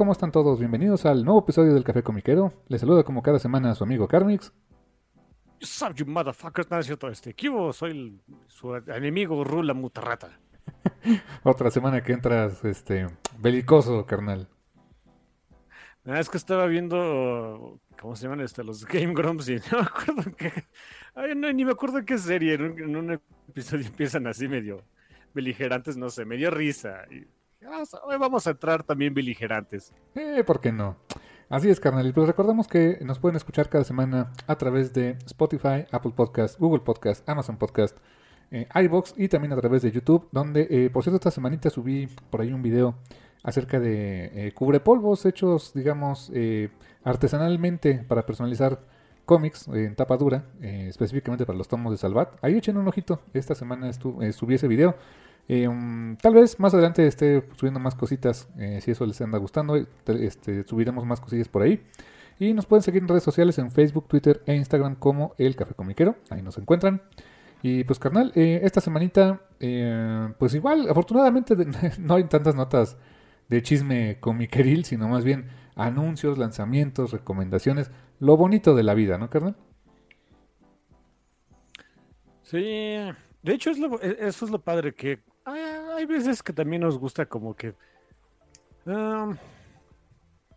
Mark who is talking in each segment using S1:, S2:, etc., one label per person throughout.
S1: ¿Cómo están todos? Bienvenidos al nuevo episodio del Café Comiquero. Les saluda como cada semana a su amigo Carmix.
S2: Sup, you motherfuckers, nada es cierto, este, ¿qué hubo? Soy el- su enemigo Rula Mutarrata.
S1: Otra semana que entras, este, belicoso, carnal.
S2: Ah, es que estaba viendo, ¿cómo se llaman este? Los Game Grumps y no me acuerdo qué, ay, no, ni me acuerdo qué serie, en un, en un episodio empiezan así medio beligerantes, no sé, me dio risa. Y, hoy vamos a entrar también beligerantes.
S1: Eh, ¿por qué no? Así es, carnal. Y pues recordamos que nos pueden escuchar cada semana a través de Spotify, Apple Podcast, Google Podcast, Amazon Podcast, eh, iBox y también a través de YouTube, donde, eh, por cierto, esta semanita subí por ahí un video acerca de eh, cubrepolvos hechos, digamos, eh, artesanalmente para personalizar cómics en tapa dura, eh, específicamente para los tomos de Salvat. Ahí echen un ojito. Esta semana eh, subí ese video. Um, tal vez más adelante esté subiendo más cositas, eh, si eso les anda gustando, eh, te- este, subiremos más cosillas por ahí. Y nos pueden seguir en redes sociales en Facebook, Twitter e Instagram como El Café Comiquero, ahí nos encuentran. Y pues carnal, eh, esta semanita, pues igual, afortunadamente no hay tantas notas de chisme comiqueril, sino más bien anuncios, lanzamientos, recomendaciones, lo bonito de la vida, ¿no, carnal?
S2: Sí, de hecho e- eso es lo padre que hay, veces que también nos gusta como que am,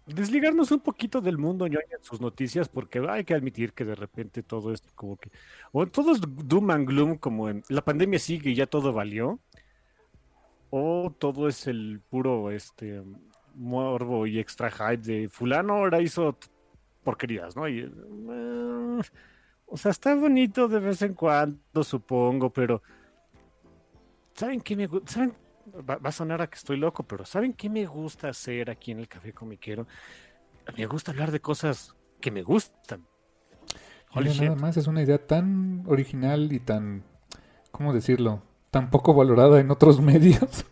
S2: desligarnos un poquito del mundo en sus noticias porque hay que admitir que de repente todo es como que o todo es doom and gloom como en la pandemia sigue y ya todo valió o todo es el puro este morbo y extra hype de fulano ahora hizo porquerías, ¿no? Y, eh, o sea, está bonito de vez en cuando, supongo, pero ¿saben qué me gusta? ¿Saben? Va, va a sonar a que estoy loco, pero ¿saben qué me gusta hacer aquí en el Café Comiquero? Me gusta hablar de cosas que me gustan. Holy
S1: Mira, nada más es una idea tan original y tan, ¿cómo decirlo? Tan poco valorada en otros medios.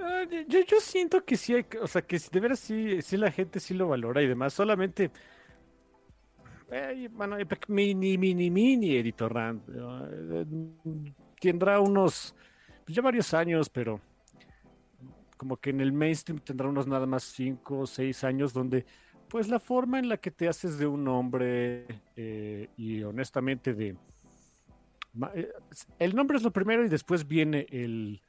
S2: Ah, Yo, yo siento que sí hay, o sea, que de veras sí, sí la gente sí lo valora y demás, solamente, eh, bueno, mini, mini, mini editor Rand, eh, tendrá unos, pues ya varios años, pero como que en el mainstream tendrá unos nada más cinco o seis años donde, pues la forma en la que te haces de un hombre eh, y honestamente de, eh, el nombre es lo primero y después viene el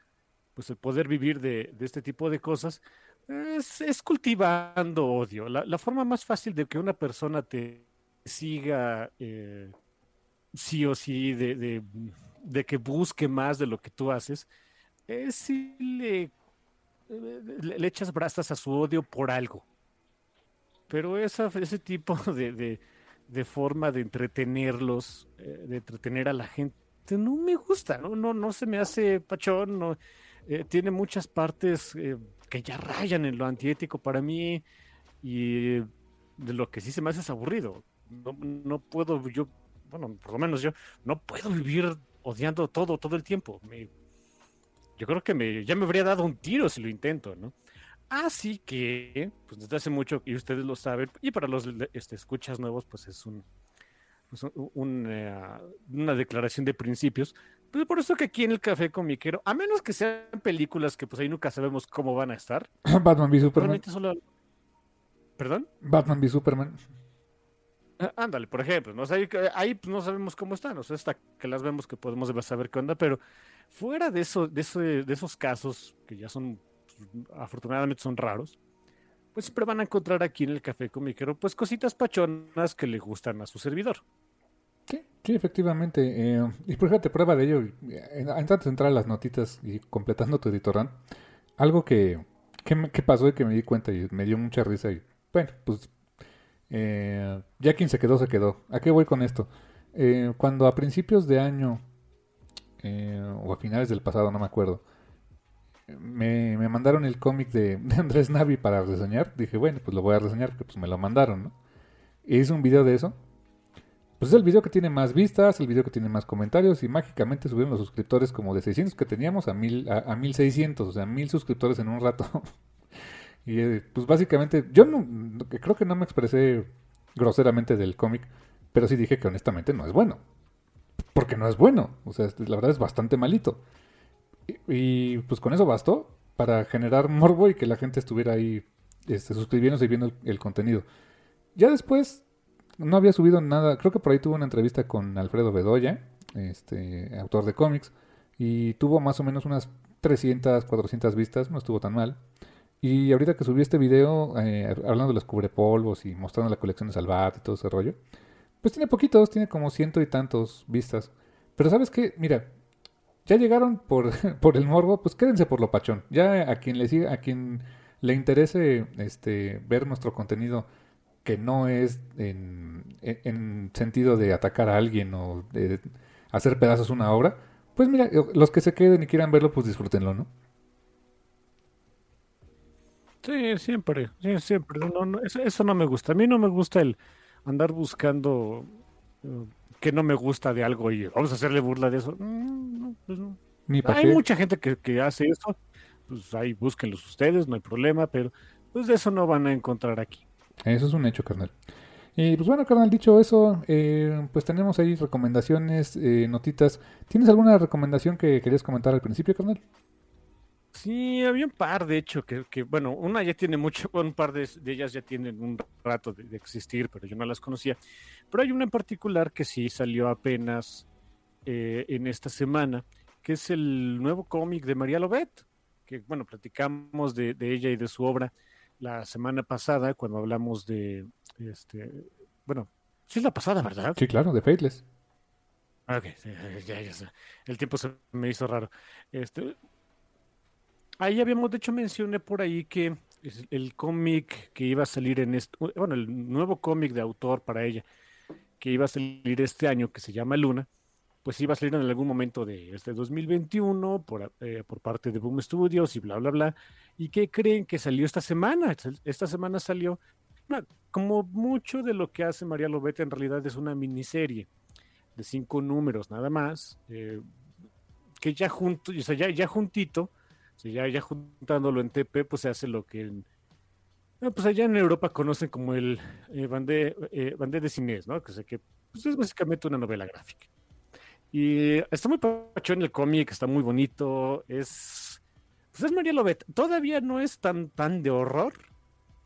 S2: pues el poder vivir de, de este tipo de cosas, es, es cultivando odio. La, la forma más fácil de que una persona te siga eh, sí o sí, de, de- que busque más de lo que tú haces, es si le, echas brastas a su odio por algo. Pero esa, ese tipo de, de- de forma de entretenerlos, eh, de entretener a la gente, no me gusta, no, no, no se me hace pachón, no, eh, tiene muchas partes que ya rayan en lo antiético para mí y de lo que sí se me hace es aburrido. No, no puedo yo, bueno, por lo menos yo, no puedo vivir odiando todo, todo el tiempo. Me- yo creo que me, ya me habría dado un tiro si lo intento, ¿no? Así que, pues desde hace mucho, y ustedes lo saben, y para los este, escuchas nuevos, pues es un, pues, un- un, eh, una declaración de principios. Pues por eso que aquí en el Café Comiquero, a menos que sean películas que pues ahí nunca sabemos cómo van a estar,
S1: Batman v Superman.
S2: solo... ¿Perdón?
S1: Batman v Superman.
S2: Ah, ándale, por ejemplo, ¿no? ahí, ahí pues, no sabemos cómo están, o sea, hasta que las vemos que podemos saber qué onda, pero fuera de, eso, de, eso, de esos casos, que ya son, pues, afortunadamente son raros, pues siempre van a encontrar aquí en el Café Comiquero, pues cositas pachonas que le gustan a su servidor.
S1: Sí, sí, efectivamente. Eh, y por fíjate, prueba de ello, eh, antes de entrar a las notitas y completando tu editorán, algo que, que, pasó y que me di cuenta y me dio mucha risa y bueno, pues eh, ya quien se quedó, se quedó. ¿A qué voy con esto? cuando a principios de año o a finales del pasado, no me acuerdo, me, me mandaron el cómic de, Andrés Navi para reseñar, dije, bueno, pues lo voy a reseñar porque pues me lo mandaron, ¿no? Hice un video de eso pues es el video que tiene más vistas, el video que tiene más comentarios y mágicamente subieron los suscriptores como de 600 que teníamos a, mil, a, 1600, o sea, 1000 suscriptores en un rato. y eh, pues básicamente, yo no, creo que no me expresé groseramente del cómic, pero sí dije que honestamente no es bueno. Porque no es bueno, o sea, la verdad es bastante malito. Y, pues con eso bastó para generar morbo y que la gente estuviera ahí este, suscribiéndose y viendo el contenido. Ya después no había subido nada, creo que por ahí tuvo una entrevista con Alfredo Bedoya, este, autor de cómics, y tuvo más o menos unas 300, 400 vistas, no estuvo tan mal. Y ahorita que subí este video eh, hablando de los cubrepolvos y mostrando la colección de Salvat y todo ese rollo, pues tiene poquitos, tiene como ciento y tantos vistas. Pero sabes qué, mira, ya llegaron por, por el morbo, pues quédense por lo pachón. Ya a quien le siga, a quien le interese este ver nuestro contenido que no es en, sentido de atacar a alguien o de hacer pedazos una obra, pues mira, los que se queden y quieran verlo, pues disfrútenlo, ¿no?
S2: Sí, siempre, siempre. eso, no me gusta. A mí no me gusta el andar buscando uh, que no me gusta de algo y vamos a hacerle burla de eso. Mm, pues Hay mucha gente que, que, hace eso. Pues ahí búsquenlos ustedes, no hay problema, pero pues de eso no van a encontrar aquí.
S1: Eso es un hecho, carnal. Y pues bueno, carnal, dicho eso, eh, pues tenemos ahí recomendaciones, eh, notitas. ¿Tienes alguna recomendación que querías comentar al principio, carnal?
S2: Sí, había un par, de hecho, que, que bueno, una ya tiene mucho, un par de, ellas ya tienen un rato de, existir, pero yo no las conocía. Pero hay una en particular que sí salió apenas eh, en esta semana, que es el nuevo cómic de María Lobet, que bueno, platicamos de, de ella y de su obra la semana pasada cuando hablamos de, este, bueno, sí es la pasada, ¿verdad?
S1: Sí, claro, de Fateless.
S2: Ok, ya, ya, el tiempo se me hizo raro. Este, ahí habíamos, de hecho, mencioné por ahí que el cómic que iba a salir en este, bueno, el nuevo cómic de autor para ella, que iba a salir este año, que se llama Luna, pues iba a salir en algún momento de este 2021 por, eh, por parte de Boom Studios y bla, bla, bla. ¿Y qué creen que salió esta semana? Esta semana salió, como mucho de lo que hace María Lobete en realidad es una miniserie de cinco números nada más, eh, que ya junto, o sea, ya, ya juntito, ya, ya juntándolo en TP, pues se hace lo que pues allá en Europa conocen como el eh, bandé, eh, de cines, ¿no? Que pues es básicamente una novela gráfica. Y está muy pachón el cómic, está muy bonito. Es. Pues es María Lobet. Todavía no es tan, tan de horror.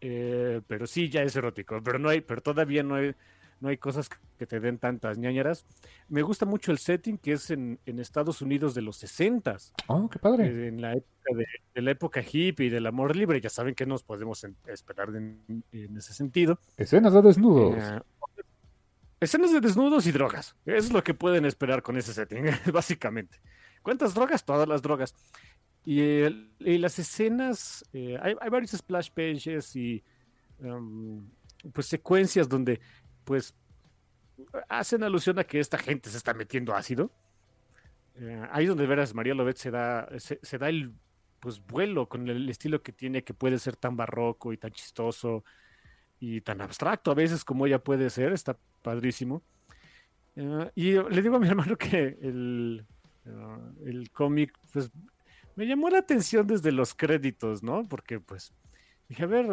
S2: Eh, pero sí ya es erótico. Pero no hay, pero todavía no hay, no hay cosas que te den tantas ñañaras. Me gusta mucho el setting que es en, Estados Unidos de los 60
S1: Oh, qué padre.
S2: Eh, en la época de, la época hippie y del amor libre. Ya saben que nos podemos esperar en, ese sentido.
S1: Escenas de desnudos. Eh,
S2: Escenas de desnudos y drogas. Es lo que pueden esperar con ese setting, básicamente. ¿Cuántas drogas? Todas las drogas. Y, las escenas, eh, hay, varios splash pages y um, pues secuencias donde pues hacen alusión a que esta gente se está metiendo ácido. Eh, ahí donde veras María Lobet se da, se, da el pues vuelo con el estilo que tiene, que puede ser tan barroco y tan chistoso y tan abstracto a veces como ella puede ser, está padrísimo. Ah, y le digo a mi hermano que el, ah, el cómic, pues, me llamó la atención desde los créditos, ¿no? Porque, pues, dije, a ver,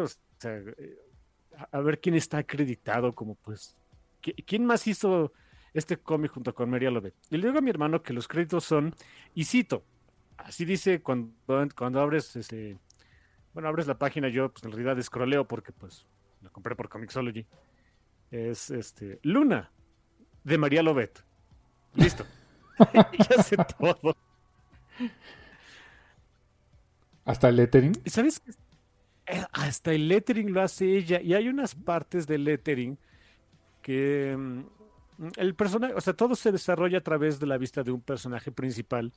S2: a ver quién está acreditado como, pues, ¿quién más hizo este cómic junto con María Lobet? Y le digo a mi hermano que los créditos son, y cito, así dice cuando, cuando abres, este, bueno, abres la página, yo, pues, en realidad escroleo porque, pues, lo compré por Comixology. es este Luna de María Lobet. Listo. ya sé todo.
S1: ¿Hasta el lettering?
S2: ¿Y sabes qué? Eh, Hasta el lettering lo hace ella. Y hay unas partes del lettering que mm, el personaje, o sea, todo se desarrolla a través de la vista de un personaje principal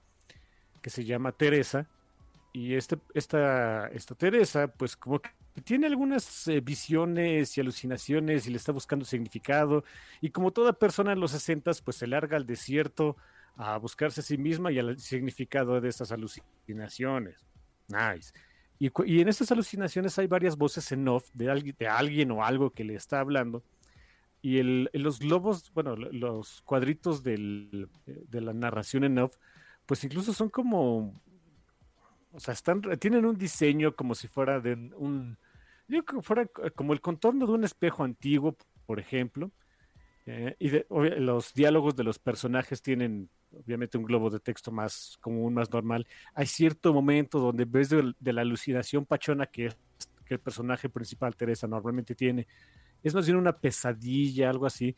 S2: que se llama Teresa. Y este, esta, esta Teresa, pues como que tiene algunas eh, visiones y alucinaciones y le está buscando significado. Y como toda persona en los 60, pues se larga al desierto a buscarse a sí misma y al significado de estas alucinaciones. Nice. Y, en estas alucinaciones hay varias voces en off de, alguien- o algo que le está hablando. Y el, los globos, bueno, lo- los cuadritos de la narración en off, pues incluso son como, o sea, están, tienen un diseño como si fuera de un, yo que fuera c- como el contorno de un espejo antiguo, por ejemplo. Eh, y de- los diálogos de los personajes tienen obviamente un globo de texto más común, más normal. Hay cierto momento donde en vez de, la alucinación pachona que, el personaje principal, Teresa, normalmente tiene, es más bien una pesadilla, algo así.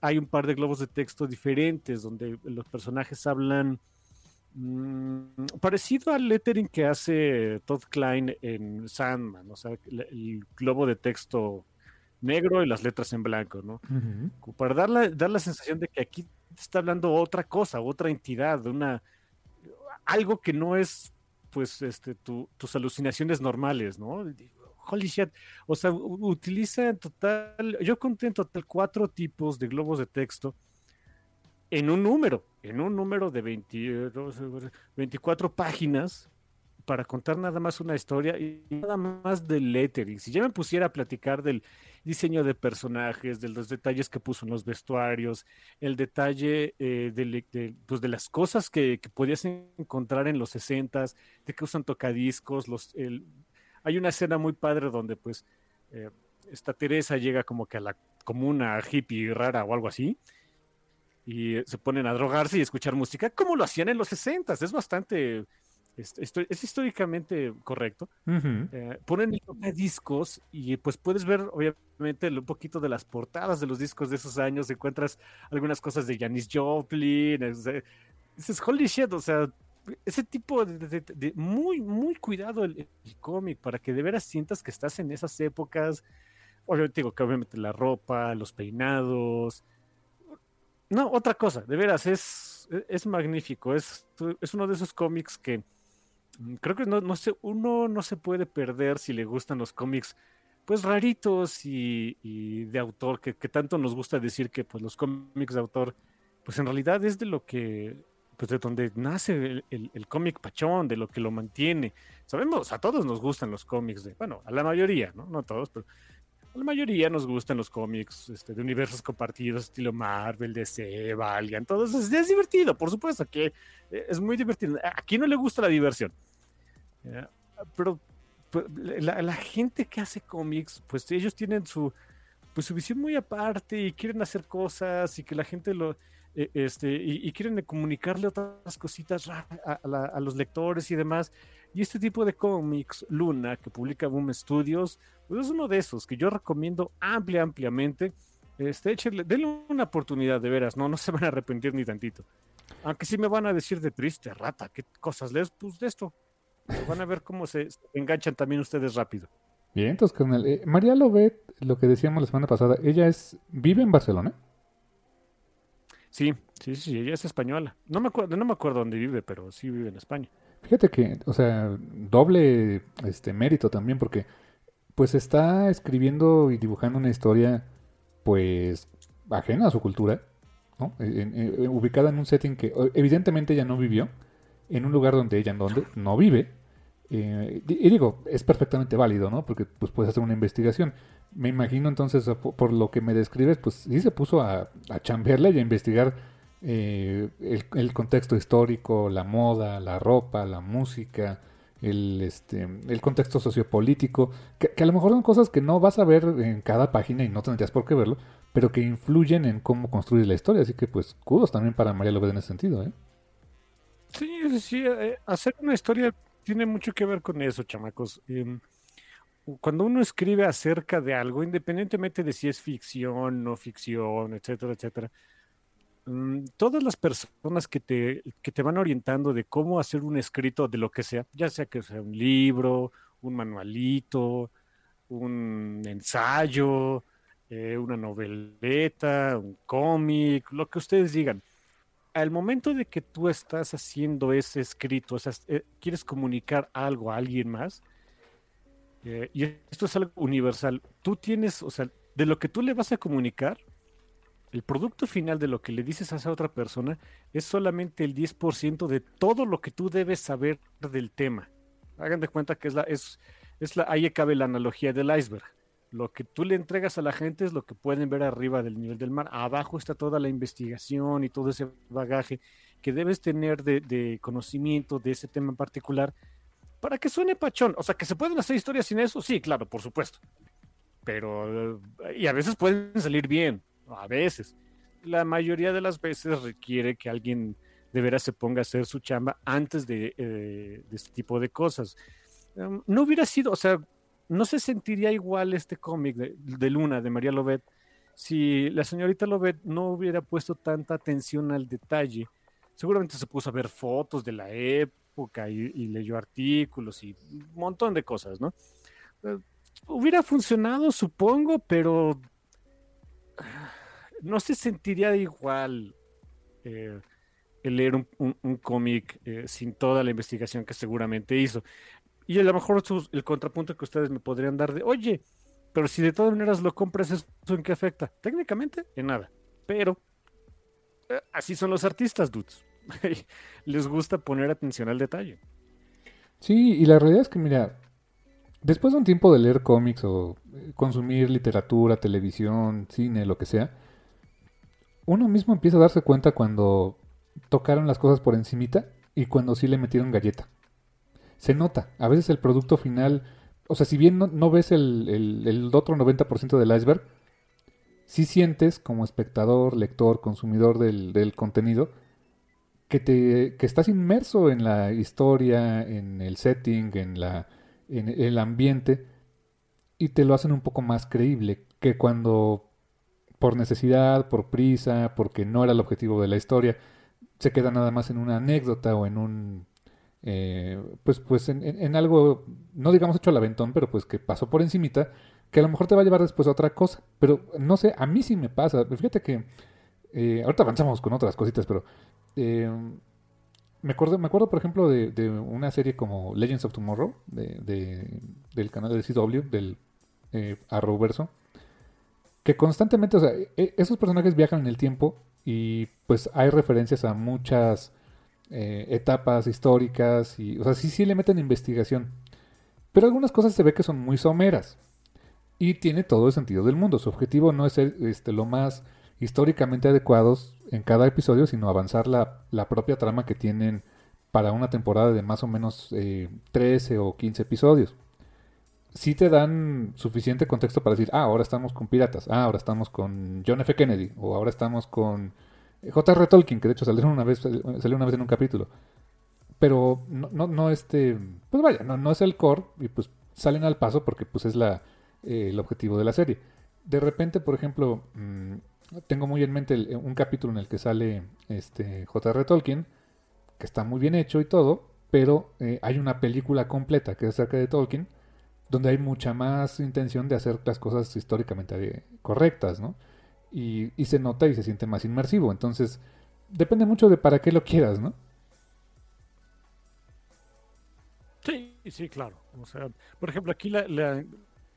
S2: Hay un par de globos de texto diferentes donde los personajes hablan mm, parecido al lettering que hace Todd Klein en Sandman, o sea, el globo de texto negro y las letras en blanco, ¿no? Para dar la, dar la sensación de que aquí está hablando otra cosa, otra entidad, una algo que no es pues este tu- tus alucinaciones normales, ¿no? Holy shit. O sea, utiliza en total, yo conté en total cuatro tipos de globos de texto en un número, en un número de 22, 24 páginas para contar nada más una historia y nada más del lettering. Si ya me pusiera a platicar del diseño de personajes, de los detalles que puso en los vestuarios, el detalle eh, de, pues, de las cosas que, que podías encontrar en los 60 de que usan tocadiscos, los, el- hay una escena muy padre donde pues eh, esta Teresa llega como que a la comuna hippie rara o algo así y se ponen a drogarse y escuchar música como lo hacían en los 60 es bastante es, históricamente correcto.
S1: Ujú.
S2: eh, ponen el discos y pues puedes ver obviamente un poquito de las portadas de los discos de esos años, encuentras algunas cosas de Janis Joplin, es- dices, holy shit, o sea, ese tipo de, de- de- de- muy, muy cuidado el, el cómic para que de veras sientas que estás en esas épocas, obviamente digo que obviamente la ropa, los peinados, no, otra cosa, de veras, es, es magnífico, es, es uno de esos cómics que Creo que no, no sé, uno no se puede perder si le gustan los cómics, pues raritos y, y de autor, que, que tanto nos gusta decir que pues los cómics de autor, pues en realidad es de lo que, pues de donde nace el, el- el cómic pachón, de lo que lo mantiene. Sabemos, a todos nos gustan los cómics de, bueno, a la mayoría, ¿no? No a todos, pero la mayoría nos gustan los cómics este, de universos compartidos, estilo Marvel, DC, Valiant, todo eso. Es, divertido, por supuesto que eh, es muy divertido. ¿A quién no le gusta la diversión? Ya, Pero, pero la, gente que hace cómics, pues ellos tienen su, pues, su visión muy aparte y quieren hacer cosas y que la gente lo, eh, este, y, quieren comunicarle otras cositas a, a los lectores y demás. Y este tipo de cómics, Luna, que publica Boom Studios, pues es uno de esos que yo recomiendo amplia, ampliamente. Este, échenle, denle una oportunidad de veras, no, no se van a arrepentir ni tantito. Aunque sí me van a decir de triste, rata, ¿qué cosas lees? Pues de esto. Pero van a ver cómo se, se enganchan también ustedes rápido.
S1: Bien, entonces, carnal. eh, María Lobet, lo que decíamos la semana pasada, ella es vive en Barcelona.
S2: Sí, sí, sí, ella es española. No me acuerdo, no me acuerdo dónde vive, pero sí vive en España.
S1: Fíjate que, o sea, doble este mérito también, porque pues está escribiendo y dibujando una historia, pues, ajena a su cultura, ¿no? En- en- ubicada en un setting que o- evidentemente ella no vivió, en un lugar donde ella no, no vive. eh, y digo, es perfectamente válido, ¿no? Porque pues puedes hacer una investigación. Me imagino entonces, por, por lo que me describes, pues sí se puso a, a chambearle y a investigar eh, el, contexto histórico, la moda, la ropa, la música, el, este, el contexto sociopolítico, que, que a lo mejor son cosas que no vas a ver en cada página y no tendrías por qué verlo, pero que influyen en cómo construir la historia. Así que, pues, kudos también para María López en ese sentido, ¿eh?
S2: Sí, sí, eh, hacer una historia tiene mucho que ver con eso, chamacos. Em, cuando uno escribe acerca de algo, independientemente de si es ficción, no ficción, etcétera, etcétera, todas las personas que te, que te van orientando de cómo hacer un escrito de lo que sea, ya sea que sea un libro, un manualito, un ensayo, eh, una noveleta, un cómic, lo que ustedes digan. Al momento de que tú estás haciendo ese escrito, o sea, eh, quieres comunicar algo a alguien más, eh, y esto es algo universal, tú tienes, o sea, de lo que tú le vas a comunicar, el producto final de lo que le dices a esa otra persona es solamente el 10% de todo lo que tú debes saber del tema. Hagan de cuenta que es la, es, es la, ahí cabe la analogía del iceberg. Lo que tú le entregas a la gente es lo que pueden ver arriba del nivel del mar. Abajo está toda la investigación y todo ese bagaje que debes tener de, conocimiento de ese tema en particular para que suene pachón. O sea, que se pueden hacer historias sin eso, sí, claro, por supuesto. Pero, y a veces pueden salir bien, a veces. La mayoría de las veces requiere que alguien de veras se ponga a hacer su chamba antes de, eh, este tipo de cosas. Em, no hubiera sido, o sea, no se sentiría igual este cómic de, Luna, de María Lobet, si la señorita Lobet no hubiera puesto tanta atención al detalle. Seguramente se puso a ver fotos de la época y, leyó artículos y un montón de cosas, ¿no? Eh, hubiera funcionado, supongo, pero no se sentiría igual eh, el leer un, cómic eh, sin toda la investigación que seguramente hizo. Y a lo mejor el contrapunto que ustedes me podrían dar de, oye, pero si de todas maneras lo compras, ¿eso en qué afecta? Técnicamente, en nada. Pero eh, así son los artistas, dudes. Les gusta poner atención al detalle.
S1: Sí, y la realidad es que, mira, después de un tiempo de leer cómics o consumir literatura, televisión, cine, lo que sea, uno mismo empieza a darse cuenta cuando tocaron las cosas por encimita y cuando sí le metieron galleta se nota. A veces el producto final, o sea, si bien no, ves el, otro 90% del iceberg, sí sientes como espectador, lector, consumidor del, contenido, que, te, que estás inmerso en la historia, en el setting, en, la, en el ambiente, y te lo hacen un poco más creíble que cuando por necesidad, por prisa, porque no era el objetivo de la historia, se queda nada más en una anécdota o en un eh, pues, pues en, algo, no digamos hecho al aventón, pero pues que pasó por encimita, que a lo mejor te va a llevar después a otra cosa. Pero no sé, a mí sí me pasa. Fíjate que eh, ahorita avanzamos con otras cositas, pero eh, me acuerdo, me acuerdo por ejemplo de, una serie como Legends of Tomorrow de, del canal de CW, del Arrowverso, que constantemente, o sea, e, esos personajes viajan en el tiempo y pues hay referencias a muchas eh, etapas históricas y, o sea, sí, sí le meten investigación. Pero algunas cosas se ve que son muy someras. Y tiene todo el sentido del mundo. Su objetivo no es ser este, lo más históricamente adecuados en cada episodio, sino avanzar la, la propia trama que tienen para una temporada de más o menos eh, 13 o 15 episodios. Sí te dan suficiente contexto para decir, ah, ahora estamos con piratas, ah, ahora estamos con John F. Kennedy, o ahora estamos con J.R. Tolkien, que de hecho salió una vez, una vez en un capítulo. Pero no, no, este, pues vaya, no, no es el core y pues salen al paso porque pues es la, eh, el objetivo de la serie. De repente, por ejemplo, mm, tengo muy en mente un capítulo en el que sale este J.R. Tolkien, que está muy bien hecho y todo, pero eh, hay una película completa que es acerca de Tolkien, donde hay mucha más intención de hacer las cosas históricamente correctas, ¿no? y, se nota y se siente más inmersivo. Entonces, depende mucho de para qué lo quieras, ¿no?
S2: Sí, sí, claro. O sea, por ejemplo, aquí la,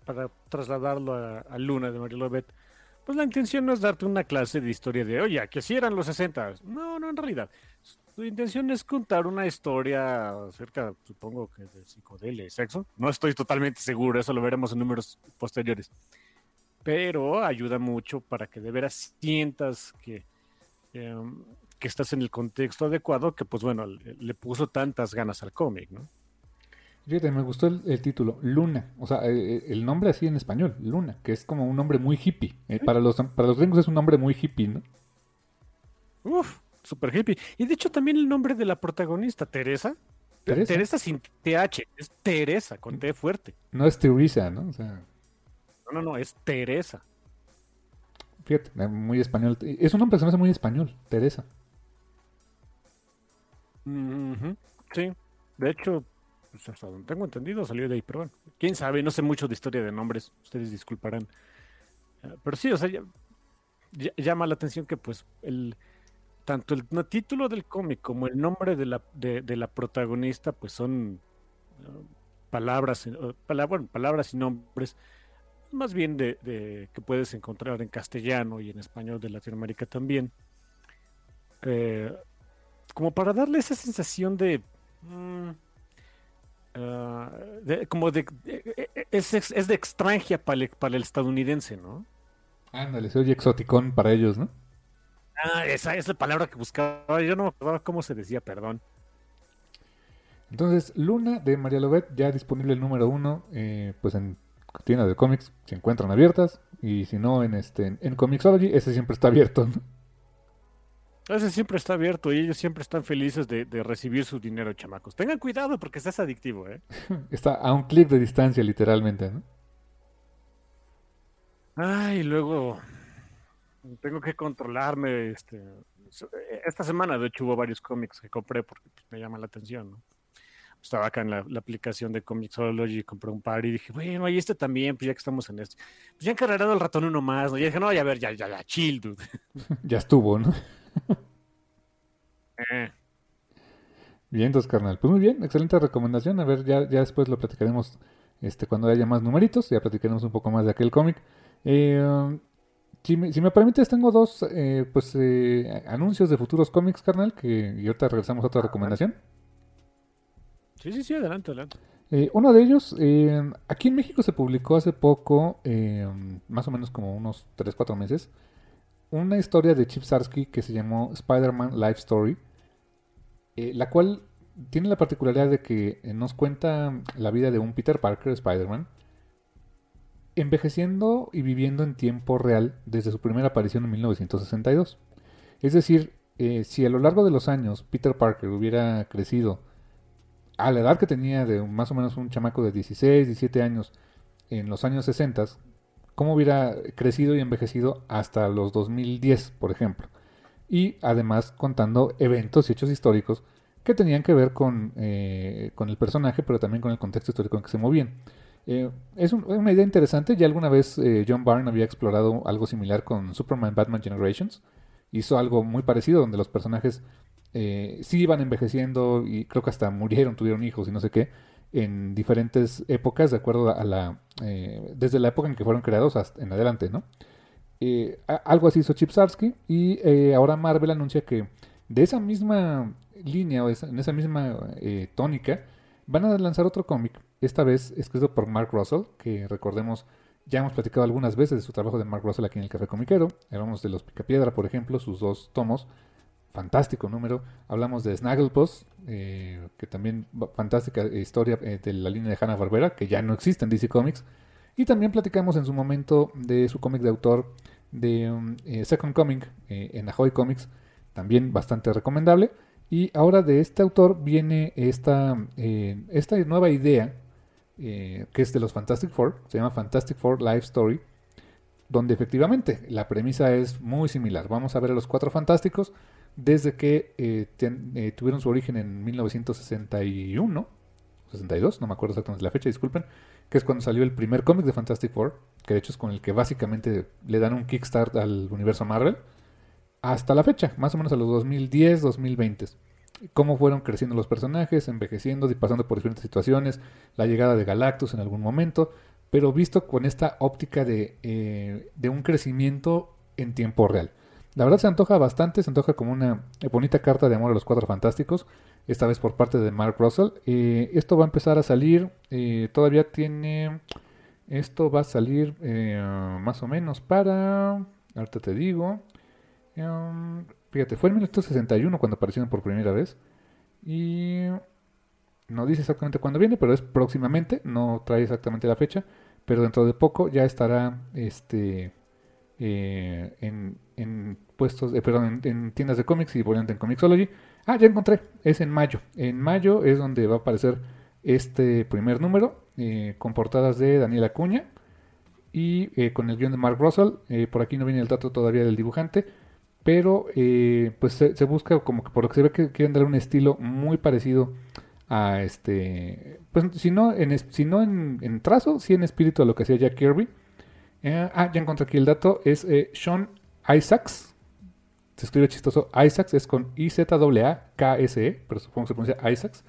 S2: para trasladarlo a, Luna de Mario Lobet, pues la intención no es darte una clase de historia de, oye, que si eran los 60. No, no, en realidad. Su intención es contar una historia acerca, supongo que de psicodelia sexo. No estoy totalmente seguro, eso lo veremos en números posteriores pero ayuda mucho para que de veras sientas que, em, que estás en el contexto adecuado, que pues bueno, le, puso tantas ganas al cómic, ¿no?
S1: Fíjate, me gustó el, título, Luna, o sea, eh, eh, el nombre así en español, Luna, que es como un nombre muy hippie. Eh, para, los, para los gringos es un nombre muy hippie, ¿no?
S2: Uf, super hippie. Y de hecho también el nombre de la protagonista, Teresa,
S1: Teresa.
S2: Teresa sin TH, es Teresa, con T fuerte.
S1: No es Teresa, ¿no? O sea,
S2: No, no, no, es Teresa.
S1: fíjate, eh, muy español. Es un nombre que se me hace muy español, Teresa.
S2: Sí, de hecho, pues hasta donde tengo entendido salió de ahí, pero bueno, quién sabe, no sé mucho de historia de nombres, ustedes disculparán. Eh, Pero sí, o sea, ya- ya- llama la atención que pues el tanto el título del cómic como el nombre de la, de, la protagonista pues son eh, palabras, eh, palabras y nombres más bien de, que puedes encontrar en castellano y en español de Latinoamérica también. Eh, como para darle esa sensación de, mm, ah, como de, es, es de extranjia para el, para el estadounidense, ¿no?
S1: Ándale, se oye exoticón para ellos, ¿no?
S2: Ah, esa es la palabra que buscaba. Yo no me acordaba cómo se decía, perdón.
S1: Entonces, Luna de María Lobet, ya disponible el número uno, eh, pues en tiendas de cómics se encuentran abiertas. Y si no, en este en, en Comixology, ese siempre está abierto. ¿no?
S2: Ese siempre está abierto y ellos siempre están felices de, de recibir su dinero, chamacos. Tengan cuidado porque estás adictivo, ¿eh?
S1: Está a un clic de distancia, literalmente. ¿no?
S2: Ay, luego tengo que controlarme. Este, esta semana, de hecho, hubo varios cómics que compré porque pues, me llama la atención, ¿no? Estaba acá en la, la aplicación de Comixology, compré un par y dije, bueno, y este también, pues ya que estamos en este. Pues ya encargarado el ratón uno más, ¿no? Y dije, no, ya a ver, ya, ya, ya, chill, dude.
S1: Ya estuvo, ¿no?
S2: Eh,
S1: Bien, entonces, carnal. Pues muy bien, excelente recomendación. A ver, ya, ya después lo platicaremos este, cuando haya más numeritos. Ya platicaremos un poco más de aquel cómic. Eh, si, me, si me permites, tengo dos eh, pues, eh, anuncios de futuros cómics, carnal. Que, y ahorita regresamos a otra recomendación.
S2: Sí, sí, sí, adelante, adelante.
S1: Eh, uno de ellos, aquí en México se publicó hace poco, más o menos como unos 3-4 meses, una historia de Chip Sarsky que se llamó Spider-Man Life Story, la cual tiene la particularidad de que nos cuenta la vida de un Peter Parker, Spider-Man, envejeciendo y viviendo en tiempo real desde su primera aparición en 1962. Es decir, eh, si a lo largo de los años Peter Parker hubiera crecido a la edad que tenía de más o menos un chamaco de 16, 17 años en los años 60, cómo hubiera crecido y envejecido hasta los 2010, por ejemplo. Y además contando eventos y hechos históricos que tenían que ver con, eh, con el personaje, pero también con el contexto histórico en que se movían. Eh, es un- una idea interesante, ya alguna vez eh, John Byrne había explorado algo similar con Superman Batman Generations. Hizo algo muy parecido donde los personajes eh, sí iban envejeciendo y creo que hasta murieron, tuvieron hijos y no sé qué, en diferentes épocas, de acuerdo a la. eh, desde la época en que fueron creados hasta en adelante, ¿no? Algo así hizo Chip Sarsky y ahora Marvel anuncia que de esa misma línea o en esa misma tónica van a lanzar otro cómic, esta vez escrito por Mark Russell, que recordemos ya hemos platicado algunas veces de su trabajo de Mark Russell aquí en el Café Comiquero, hablamos de Los Picapiedra, por ejemplo, sus dos tomos, fantástico número. Hablamos de Snagglepuss, eh, que también fantástica historia eh, de la línea de Hanna Barbera, que ya no existe en DC Comics. Y también platicamos en su momento de su cómic de autor de um, eh, Second Coming eh, en Ahoy Comics, también bastante recomendable. Y ahora de este autor viene esta, esta nueva idea, eh, que es de los Fantastic Four, se llama Fantastic Four Life Story, donde efectivamente la premisa es muy similar. Vamos a ver a los cuatro fantásticos desde que eh, eh, tuvieron su origen en 1961, 62, no me acuerdo exactamente la fecha, disculpen, que es cuando salió el primer cómic de Fantastic Four, que de hecho es con el que básicamente le dan un kickstart al universo Marvel, hasta la fecha, más o menos a los 2010, 2020. Cómo fueron creciendo los personajes, envejeciendo y pasando por diferentes situaciones, la llegada de Galactus en algún momento, pero visto con esta óptica de, eh, de un crecimiento en tiempo real. La verdad se antoja bastante, se antoja como una bonita carta de amor a los cuatro fantásticos, esta vez por parte de Mark Russell. Eh, esto va a empezar a salir, eh, todavía tiene, esto va a salir más o menos para, ahorita te digo, um, fíjate, fue en 1961 cuando aparecieron por primera vez y no dice exactamente cuándo viene, pero es próximamente, no trae exactamente la fecha, pero dentro de poco ya estará este eh, en, en puestos, perdón, en, en tiendas de cómics y volante en Comixology. Ah, ya encontré, es en mayo. En mayo es donde va a aparecer este primer número, eh, con portadas de Daniel Acuña y eh, con el guion de Mark Russell. Por aquí no viene el dato todavía del dibujante, pero eh, pues se, busca como que por lo que se ve que quieren dar un estilo muy parecido a este, pues si no en, si no en, en trazo, sí en espíritu a lo que hacía Jack Kirby. Eh, ah, ya encontré aquí el dato, es eh, Sean Isaacs. Se escribe chistoso, Isaacs es con I-Z-A-K-S-E, E, pero supongo que se pronuncia Isaacs.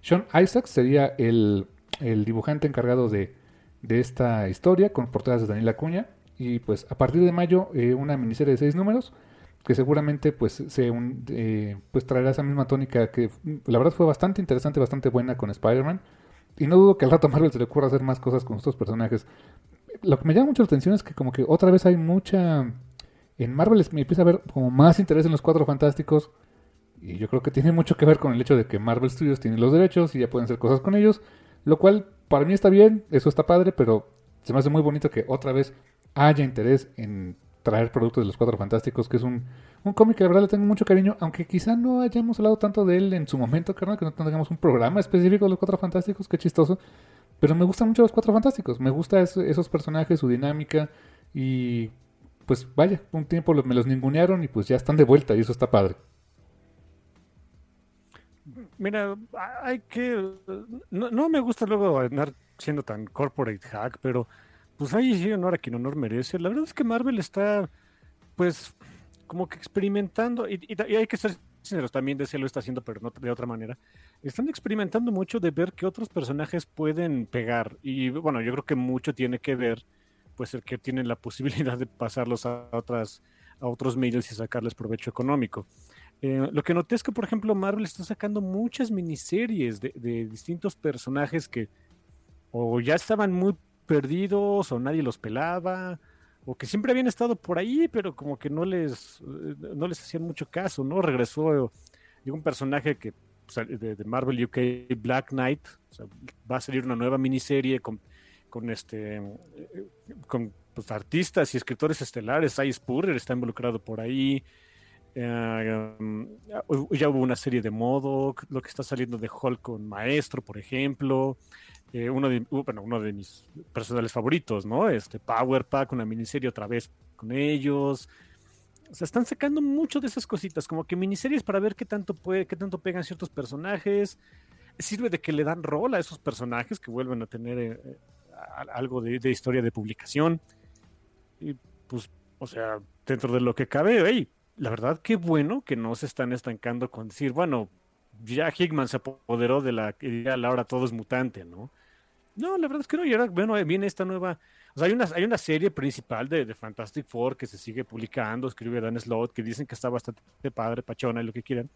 S1: Sean Isaacs sería el, el dibujante encargado de, de esta historia, con portadas de Daniel Acuña. Y pues a partir de mayo, eh, una miniserie de seis números, que seguramente pues, se un- eh, pues traerá esa misma tónica que la verdad fue bastante interesante, bastante buena con Spider-Man. Y no dudo que al rato a Marvel se le ocurra hacer más cosas con estos personajes. Lo que me llama mucho la atención es que como que otra vez hay mucha... En Marvel me empieza a ver como más interés en los Cuatro Fantásticos. Y yo creo que tiene mucho que ver con el hecho de que Marvel Studios tiene los derechos y ya pueden hacer cosas con ellos. Lo cual para mí está bien, eso está padre, pero se me hace muy bonito que otra vez haya interés en traer productos de los Cuatro Fantásticos, que es un, un cómic que la verdad le tengo mucho cariño, aunque quizá no hayamos hablado tanto de él en su momento, carnal, que no tengamos un programa específico de los Cuatro Fantásticos, qué chistoso. Pero me gustan mucho los Cuatro Fantásticos, me gusta eso- esos personajes, su dinámica y pues vaya, un tiempo me los ningunearon y pues ya están de vuelta y eso está padre.
S2: Mira, hay que. No, no me gusta luego andar siendo tan corporate hack, pero pues ahí sí honor a quien honor merece. La verdad es que Marvel está, pues, como que experimentando, y, y- hay que ser sinceros, también DC lo está haciendo, pero no de otra manera. Están experimentando mucho de ver que otros personajes pueden pegar. Y bueno, yo creo que mucho tiene que ver, pues, el que tienen la posibilidad de pasarlos a otras a otros medios y sacarles provecho económico. Eh, lo que noté es que, por ejemplo, Marvel está sacando muchas miniseries de, de distintos personajes que o ya estaban muy perdidos o nadie los pelaba o que siempre habían estado por ahí, pero como que no les, eh, no les hacían mucho caso, ¿no? Regresó eh, un personaje que de, Marvel UK, Black Knight, va a salir una nueva miniserie con, con este eh, con pues, artistas y escritores estelares, Ice Spurrier está involucrado por ahí. Um, ya hubo una serie de Modoc, lo que está saliendo de Hulk con Maestro, por ejemplo. Eh, uno, de, bueno, uno de mis personales favoritos, ¿no? Este Power Pack, una miniserie otra vez con ellos. O sea, están sacando mucho de esas cositas, como que miniseries para ver qué tanto puede, qué tanto pegan ciertos personajes. Sirve de que le dan rol a esos personajes que vuelven a tener eh, algo de, de historia de publicación. Y pues, o sea, dentro de lo que cabe, hey, la verdad, qué bueno que no se están estancando con decir, bueno, ya Hickman se apoderó de la idea, ahora todo es mutante, ¿no? No, la verdad es que no, y ahora, bueno, viene esta nueva, o sea, hay una, hay una serie principal de, de Fantastic Four que se sigue publicando, escribe Dan Slott, que dicen que está bastante padre, pachona y lo que quieran.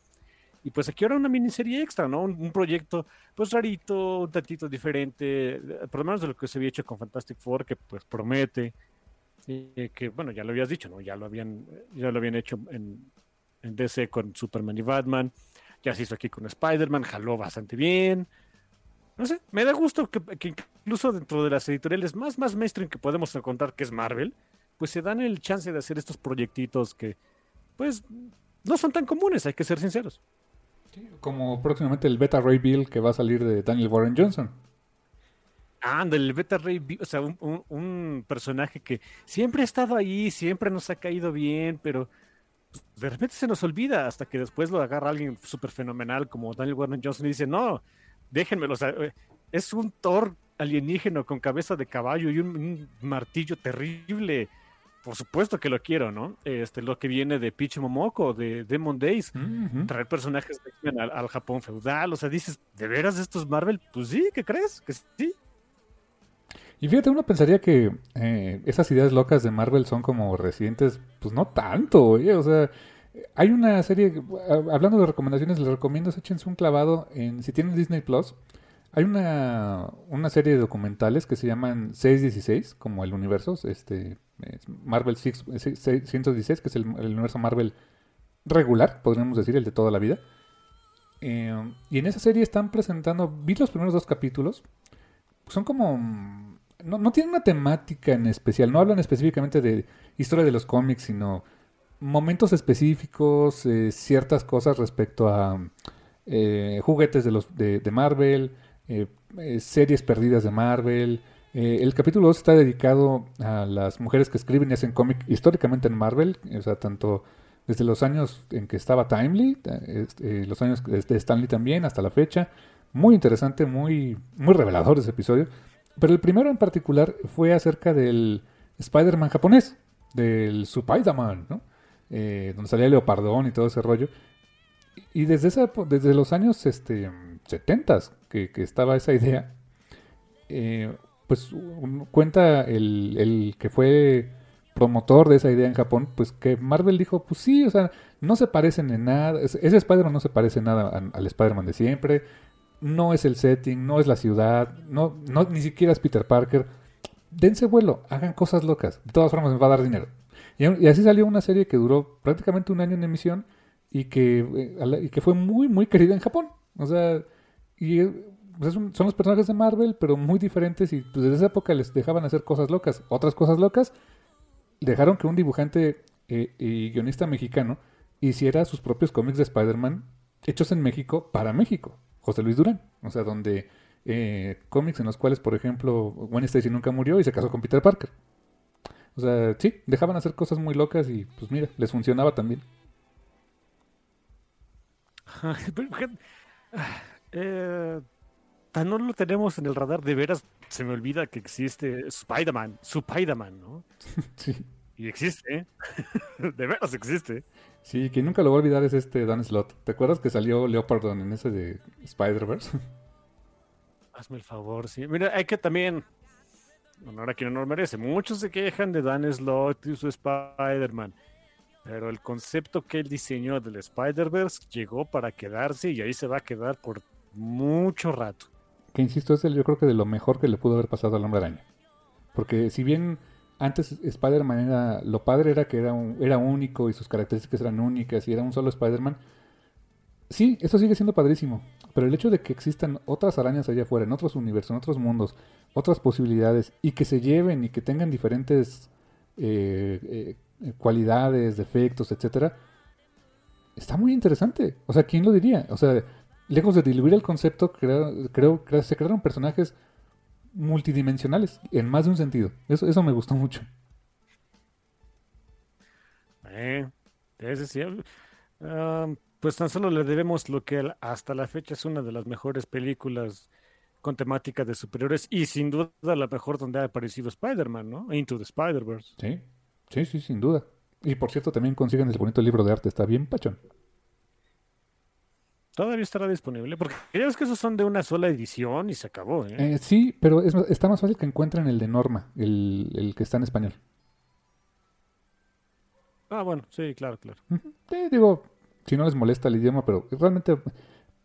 S2: Y pues aquí ahora una miniserie extra, ¿no? Un, un proyecto, pues rarito, un tantito diferente, eh, por lo menos de lo que se había hecho con Fantastic Four, que pues promete, eh, que bueno, ya lo habías dicho, ¿no? Ya lo habían, ya lo habían hecho en, en DC con Superman y Batman, ya se hizo aquí con Spider-Man, jaló bastante bien. No sé, me da gusto que, que incluso dentro de las editoriales más, más mainstream que podemos encontrar, que es Marvel, pues se dan el chance de hacer estos proyectitos que, pues, no son tan comunes, hay que ser sinceros.
S1: Como próximamente el Beta Ray Bill que va a salir de Daniel Warren Johnson.
S2: Anda, el Beta Ray, Bi- o sea, un, un- un personaje que siempre ha estado ahí, siempre nos ha caído bien, pero pues, de repente se nos olvida hasta que después lo agarra alguien súper fenomenal como Daniel Warren Johnson y dice, no, déjenmelo, o sea, eh, es un Thor alienígeno con cabeza de caballo y un, un martillo terrible. Por supuesto que lo quiero, ¿no? Este, lo que viene de Peach Momoko, de Demon Days traer personajes de al, al Japón feudal. O sea, dices, ¿de veras esto es Marvel? Pues sí, ¿qué crees? Que sí.
S1: Y fíjate, uno pensaría que eh, esas ideas locas de Marvel son como recientes, pues no tanto, oye, o sea, hay una serie, hablando de recomendaciones, les recomiendo, échense un clavado en, si tienen Disney Plus, hay una, una serie de documentales que se llaman 616, como el universo, este, es Marvel 6, 616, que es el, universo Marvel regular, podríamos decir, el de toda la vida. Eh, y en esa serie están presentando, vi los primeros dos capítulos, son como no, no tienen una temática en especial, no hablan específicamente de historia de los cómics, sino momentos específicos, eh, ciertas cosas respecto a eh, juguetes de, los, de, Marvel, eh, eh, series perdidas de Marvel. El capítulo 2 está dedicado a las mujeres que escriben y hacen cómic históricamente en Marvel, o sea, tanto desde los años en que estaba Timely, este, los años de Stanley también, hasta la fecha. Muy interesante, muy, muy revelador ese episodio. Pero el primero en particular fue acerca del Spider-Man japonés, del Spider-Man, ¿no? Eh, donde salía Leopardón y todo ese rollo. Y desde, esa, desde los años este, 70 que, estaba esa idea, eh, pues cuenta el, el que fue promotor de esa idea en Japón, pues que Marvel dijo, pues sí, o sea, no se parecen en nada, ese Spider-Man no se parece en nada al Spider-Man de siempre, no es el setting, no es la ciudad, no, no ni siquiera es Peter Parker. Dense vuelo, hagan cosas locas, de todas formas me va a dar dinero. Y, así salió una serie que duró prácticamente un año en emisión y que, eh, y que fue muy, muy querida en Japón. O sea, y eh, pues son los personajes de Marvel, pero muy diferentes y pues desde esa época les dejaban hacer cosas locas. Otras cosas locas dejaron que un dibujante eh, y guionista mexicano hiciera sus propios cómics de Spider-Man hechos en México para México. José Luis Durán. O sea, donde cómics en los cuales, por ejemplo, Gwen Stacy nunca murió y se casó con Peter Parker. O sea, sí, dejaban hacer cosas muy locas y pues mira, les funcionaba también.
S2: Eh, tan no lo tenemos en el radar, de veras se me olvida que existe Spider-Man, Spider-Man, ¿no?
S1: Sí.
S2: Y existe, ¿eh? de veras existe.
S1: Sí, quien nunca lo va a olvidar es este Dan Slott. ¿Te acuerdas que salió Leopardon en ese de Spider-Verse?
S2: Hazme el favor, sí. Mira, hay que también, honor a quien no merece, muchos se quejan de Dan Slott y su Spider-Man, pero el concepto que él diseñó del Spider-Verse llegó para quedarse y ahí se va a quedar por mucho rato.
S1: que insisto, es el, yo creo que de lo mejor que le pudo haber pasado al hombre araña. Porque si bien antes Spider-Man era. Lo padre era que era, un- era único y sus características eran únicas y era un solo Spider-Man. Sí, eso sigue siendo padrísimo. Pero el hecho de que existan otras arañas allá afuera, en otros universos, en otros mundos, otras posibilidades, y que se lleven y que tengan diferentes eh, eh, cualidades, defectos, etcétera, está muy interesante. O sea, ¿quién lo diría? O sea, lejos de diluir el concepto, creo, creo se crearon personajes multidimensionales en más de un sentido. Eso, eso me gustó mucho.
S2: Eh, ese sí. Ah, pues tan solo le debemos lo que hasta la fecha es una de las mejores películas con temática de superiores y sin duda la mejor donde ha aparecido Spider-Man, ¿no? Into the Spider-Verse.
S1: Sí, sí, sí, sin duda. Y por cierto, también consiguen el bonito libro de arte, está bien pachón.
S2: Todavía estará disponible porque ya ves que esos son de una sola edición y se acabó, ¿eh?
S1: Eh, sí, pero es, está más fácil que encuentren el de Norma, el, el que está en español.
S2: Ah, bueno, sí, claro, claro.
S1: Eh, digo, si no les molesta el idioma, pero realmente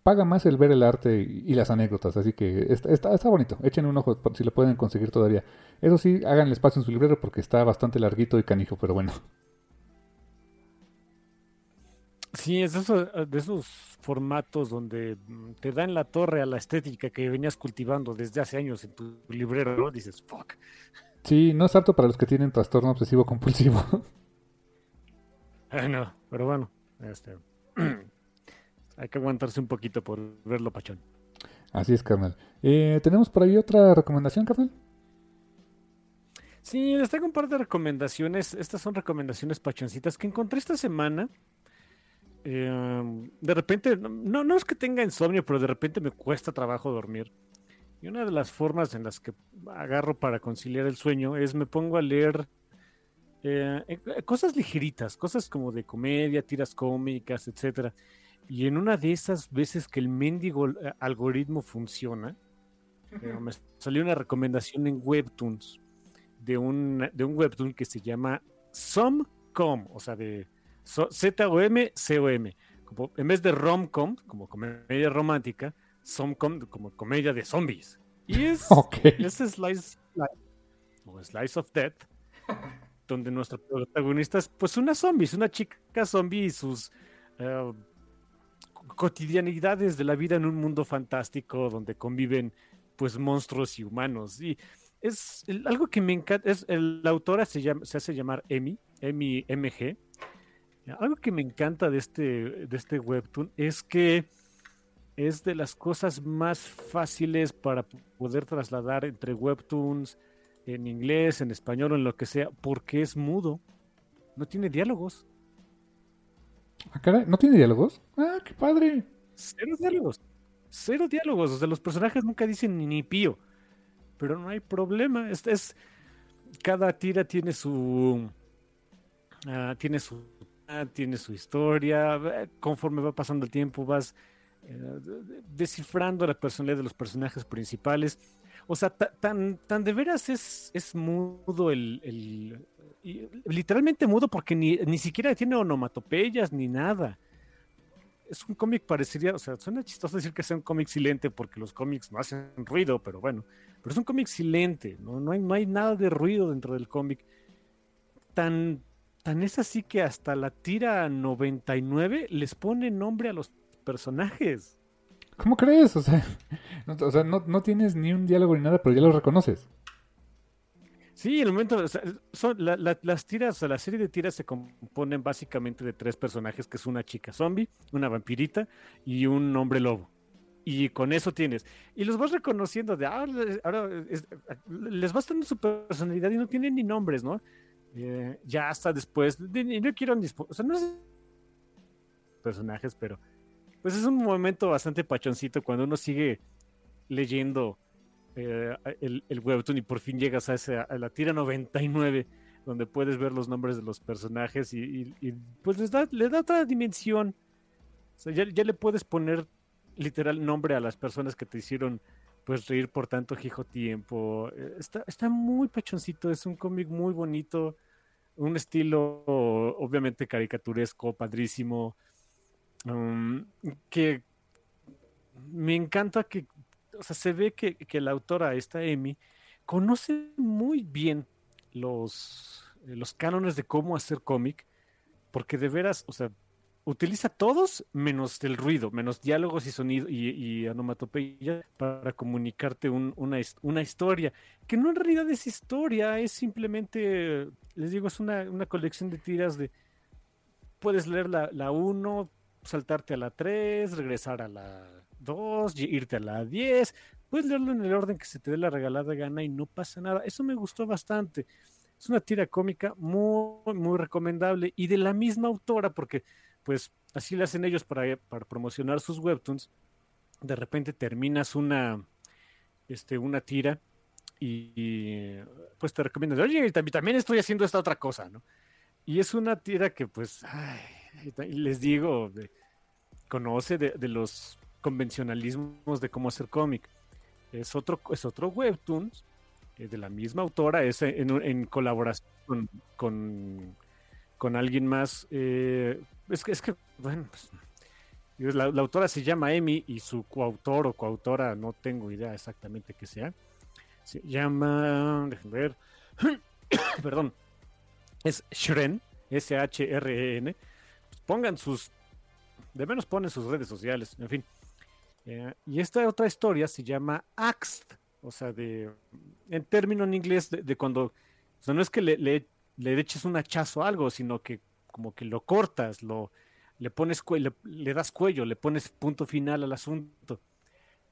S1: paga más el ver el arte y, y las anécdotas, así que está, está, está bonito. Echen un ojo si lo pueden conseguir todavía. Eso sí, hagan el espacio en su librero porque está bastante larguito y canijo, pero bueno.
S2: Sí, es de esos, de esos formatos donde mm, te dan la torre a la estética que venías cultivando desde hace años en tu librero, ¿no? Dices, fuck.
S1: Sí, no es apto para los que tienen trastorno obsesivo compulsivo.
S2: Ah, no, pero bueno, este, hay que aguantarse un poquito por verlo, pachón.
S1: Así es, carnal. Eh, ¿Tenemos por ahí otra recomendación, carnal?
S2: Sí, les traigo un par de recomendaciones. Estas son recomendaciones pachoncitas que encontré esta semana. Eh, de repente, no, no es que tenga insomnio, pero de repente me cuesta trabajo dormir. Y una de las formas en las que agarro para conciliar el sueño es me pongo a leer eh, eh, cosas ligeritas, cosas como de comedia, tiras cómicas, etcétera. Y en una de esas veces que el mendigo eh, algoritmo funciona, eh, me salió una recomendación en Webtoons de un, de un webtoon que se llama Somcom, o sea, de so- Z-O-M-C-O-M. Como, en vez de romcom, como comedia romántica, Somcom como comedia de zombies. Y es,
S1: Ok.
S2: es Slice, o Slice of Death, donde nuestro protagonista es pues una zombie, es una chica zombie y sus eh, cotidianidades de la vida en un mundo fantástico donde conviven pues monstruos y humanos. Y es algo que me encanta, es la autora se, llama, se hace llamar Emi, Emi MG. Algo que me encanta de este, de este webtoon es que es de las cosas más fáciles para poder trasladar entre webtoons en inglés, en español o en lo que sea, porque es mudo. No tiene diálogos.
S1: Ah, ¿No tiene diálogos? Ah, qué padre.
S2: Cero diálogos. Cero diálogos. O sea, los personajes nunca dicen ni, ni pío. Pero no hay problema. Es, es- cada tira tiene su. ah, tiene su. ah, tiene su historia. Conforme va pasando el tiempo, vas eh, de- de- descifrando la personalidad de los personajes principales. O sea, ta- tan, tan de veras es, es mudo el, el- literalmente mudo porque ni, ni siquiera tiene onomatopeyas ni nada es un cómic parecería, o sea, suena chistoso decir que sea un cómic silente porque los cómics no hacen ruido, pero bueno, pero es un cómic silente, ¿no? No, hay, no hay nada de ruido dentro del cómic. Tan, tan es así que hasta la tira 99 les pone nombre a los personajes.
S1: ¿Cómo crees? O sea, no, o sea, no, no tienes ni un diálogo ni nada, pero ya los reconoces.
S2: Sí, el momento, o sea, son, la- la- las tiras, o sea, la serie de tiras se componen básicamente de tres personajes, que es una chica zombie, una vampirita y un hombre lobo. Y con eso tienes. Y los vas reconociendo de ah, ahora es- les vas dando su personalidad y no tienen ni nombres, ¿no? Eh, ya hasta después, no quiero o sea, no sé personajes, pero pues es un momento bastante pachoncito cuando uno sigue leyendo eh, el, el webtoon y por fin llegas a, ese, a la tira 99 donde puedes ver los nombres de los personajes y, pues les da, le da otra dimensión. O sea, ya, ya le puedes poner literal nombre a las personas que te hicieron pues reír por tanto hijo tiempo. Eh, Está, está muy pachoncito, es un cómic muy bonito, un estilo obviamente caricaturesco, padrísimo, que me encanta que, o sea, se ve que, que la autora, esta Emi, conoce muy bien los, eh, los cánones de cómo hacer cómic, porque de veras, o sea, utiliza todos menos el ruido, menos diálogos y sonido y, y onomatopeya para comunicarte un- una, una historia, que no en realidad es historia, es simplemente, les digo, es una, una colección de tiras de, puedes leer la, la 1, saltarte a la 3, regresar a la 2, y- irte a la 10, puedes leerlo en el orden que se te dé la regalada gana y no pasa nada. Eso me gustó bastante. Es una tira cómica muy, muy recomendable y de la misma autora, porque pues así lo hacen ellos para, para promocionar sus webtoons. De repente terminas una, este, una tira y, pues te recomiendan, oye, también estoy haciendo esta otra cosa, ¿no? Y es una tira que pues, ay, les digo, conoce de, los convencionalismos de cómo hacer cómic. Es otro, es otro webtoon eh, de la misma autora, es en, colaboración con, con, alguien más. eh, es, que, es que, bueno, pues, la, la autora se llama Emi y su coautor o coautora, no tengo idea exactamente qué sea. Se llama, déjenme ver, perdón, es Shren, S-H-R-E-N. Pongan sus, de menos ponen sus redes sociales, en fin. Eh, y esta otra historia se llama Axed, o sea, de, en término en inglés, de, cuando, o sea, no es que le, le, le eches un hachazo a algo, sino que como que lo cortas, lo, le pones, le, le das cuello, le pones punto final al asunto.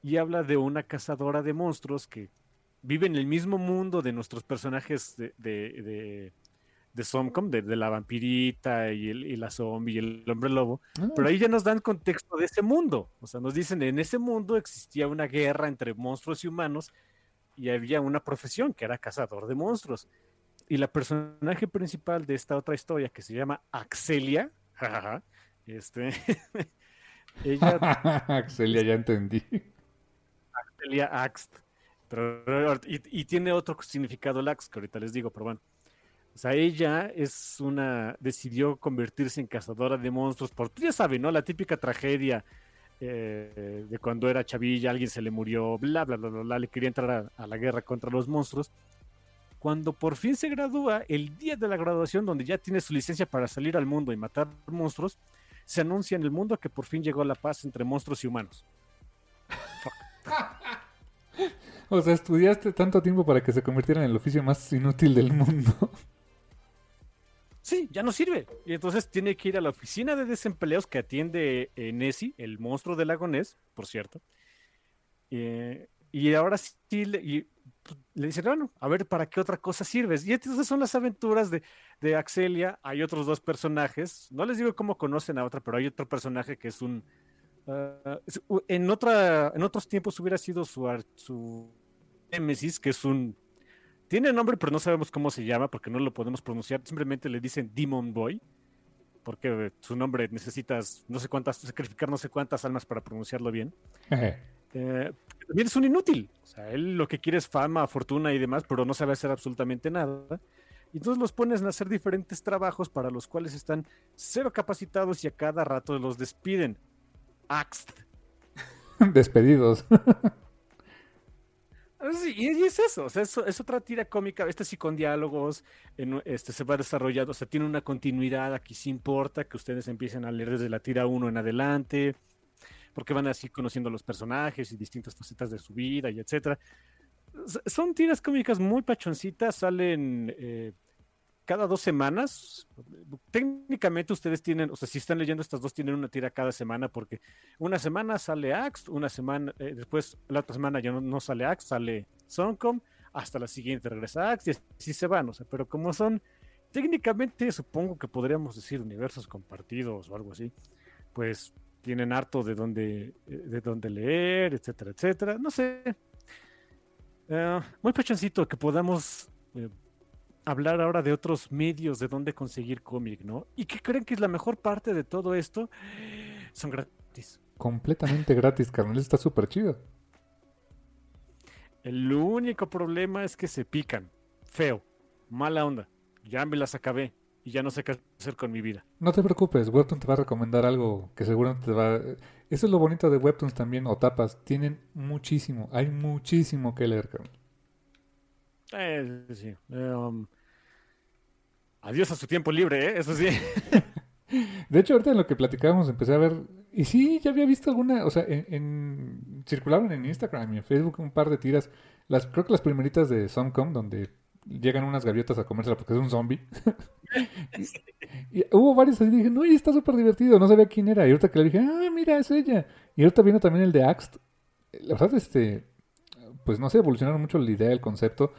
S2: Y habla de una cazadora de monstruos que vive en el mismo mundo de nuestros personajes de, de, de Somcom, de, de la vampirita y, el, y la zombie y el hombre lobo,
S1: Ah,
S2: pero ahí ya nos dan contexto de ese mundo. O sea, nos dicen, en ese mundo existía una guerra entre monstruos y humanos y había una profesión que era cazador de monstruos. Y la personaje principal de esta otra historia, que se llama Axelia, jajaja, este, ella,
S1: Axelia, ya entendí.
S2: Axelia Axt, pero, y, y tiene otro significado el Axt, que ahorita les digo, pero bueno. O sea, ella es una, decidió convertirse en cazadora de monstruos por, ya saben, ¿no? La típica tragedia eh, de cuando era chavilla, alguien se le murió, bla, bla, bla, bla, bla, le quería entrar a, a la guerra contra los monstruos. Cuando por fin se gradúa, el día de la graduación, donde ya tiene su licencia para salir al mundo y matar monstruos, se anuncia en el mundo que por fin llegó la paz entre monstruos y humanos.
S1: O sea, estudiaste tanto tiempo para que se convirtiera en el oficio más inútil del mundo.
S2: Sí, ya no sirve. Y entonces tiene que ir a la oficina de desempleados que atiende eh, Nessie, el monstruo del lago Ness, por cierto. Eh, y ahora sí le, y, le dicen, bueno, a ver, ¿para qué otra cosa sirves? Y entonces son las aventuras de, de Axelia. Hay otros dos personajes. No les digo cómo conocen a otra, pero hay otro personaje que es un... ah, es- u- en, otra, en otros tiempos hubiera sido su, su Nemesis, que es un... Tiene nombre, pero no sabemos cómo se llama porque no lo podemos pronunciar. Simplemente le dicen Demon Boy, porque su nombre necesitas no sé cuántas, sacrificar no sé cuántas almas para pronunciarlo bien. Eh, también es un inútil. O sea, él lo que quiere es fama, fortuna y demás, pero no sabe hacer absolutamente nada. Y entonces los pones a hacer diferentes trabajos para los cuales están cero capacitados y a cada rato los despiden. Axed.
S1: Despedidos.
S2: Ah, y es eso, o sea, es, otra tira cómica, este sí con diálogos, este se va desarrollando, o sea, tiene una continuidad, aquí sí importa que ustedes empiecen a leer desde la tira 1 en adelante, porque van así conociendo los personajes y distintas facetas de su vida y etcétera. Son tiras cómicas muy pachoncitas, salen eh, cada dos semanas. Técnicamente ustedes tienen, o sea, si están leyendo estas dos, tienen una tira cada semana, porque una semana sale Axe, una semana, eh, después la otra semana ya no, sale Axe, sale Soncom, hasta la siguiente regresa Axe y así se van, o sea, pero como son técnicamente supongo que podríamos decir universos compartidos o algo así, pues tienen harto de donde, eh, de donde leer, etcétera, etcétera, no sé. Eh, muy pachoncito que podamos hablar ahora de otros medios de dónde conseguir cómic, ¿no? ¿Y qué creen que es la mejor parte de todo esto? Son gratis.
S1: Completamente gratis, carnal. Está súper chido.
S2: El único problema es que se pican. Feo. Mala onda. Ya me las acabé. Y ya no sé qué hacer con mi vida.
S1: No te preocupes, Webtoon te va a recomendar algo que seguramente te va... Eso es lo bonito de Webtoons también, o tapas. Tienen muchísimo, hay muchísimo que leer, carnal.
S2: Eh, sí. Um, adiós a su tiempo libre, ¿eh? Eso sí.
S1: De hecho, ahorita en lo que platicábamos empecé a ver... Y sí, ya había visto alguna... O sea, en, en- circularon en Instagram y en Facebook un par de tiras. Las, creo que las primeritas de Somcom, donde llegan unas gaviotas a comérsela porque es un zombie. y, y hubo varios así, dije, no, y está súper divertido, no sabía quién era. Y ahorita que le dije, ah, mira, es ella. Y ahorita viendo también el de Axt. La verdad, este, pues no sé, evolucionaron mucho la idea, el concepto.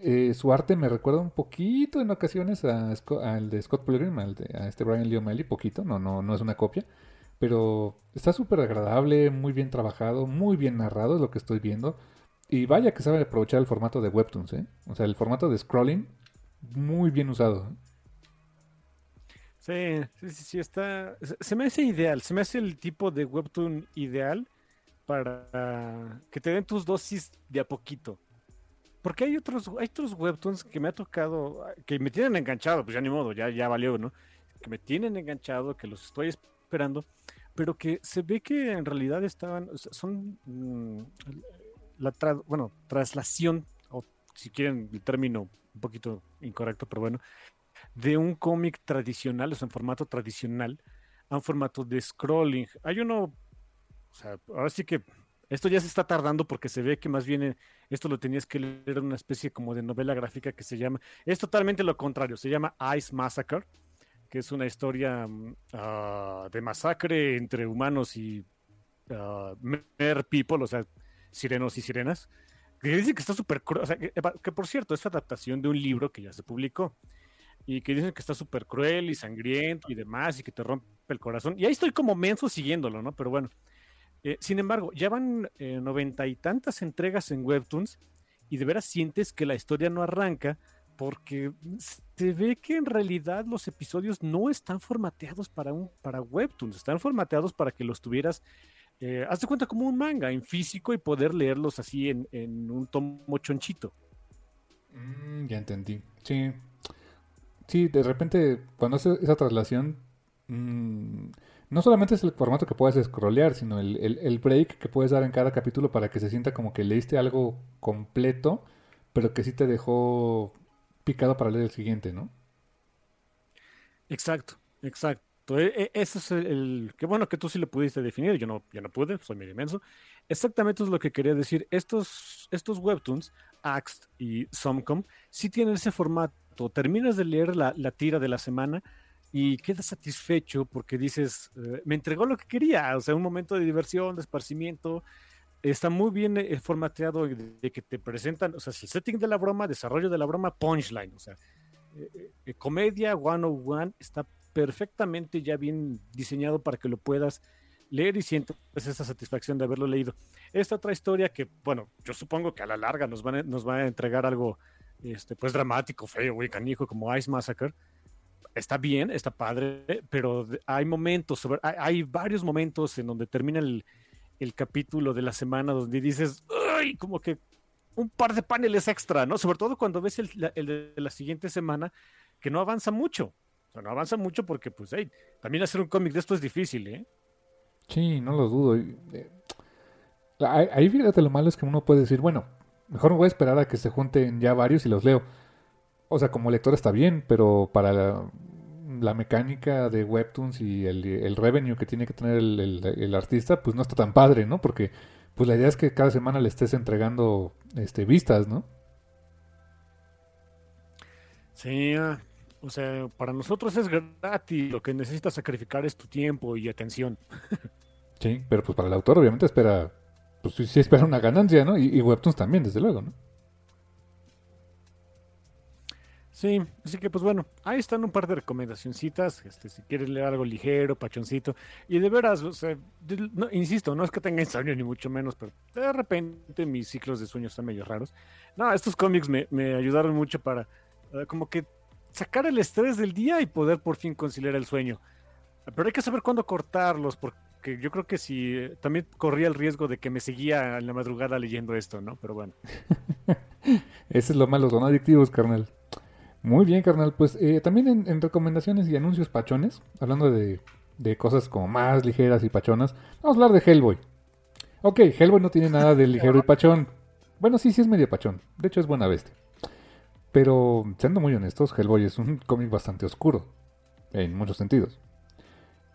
S1: Eh, su arte me recuerda un poquito en ocasiones a Sco- al de Scott Pilgrim, de, a este Brian Lee O'Malley, poquito, no, no, no es una copia. Pero está súper agradable, muy bien trabajado, muy bien narrado, es lo que estoy viendo. Y vaya que sabe aprovechar el formato de Webtoons, ¿eh? O sea, el formato de scrolling, muy bien usado.
S2: Sí, sí, sí, está. Se me hace ideal, se me hace el tipo de webtoon ideal para que te den tus dosis de a poquito. Porque hay otros, hay otros webtoons que me ha tocado, que me tienen enganchado, pues ya ni modo, ya, ya valió, ¿no? Que me tienen enganchado, que los estoy esperando, pero que se ve que en realidad estaban, son mm, la tra- bueno, traslación, o si quieren el término un poquito incorrecto, pero bueno, de un cómic tradicional, o sea, en formato tradicional, a un formato de scrolling. Hay uno, o sea, ahora sí que esto ya se está tardando porque se ve que más bien eh, esto lo tenías que leer en una especie como de novela gráfica que se llama, es totalmente lo contrario, se llama Ice Massacre, que es una historia mm, ah, de masacre entre humanos y ah, mer people, o sea, sirenos y sirenas. Que dicen que está súper cruel, o sea, que, que por cierto, es adaptación de un libro que ya se publicó y que dicen que está súper cruel y sangriento y demás y que te rompe el corazón. Y ahí estoy como menso siguiéndolo, ¿no? Pero bueno. Eh, sin embargo, ya van eh, noventa y tantas entregas en Webtoons y de veras sientes que la historia no arranca porque se ve que en realidad los episodios no están formateados para, un, para Webtoons, están formateados para que los tuvieras, eh, haz de cuenta como un manga en físico y poder leerlos así en, en un tomo chonchito.
S1: Mm, ya entendí. Sí. Sí, de repente, cuando hace esa traslación, mm, no solamente es el formato que puedes scrollear, sino el, el- el break que puedes dar en cada capítulo para que se sienta como que leíste algo completo, pero que sí te dejó picado para leer el siguiente, ¿no?
S2: Exacto, exacto. Entonces, e, ese es el, Qué bueno que tú sí lo pudiste definir, yo no, yo no pude, soy medio inmenso. Exactamente es lo que quería decir. Estos, estos webtoons, Axt y Somcom, sí tienen ese formato. Terminas de leer la, la tira de la semana y quedas satisfecho porque dices, eh, me entregó lo que quería, o sea, un momento de diversión, de esparcimiento. Está muy bien eh, formateado de, que te presentan, o sea, el setting de la broma, desarrollo de la broma, punchline, o sea, eh, comedia 101 está perfectamente ya bien diseñado para que lo puedas leer y sientes esa satisfacción de haberlo leído. Esta otra historia que, bueno, yo supongo que a la larga nos, van a, nos va a entregar algo este, pues dramático, feo y canijo como Ice Massacre. Está bien, está padre, pero hay momentos, hay, varios momentos en donde termina el, el capítulo de la semana donde dices, ¡ay! Como que un par de paneles extra, ¿no? Sobre todo cuando ves el, el de la siguiente semana, que no avanza mucho. O sea, no avanza mucho porque, pues, hey, también hacer un cómic de esto es difícil, ¿eh?
S1: Sí, no lo dudo. Eh, ahí fíjate lo malo es que uno puede decir, bueno, mejor me voy a esperar a que se junten ya varios y los leo. O sea, como lector está bien, pero para la, mecánica de Webtoons y el, revenue que tiene que tener el, artista, pues no está tan padre, ¿no? Porque pues la idea es que cada semana le estés entregando este, vistas, ¿no?
S2: Sí, ah, o sea, para nosotros es gratis, lo que necesitas sacrificar es tu tiempo y atención.
S1: Sí, pero pues para el autor obviamente espera, pues sí, espera una ganancia, ¿no? Y, Webtoons también, desde luego, ¿no?
S2: Sí, así que pues bueno, ahí están un par de recomendacioncitas, este, si quieres leer algo ligero, pachoncito, y de veras, o sea, no, insisto, no es que tenga insomnio ni mucho menos, pero de repente mis ciclos de sueño están medio raros. No, estos cómics me, me ayudaron mucho para, eh, como que sacar el estrés del día y poder por fin conciliar el sueño. Pero hay que saber cuándo cortarlos, porque yo creo que si también corría el riesgo de que me seguía en la madrugada leyendo esto, ¿no? Pero bueno.
S1: Ese es lo malo, son adictivos, carnal. Muy bien, carnal. Pues eh, también en, recomendaciones y anuncios pachones, hablando de, de, cosas como más ligeras y pachonas, vamos a hablar de Hellboy. Ok, Hellboy no tiene nada de ligero y pachón. Bueno, sí, sí es medio pachón. De hecho, es buena bestia. Pero, siendo muy honestos, Hellboy es un cómic bastante oscuro, en muchos sentidos.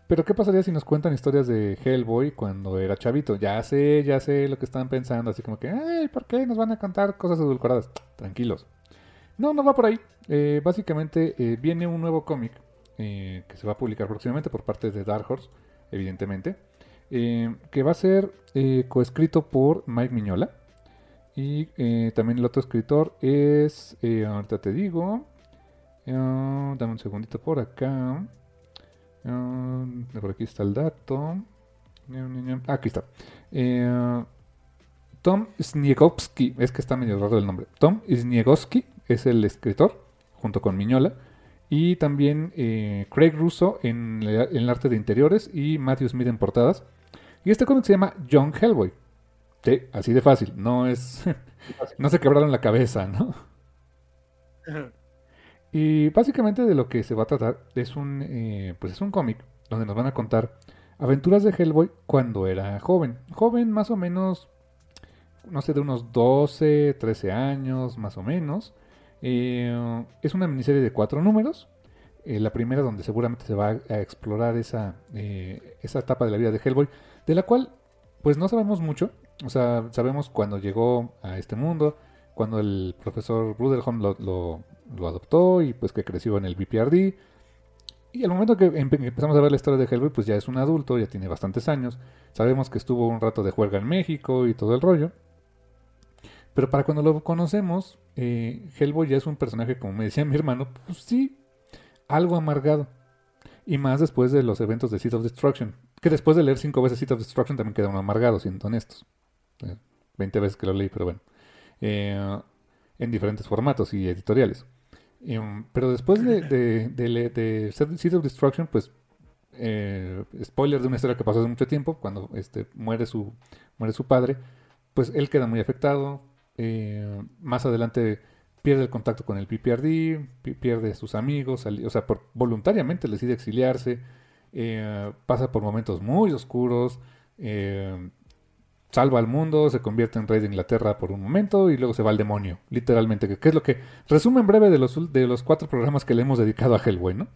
S1: Pero, ¿qué pasaría si nos cuentan historias de Hellboy cuando era chavito? Ya sé, ya sé lo que están pensando, así como que, ay, ¿por qué nos van a contar cosas edulcoradas? Tranquilos. No, no va por ahí. Eh, básicamente eh, viene un nuevo cómic eh, que se va a publicar próximamente por parte de Dark Horse, evidentemente, que va a ser coescrito por Mike Miñola y también el otro escritor es, ahorita te digo, dame un segundito por acá. por aquí está el dato. Aquí está. Tom Sniegowski, es que está medio raro el nombre. Tom Sniegowski es el escritor, junto con Miñola. Y también Craig Russo en, en, el arte de interiores y Matthew Smith en portadas. Y este cómic se llama John Hellboy. Sí, así de fácil. No es. no se quebraron la cabeza, ¿no? y básicamente de lo que se va a tratar es un. Eh, pues es un cómic donde nos van a contar aventuras de Hellboy cuando era joven. Joven, más o menos. No sé, de unos 12, 13 años, más o menos. Eh, es una miniserie de cuatro números. Eh, la primera donde seguramente se va a, explorar esa, esa etapa de la vida de Hellboy, de la cual pues no sabemos mucho. O sea, sabemos cuando llegó a este mundo, cuando el profesor Bruderholm lo, lo, adoptó y pues que creció en el BPRD. Y al momento que empezamos a ver la historia de Hellboy, pues ya es un adulto, ya tiene bastantes años. Sabemos que estuvo un rato de juerga en México y todo el rollo. Pero para cuando lo conocemos, eh, Hellboy ya es un personaje, como me decía mi hermano, pues sí, algo amargado. Y más después de los eventos de Seed of Destruction. Que después de leer cinco veces Seed of Destruction también queda uno amargado, siendo honestos. 20 veces que lo leí, pero bueno. Eh, en diferentes formatos y editoriales. Em, pero después de, de, de, of Destruction, pues, eh, spoiler de una historia que pasó hace mucho tiempo, cuando este, muere, su, muere su padre, pues él queda muy afectado. Eh, más adelante pierde el contacto con el PPRD, pierde sus amigos, o sea, por, voluntariamente decide exiliarse, pasa por momentos muy oscuros, salva al mundo, se convierte en rey de Inglaterra por un momento y luego se va al demonio, literalmente, que, es lo que resume en breve de los, de los cuatro programas que le hemos dedicado a Hellboy, ¿no?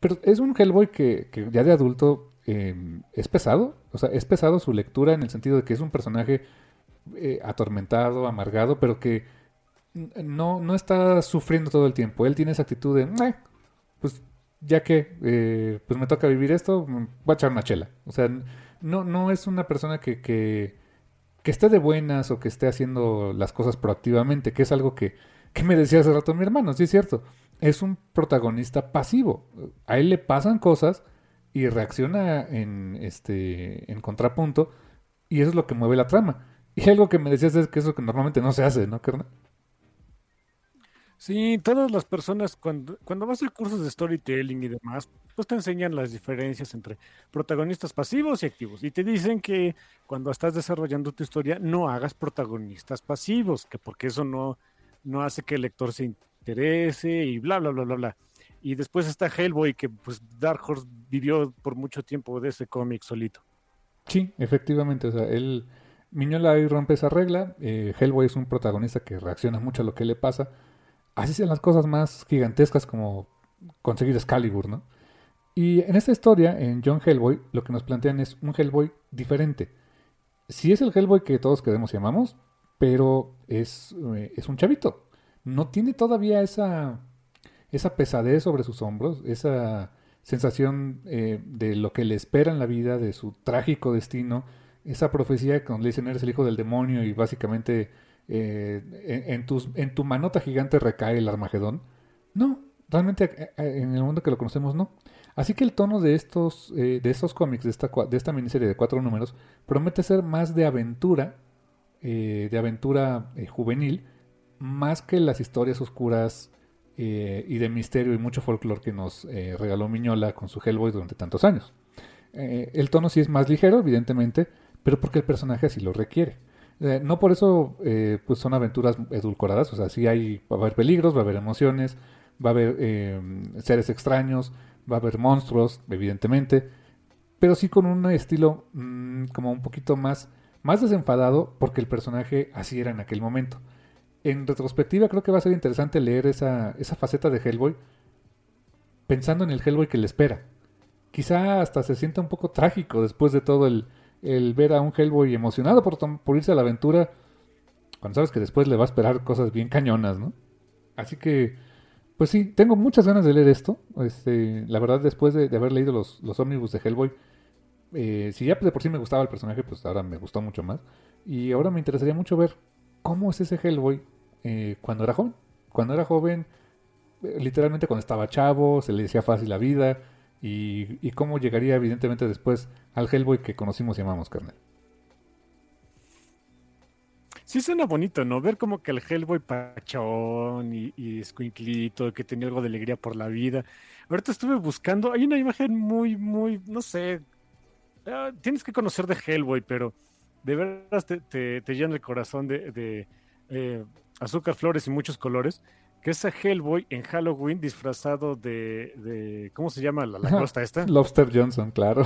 S1: Pero es un Hellboy que, que ya de adulto eh, es pesado. O sea, es pesado su lectura en el sentido de que es un personaje eh, atormentado, amargado, pero que no, no está sufriendo todo el tiempo. Él tiene esa actitud de, "Eh, pues ya que eh, pues me toca vivir esto, mm, voy a echar una chela. O sea, no, no es una persona que, que, que esté de buenas o que esté haciendo las cosas proactivamente, que es algo que, que me decía hace rato mi hermano, sí es cierto. Es un protagonista pasivo. A él le pasan cosas y reacciona en, este, en contrapunto y eso es lo que mueve la trama. Y algo que me decías es que eso que normalmente no se hace, ¿no, carnal?
S2: Sí, todas las personas cuando, cuando vas a cursos de storytelling y demás, pues te enseñan las diferencias entre protagonistas pasivos y activos. Y te dicen que cuando estás desarrollando tu historia no hagas protagonistas pasivos, que porque eso no, no hace que el lector se interese y bla, bla, bla, bla, bla. Y después está Hellboy, que pues Dark Horse vivió por mucho tiempo de ese cómic solito.
S1: Sí, efectivamente. O sea, él. Miñola ahí rompe esa regla. eh, Hellboy es un protagonista que reacciona mucho a lo que le pasa. Así sean las cosas más gigantescas como conseguir Excalibur, ¿no? Y en esta historia, en John Hellboy, lo que nos plantean es un Hellboy diferente. Sí es el Hellboy que todos queremos y amamos, pero es, eh, es un chavito. No tiene todavía esa, esa pesadez sobre sus hombros, esa sensación eh, de lo que le espera en la vida, de su trágico destino, esa profecía cuando le dicen eres el hijo del demonio y básicamente eh, en, en tu manota gigante recae el Armagedón. No, realmente eh, eh, en el mundo que lo conocemos no. Así que el tono de estos, de estos cómics, de esta, de esta miniserie de cuatro números, promete ser más de aventura, de aventura juvenil, más que las historias oscuras y de misterio y mucho folclore que nos regaló Miñola con su Hellboy durante tantos años. El tono sí es más ligero, evidentemente, pero porque el personaje así lo requiere. Eh, no por eso eh, pues son aventuras edulcoradas, o sea, sí hay, va a haber peligros, va a haber emociones, va a haber eh, seres extraños, va a haber monstruos, evidentemente, pero sí con un estilo mm, como un poquito más, más desenfadado porque el personaje así era en aquel momento. En retrospectiva creo que va a ser interesante leer esa, esa faceta de Hellboy pensando en el Hellboy que le espera. Quizá hasta se sienta un poco trágico después de todo el, el ver a un Hellboy emocionado por, por irse a la aventura cuando sabes que después le va a esperar cosas bien cañonas, ¿no? Así que, pues sí, tengo muchas ganas de leer esto. Este, la verdad, después de, de haber leído los, los ómnibus de Hellboy, eh, si ya de por sí me gustaba el personaje, pues ahora me gustó mucho más. Y ahora me interesaría mucho ver cómo es ese Hellboy eh, cuando era joven. Cuando era joven, eh, literalmente cuando estaba chavo, se le decía fácil la vida. Y, y cómo llegaría, evidentemente, después al Hellboy que conocimos y amamos, carnal.
S2: Sí suena bonito, ¿no? Ver como que el Hellboy pachón y, y escuinclito, que tenía algo de alegría por la vida. Ahorita estuve buscando, hay una imagen muy, muy, no sé, ah, tienes que conocer de Hellboy, pero de veras te, te- llena el corazón de, de, eh, azúcar, flores y muchos colores, que es a Hellboy en Halloween disfrazado de, de ¿cómo se llama la langosta esta?
S1: Lobster Johnson, claro.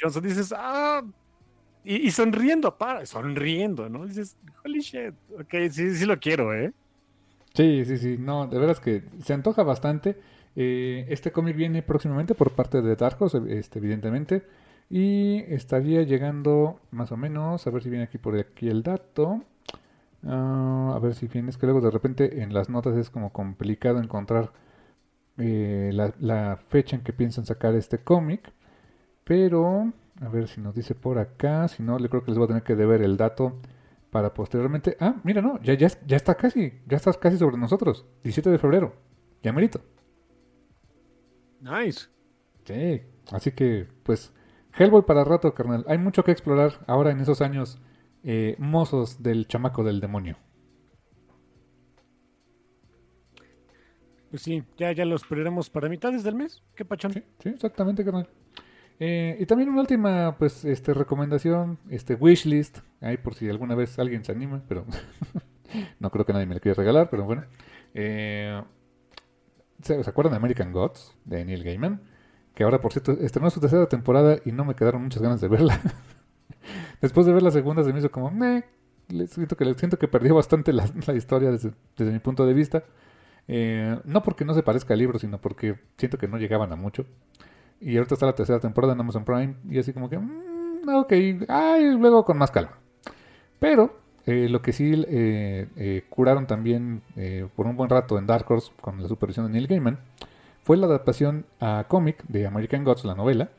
S2: Johnson, dices, ah, y, y sonriendo, para, sonriendo, ¿no? Dices, holy shit, ok, sí, sí lo quiero, ¿eh?
S1: Sí, sí, sí, no, de veras que se antoja bastante. Eh, este cómic viene próximamente por parte de Dark Horse, este, evidentemente, y estaría llegando más o menos, a ver si viene aquí por aquí el dato. Ah, a ver si viene, es que luego de repente en las notas es como complicado encontrar eh, la, la fecha en que piensan sacar este cómic, pero a ver si nos dice por acá, si no, le creo que les voy a tener que deber el dato para posteriormente. Ah, mira, no, ya, ya, ya está casi, ya estás casi sobre nosotros. 17 de febrero, ya merito.
S2: Nice.
S1: Sí, así que, pues, Hellboy para rato, carnal. Hay mucho que explorar ahora en esos años eh, mozos del chamaco del demonio.
S2: Pues sí, ya, ya lo esperaremos para mitades del mes. ¿Qué pachón?
S1: Sí, sí, exactamente, carnal. Eh, y también una última, pues, este, recomendación, este, wishlist, ahí por si alguna vez alguien se anima, pero no creo que nadie me lo quiera regalar, pero bueno. Eh, ¿se, se acuerdan de American Gods, de Neil Gaiman? Que ahora, por cierto, estrenó su tercera temporada y no me quedaron muchas ganas de verla. Después de ver la segunda se me hizo como, le siento que, siento que perdió bastante la, historia desde, desde mi punto de vista. Eh, no porque no se parezca al libro, sino porque siento que no llegaban a mucho. Y ahorita está la tercera temporada en Amazon Prime y así como que, mm, ok, ay, luego con más calma. Pero eh, lo que sí eh, curaron también por un buen rato en Dark Horse con la supervisión de Neil Gaiman fue la adaptación a cómic de American Gods, la novela,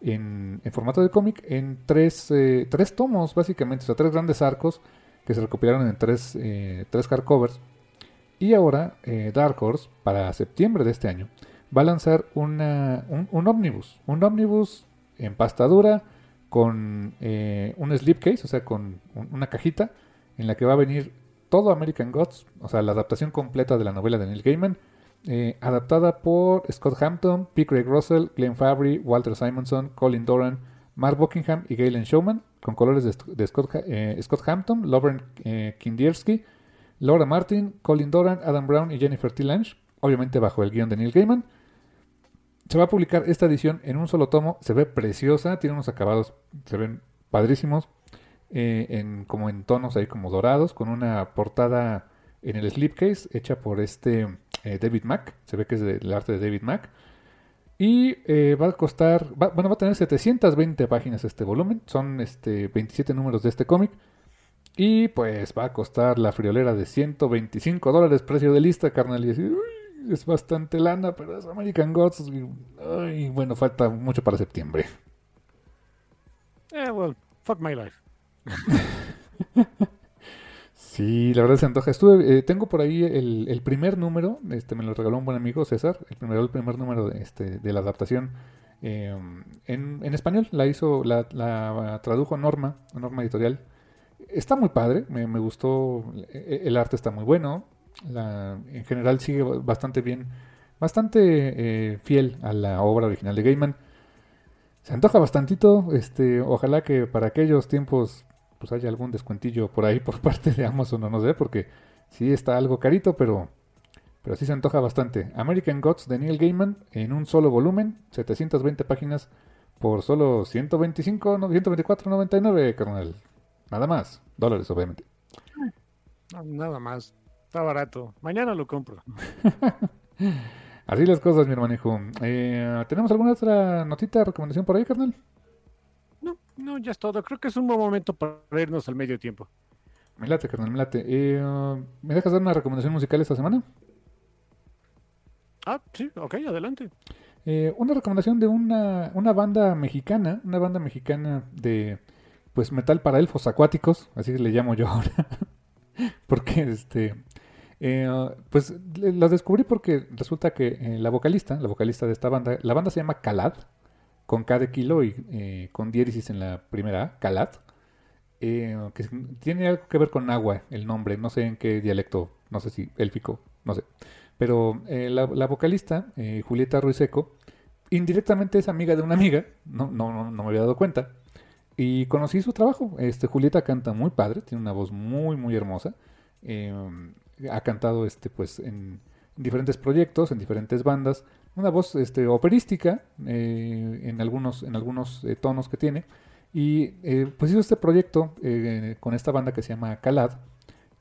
S1: en, formato de cómic en tres, tres tomos básicamente, o sea, tres grandes arcos que se recopilaron en tres, tres hardcovers. Y ahora Dark Horse, para septiembre de este año, va a lanzar una, un, ómnibus, un ómnibus en pastadura con un slipcase, o sea, con una cajita en la que va a venir todo American Gods, o sea, la adaptación completa de la novela de Neil Gaiman, eh, adaptada por Scott Hampton, P. Craig Russell, Glenn Fabry, Walter Simonson, Colin Doran, Mark Buckingham y Galen Showman, con colores de, Scott, eh, Scott, Hampton, Lauren eh, Laura Martin, Colin Doran, Adam Brown y Jennifer T. Lange, obviamente bajo el guion de Neil Gaiman. Se va a publicar esta edición en un solo tomo, se ve preciosa, tiene unos acabados, se ven padrísimos. Eh, como en tonos ahí como dorados, con una portada en el slipcase hecha por este eh, David Mack, se ve que es del arte de David Mack. Y eh, va a costar, bueno, va a tener 720 páginas este volumen, son este 27 números de este cómic. Y pues va a costar la friolera de 125 dólares, precio de lista, carnal. Y así, es bastante lana, pero es American Gods. Y, bueno, falta mucho para septiembre.
S2: Eh, well, fuck my life.
S1: sí, la verdad se antoja. Estuve, eh, tengo por ahí el, primer número, este me lo regaló un buen amigo César, el primer, el primer número de, este, de la adaptación em, en, español. La hizo, la, tradujo Norma, Norma Editorial. Está muy padre, me, gustó, e, el arte está muy bueno, la, en general sigue bastante bien, bastante eh, fiel a la obra original de Gaiman. Se antoja bastantito, este, ojalá que para aquellos tiempos pues haya algún descuentillo por ahí por parte de Amazon o no sé, porque sí está algo carito, pero, pero sí se antoja bastante. American Gods de Neil Gaiman en un solo volumen, 720 páginas por solo 125, 124.99, carnal. Nada más, dólares obviamente.
S2: nada más, está barato. Mañana lo compro.
S1: Así las cosas, mi hermanijo. Eh, ¿Tenemos alguna otra notita, recomendación por ahí, carnal?
S2: No, ya es todo. Creo que es un buen momento para irnos al medio tiempo.
S1: Me late, carnal, me late. Eh, ¿Me dejas dar una recomendación musical esta semana?
S2: Ah, sí, ok, adelante.
S1: Eh, una recomendación de una, una banda mexicana, una banda mexicana de pues metal para elfos acuáticos, así le llamo yo ahora. porque este eh, pues la descubrí porque resulta que la vocalista, la vocalista de esta banda, la banda se llama Calad, con de kilo y eh, con diéresis en la primera Calat, eh, que tiene algo que ver con agua, el nombre, no sé en qué dialecto, no sé si élfico, no sé. Pero eh, la, vocalista, Julieta Ruiseco, indirectamente es amiga de una amiga, no, no, no, no, me había dado cuenta, y conocí su trabajo. Este, Julieta canta muy padre, tiene una voz muy, muy hermosa. ha cantado este, pues, en diferentes proyectos, en diferentes bandas una voz este, operística eh, en algunos, en algunos eh, tonos que tiene. Y eh, pues hizo este proyecto con esta banda que se llama Calad.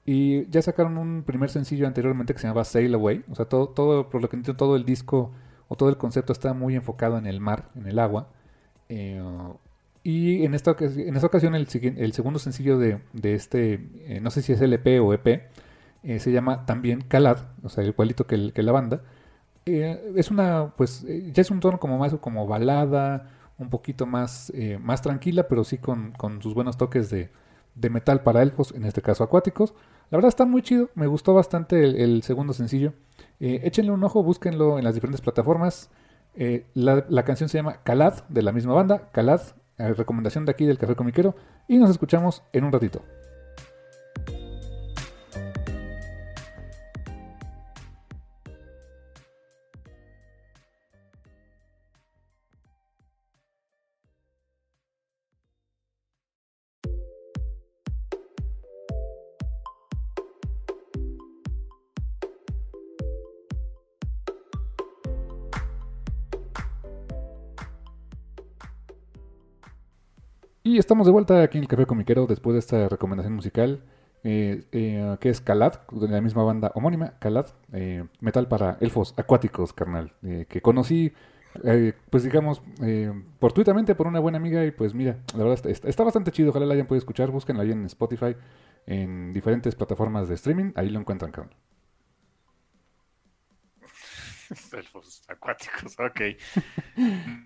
S1: Y ya sacaron un primer sencillo anteriormente que se llamaba Sail Away. O sea, todo, todo por lo que entiendo, todo el disco o todo el concepto está muy enfocado en el mar, en el agua. y en esta, en esta ocasión el, el segundo sencillo de, de este, no sé si es LP o EP, se llama también Calad, o sea, igualito que, que la banda. Eh, es una, pues, eh, ya es un tono como más como balada, un poquito más, eh, más tranquila, pero sí con, sus buenos toques de, metal para elfos, en este caso acuáticos. La verdad está muy chido, me gustó bastante el, segundo sencillo. échenle un ojo, búsquenlo en las diferentes plataformas. La, la, canción se llama Calad, de la misma banda, Calad, recomendación de aquí del Café Comiquero, y nos escuchamos en un ratito. Y estamos de vuelta aquí en el Café Comiquero después de esta recomendación musical. eh, eh, que es Kalad, de la misma banda homónima, Kalad, eh, metal para elfos acuáticos, carnal, que conocí, pues digamos, fortuitamente por una buena amiga y pues mira, la verdad está, bastante chido, ojalá la hayan podido escuchar, búsquenla ahí en Spotify, en diferentes plataformas de streaming, ahí lo encuentran, carnal.
S2: Elfos acuáticos, ok.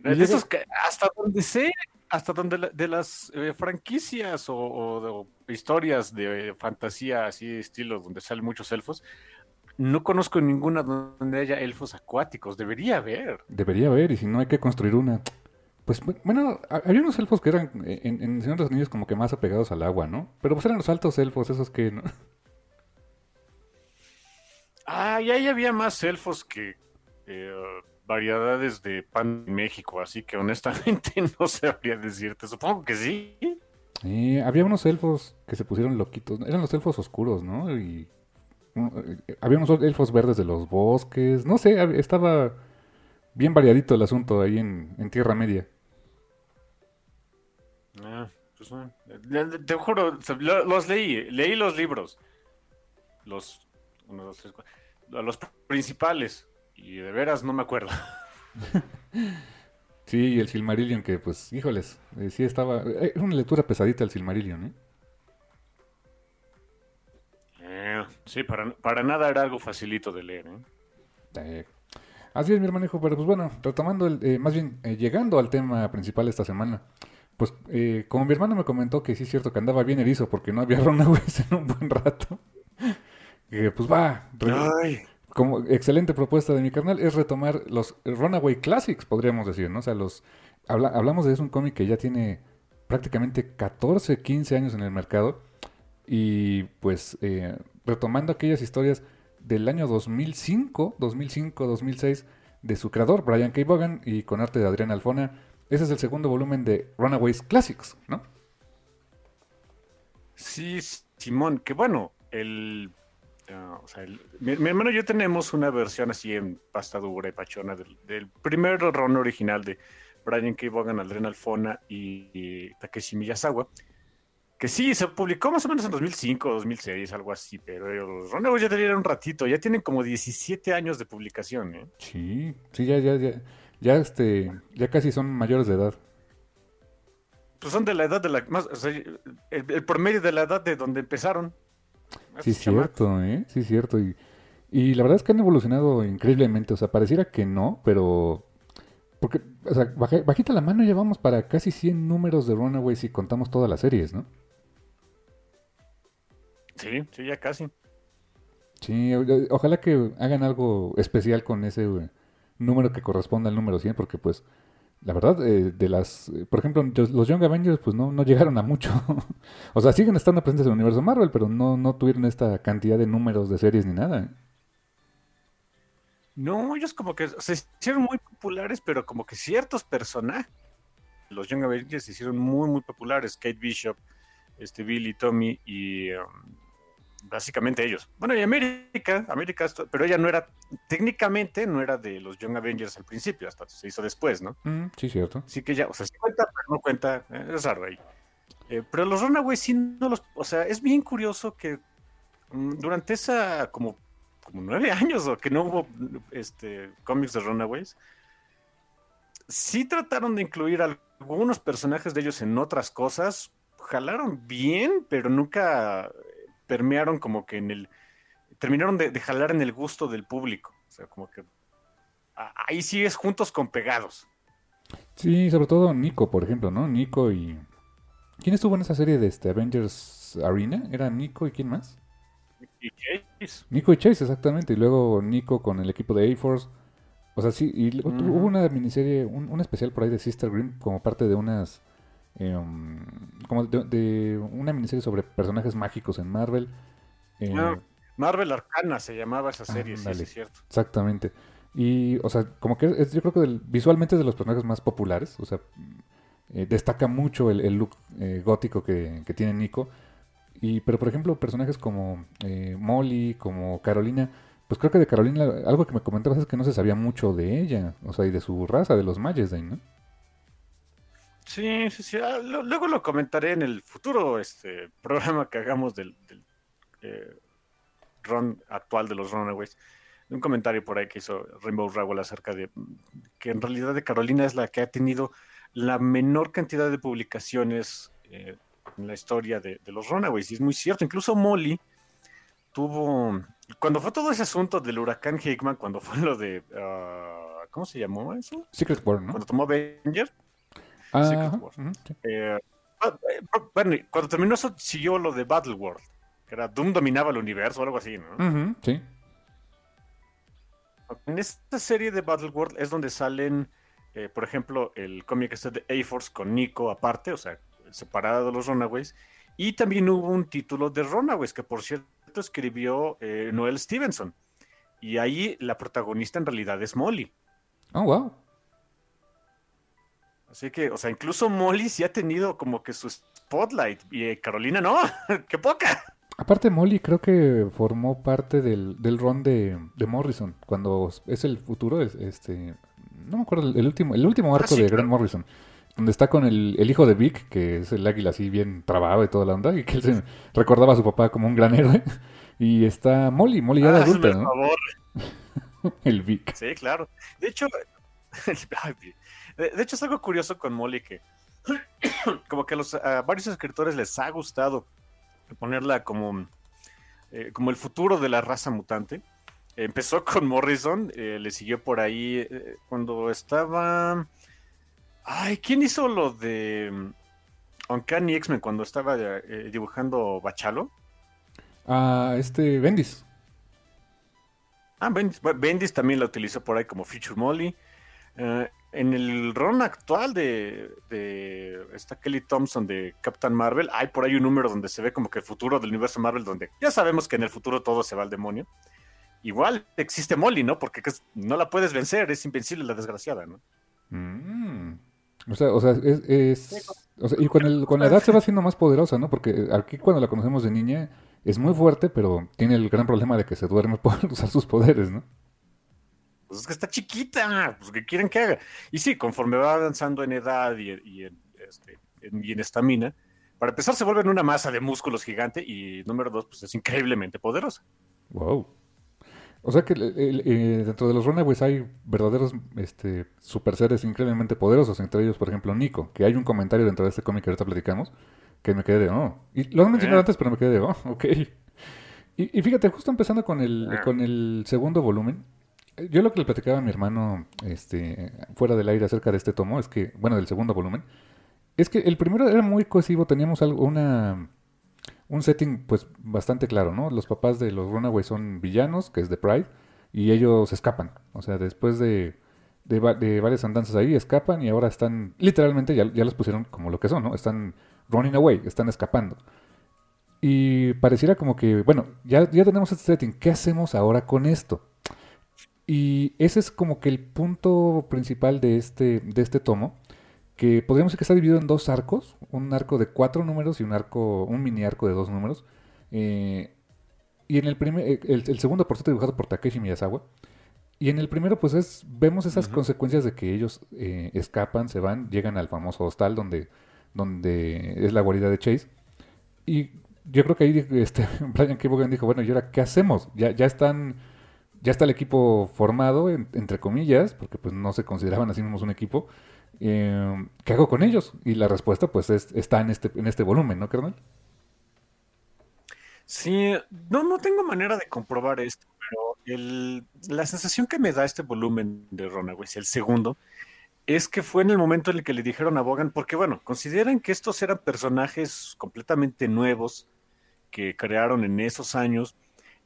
S2: Esos hasta donde sé, hasta donde la- de las eh, franquicias o, o de- o historias de fantasía así estilo donde salen muchos elfos, no conozco ninguna donde haya elfos acuáticos. Debería haber.
S1: Debería haber, y si no hay que construir una. Pues bu- bueno, ha- había unos elfos que eran eh, en, en Señor de los Anillos como que más apegados al agua, ¿no? Pero pues eran los altos elfos, esos que, ¿no?
S2: Ah, y ahí había más elfos que eh, variedades de pan en México, así que honestamente no sabría decirte. Supongo que sí.
S1: Había unos elfos que se pusieron loquitos. Eran los elfos oscuros, ¿no? Y mm, eh, había unos elfos verdes de los bosques. No sé, estaba bien variadito el asunto ahí en, en Tierra Media.
S2: Ah, pues. Te- juro, los leí, leí los libros. Los, uno, dos, tres, cuatro, los principales. Y de veras no me acuerdo.
S1: Sí, y el Silmarillion que, pues, híjoles, eh, sí estaba... eh, Era una lectura pesadita el Silmarillion, ¿eh?
S2: Eh, sí, para, para nada era algo facilito de leer. ¿eh?
S1: Eh, así es, mi hermano, pero pues bueno, retomando, el, eh, más bien eh, llegando al tema principal esta semana, pues eh, como mi hermano me comentó que sí es cierto que andaba bien erizo porque no había Runaways en un buen rato, pues va, re-
S2: Ay,
S1: como excelente propuesta de mi carnal es retomar los Runaway Classics, podríamos decir, ¿no? O sea, los habla- hablamos de es un cómic que ya tiene prácticamente 14, 15 años en el mercado y pues eh, retomando aquellas historias del año 2005, 2005, 2006 de su creador Brian K. Vaughan y con arte de Adrián Alfona. Ese es el segundo volumen de Runaways Classics, ¿no?
S2: sí, Simón, que bueno, el, ah, o sea, el- mi, mi hermano y yo tenemos una versión así en pasta dura y pachona del, del primer ron original de Brian K. Vaughan, Adrián Alfona y, y Takeshi Miyazawa. Que sí, se publicó más o menos en 2005, 2006, algo así, pero los Runaways ya tenían un ratito, ya tienen como 17 años de publicación, ¿eh?
S1: Sí, sí, ya, ya, ya, ya, este, ya casi son mayores de edad.
S2: Pues son de la edad de la... Más, o sea, el, el promedio de la edad de donde empezaron.
S1: Sí, cierto, ¿eh? Sí, cierto. Y, y la verdad es que han evolucionado increíblemente. O sea, pareciera que no, pero... Porque, o sea, bajita la mano llevamos para casi 100 números de Runaways si contamos todas las series, ¿no?
S2: Sí, sí, ya casi.
S1: Sí, ojalá que hagan algo especial con ese número que corresponda al número 100, porque pues, la verdad, eh, de las... eh, por ejemplo, los Young Avengers pues no, no llegaron a mucho. o sea, siguen estando presentes en el universo Marvel, pero no, no tuvieron esta cantidad de números de series ni nada.
S2: No, ellos como que se hicieron muy populares, pero como que ciertos personajes, los Young Avengers se hicieron muy, muy populares. Kate Bishop, este Billy, Tommy y um, básicamente ellos. Bueno, y América, América, pero ella no era, técnicamente no era de los Young Avengers al principio, hasta se hizo después, ¿no?
S1: Mm, sí, cierto.
S2: Sí que ya, o sea, sí cuenta, pero no cuenta, eh, es raro ahí. Eh, pero los Runaways sí no los, o sea, es bien curioso que mm, durante esa como, como nueve años o que no hubo este cómics de Runaways, sí trataron de incluir algunos personajes de ellos en otras cosas, jalaron bien, pero nunca permearon como que en el, terminaron de, de jalar en el gusto del público, o sea, como que a- ahí sí es juntos con pegados.
S1: Sí, sobre todo Nico, por ejemplo, ¿no? Nico y... ¿Quién estuvo en esa serie de este Avengers Arena? ¿Era Nico y quién más?
S2: Y Chase.
S1: Nico y Chase, exactamente. Y luego Nico con el equipo de A-Force. O sea, sí, y hubo una miniserie, un, un especial por ahí de Sister Grimm como parte de unas... eh, um, como de, de una miniserie sobre personajes mágicos en Marvel. Eh,
S2: Ah, Marvel Arcana se llamaba esa serie, sí,
S1: Ándale.
S2: sí, es cierto.
S1: Exactamente. Y, o sea, como que es, yo creo que del- visualmente es de los personajes más populares. O sea, eh, destaca mucho el, el look eh, gótico que, que tiene Nico. Y, pero, por ejemplo, personajes como eh, Molly, como Carolina, pues creo que de Carolina, algo que me comentabas es que no se sabía mucho de ella, o sea, y de su raza, de los Majesdane, ¿no?
S2: Sí, sí, sí. ah, lo- luego lo comentaré en el futuro este programa que hagamos del, del eh, run actual de los Runaways, un comentario por ahí que hizo Rainbow Rowell acerca de que en realidad de Carolina es la que ha tenido la menor cantidad de publicaciones eh, en la historia de, los Runaways. Y es muy cierto. Incluso Molly tuvo. Cuando fue todo ese asunto del huracán Hickman, cuando fue lo de. Ah, ¿Cómo se llamó eso?
S1: Secret War, ¿no?
S2: Cuando tomó Avenger.
S1: Ah,
S2: Secret. Eh, ah, eh, bueno, cuando terminó eso, siguió lo de Battle World. Que era Doom dominaba el universo o algo así, ¿no?
S1: sí.
S2: En esta serie de Battle World es donde salen, eh, por ejemplo, el cómic este de A-Force con Nico aparte, o sea, separada de los Runaways. Y también hubo un título de Runaways, que por cierto escribió eh, Noel Stevenson. Y ahí la protagonista en realidad es Molly.
S1: Oh, wow.
S2: Así que, o sea, incluso Molly sí ha tenido como que su spotlight. Y eh, Carolina no, qué poca.
S1: Aparte, Molly creo que formó parte del, del run de, Morrison, cuando es el futuro, este, no me acuerdo, el último, el último arco ah, de Grant Morrison, donde está con el, hijo de Vic, que es el águila así bien trabado y toda la onda, y que él se recordaba a su papá como un gran héroe, y está Molly, Molly ya de ah, adulta, ¿no? Favor. el Vic.
S2: Sí, claro. De hecho, de, hecho es algo curioso con Molly que como que los, a varios escritores les ha gustado ponerla como, eh, como el futuro de la raza mutante. Empezó con Morrison, eh, le siguió por ahí eh, cuando estaba... Ay, ¿quién hizo lo de mm, Uncanny X-Men cuando estaba dibujando Bachalo?
S1: Ah, este, Bendis.
S2: Ah, Bendis. Bendis también la utilizó por ahí como Future Molly en el ron actual de, esta Kelly Thompson de Captain Marvel, hay por ahí un número donde se ve como que el futuro del universo Marvel, donde ya sabemos que en el futuro todo se va al demonio. Igual existe Molly, ¿no? Porque no la puedes vencer, es invencible la desgraciada, ¿no?
S1: Mm. O sea, o sea, es, y con, el, con la edad se va haciendo más poderosa, ¿no? Porque aquí cuando la conocemos de niña es muy fuerte, pero tiene el gran problema de que se duerme por usar sus poderes, ¿no?
S2: Pues es que está chiquita, pues que quieren que haga. Y sí, conforme va avanzando en edad y, este, en estamina, para empezar se vuelve una masa de músculos gigante y número dos, pues es increíblemente poderosa.
S1: Wow. O sea que eh, dentro de los Runaways hay verdaderos este, super seres increíblemente poderosos, entre ellos, por ejemplo, Nico, que hay un comentario dentro de este cómic que ahorita platicamos, que me quedé de, oh, y lo han mencionado eh. antes, pero me quedé de, oh, ok. Y, fíjate, justo empezando con el, ah. con el segundo volumen, yo lo que le platicaba a mi hermano este, fuera del aire acerca de este tomo es que, bueno, del segundo volumen, es que el primero era muy cohesivo, teníamos algo, una, un setting pues bastante claro, ¿no? Los papás de los Runaways son villanos, que es de Pride, y ellos escapan. O sea, después de, de, varias andanzas ahí, escapan y ahora están, literalmente ya, ya los pusieron como lo que son, ¿no? Están running away, están escapando. Y pareciera como que, bueno, ya, ya tenemos este setting, ¿qué hacemos ahora con esto? Y ese es como que el punto principal de este, de este tomo, que podríamos decir que está dividido en dos arcos, un arco de cuatro números y un arco, un mini arco de dos números. Eh, y en el primer, eh, el, segundo por cierto dibujado por Takeshi Miyazawa. Y en el primero, pues es, vemos esas consecuencias de que ellos eh, escapan, se van, llegan al famoso hostal donde, donde es la guarida de Chase. Y yo creo que ahí este, Brian K. dijo, bueno, ¿y ahora qué hacemos? Ya, ya están ya está el equipo formado, entre comillas, porque pues no se consideraban así mismos un equipo. Eh, ¿Qué hago con ellos? Y la respuesta pues está en este, en este volumen, ¿no, carnal?
S2: Sí, no, no tengo manera de comprobar esto, pero la sensación que me da este volumen de Runaways, el segundo, es que fue en el momento en el que le dijeron a Bogan, porque bueno, consideran que estos eran personajes completamente nuevos que crearon en esos años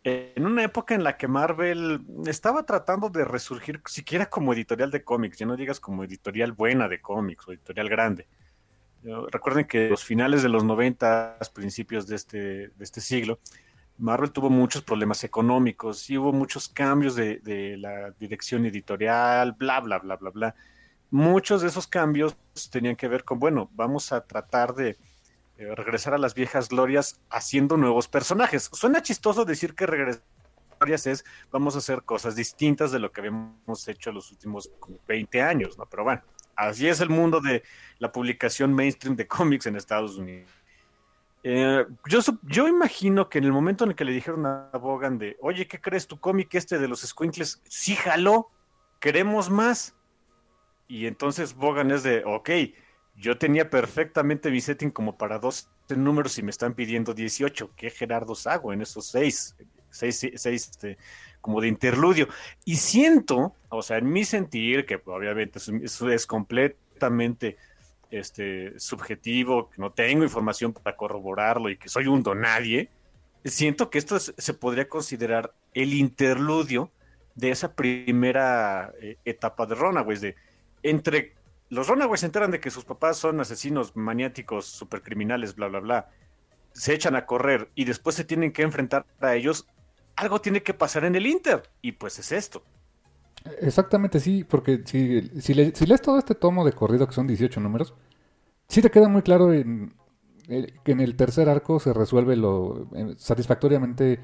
S2: en una época en la que Marvel estaba tratando de resurgir siquiera como editorial de cómics, ya no digas como editorial buena de cómics o editorial grande. Recuerden que los finales de los 90, principios de este, de este siglo, Marvel tuvo muchos problemas económicos y hubo muchos cambios de, de la dirección editorial, bla, bla, bla, bla, bla. Muchos de esos cambios tenían que ver con, bueno, vamos a tratar de eh, regresar a las viejas glorias haciendo nuevos personajes. Suena chistoso decir que regresar glorias es vamos a hacer cosas distintas de lo que habíamos hecho los últimos 20 años, ¿no? Pero bueno, así es el mundo de la publicación mainstream de cómics en Estados Unidos. Eh, yo, yo imagino que en el momento en el que le dijeron a Bogan de, oye, ¿qué crees tu cómic este de los squinkles? Sí jaló, queremos más. Y entonces Bogan es de, ok, yo tenía perfectamente mi setting como para dos números y me están pidiendo 18. ¿Qué Gerardo hago en esos seis? Seis, seis este, como de interludio. Y siento, o sea, en mi sentir, que obviamente eso es completamente este, subjetivo, que no tengo información para corroborarlo y que soy un donadie, siento que esto se podría considerar el interludio de esa primera eh, etapa de Runaways, de entre los Runaways se enteran de que sus papás son asesinos maniáticos, supercriminales, bla, bla, bla, se echan a correr y después se tienen que enfrentar a ellos, algo tiene que pasar en el Inter, y pues es esto.
S1: Exactamente, sí, porque si, si, lees todo este tomo de corrido, que son 18 números, sí te queda muy claro en, eh, que en el tercer arco se resuelve lo eh, satisfactoriamente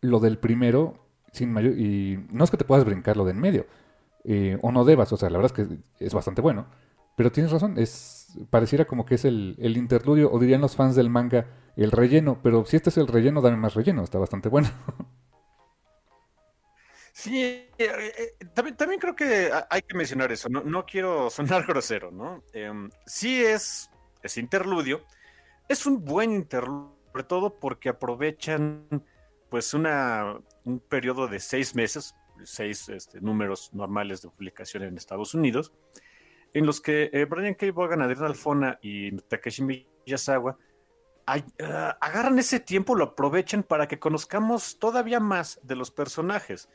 S1: lo del primero, sin mayor, y no es que te puedas brincar lo de en medio, eh, o no debas, o sea, la verdad es que es bastante bueno, pero tienes razón, es pareciera como que es el, interludio, o dirían los fans del manga, el relleno, pero si este es el relleno, dame más relleno, está bastante bueno.
S2: Sí, eh, eh, también, también, creo que hay que mencionar eso, no, no quiero sonar grosero, ¿no? Em, sí es, es interludio, es un buen interludio, sobre todo porque aprovechan pues una, un periodo de seis meses, seis este, números normales de publicación en Estados Unidos, en los que eh, Brian K. Vaughan, Adrián Alfona y Takeshi Miyazawa ah, agarran ese tiempo, lo aprovechan para que conozcamos todavía más de los personajes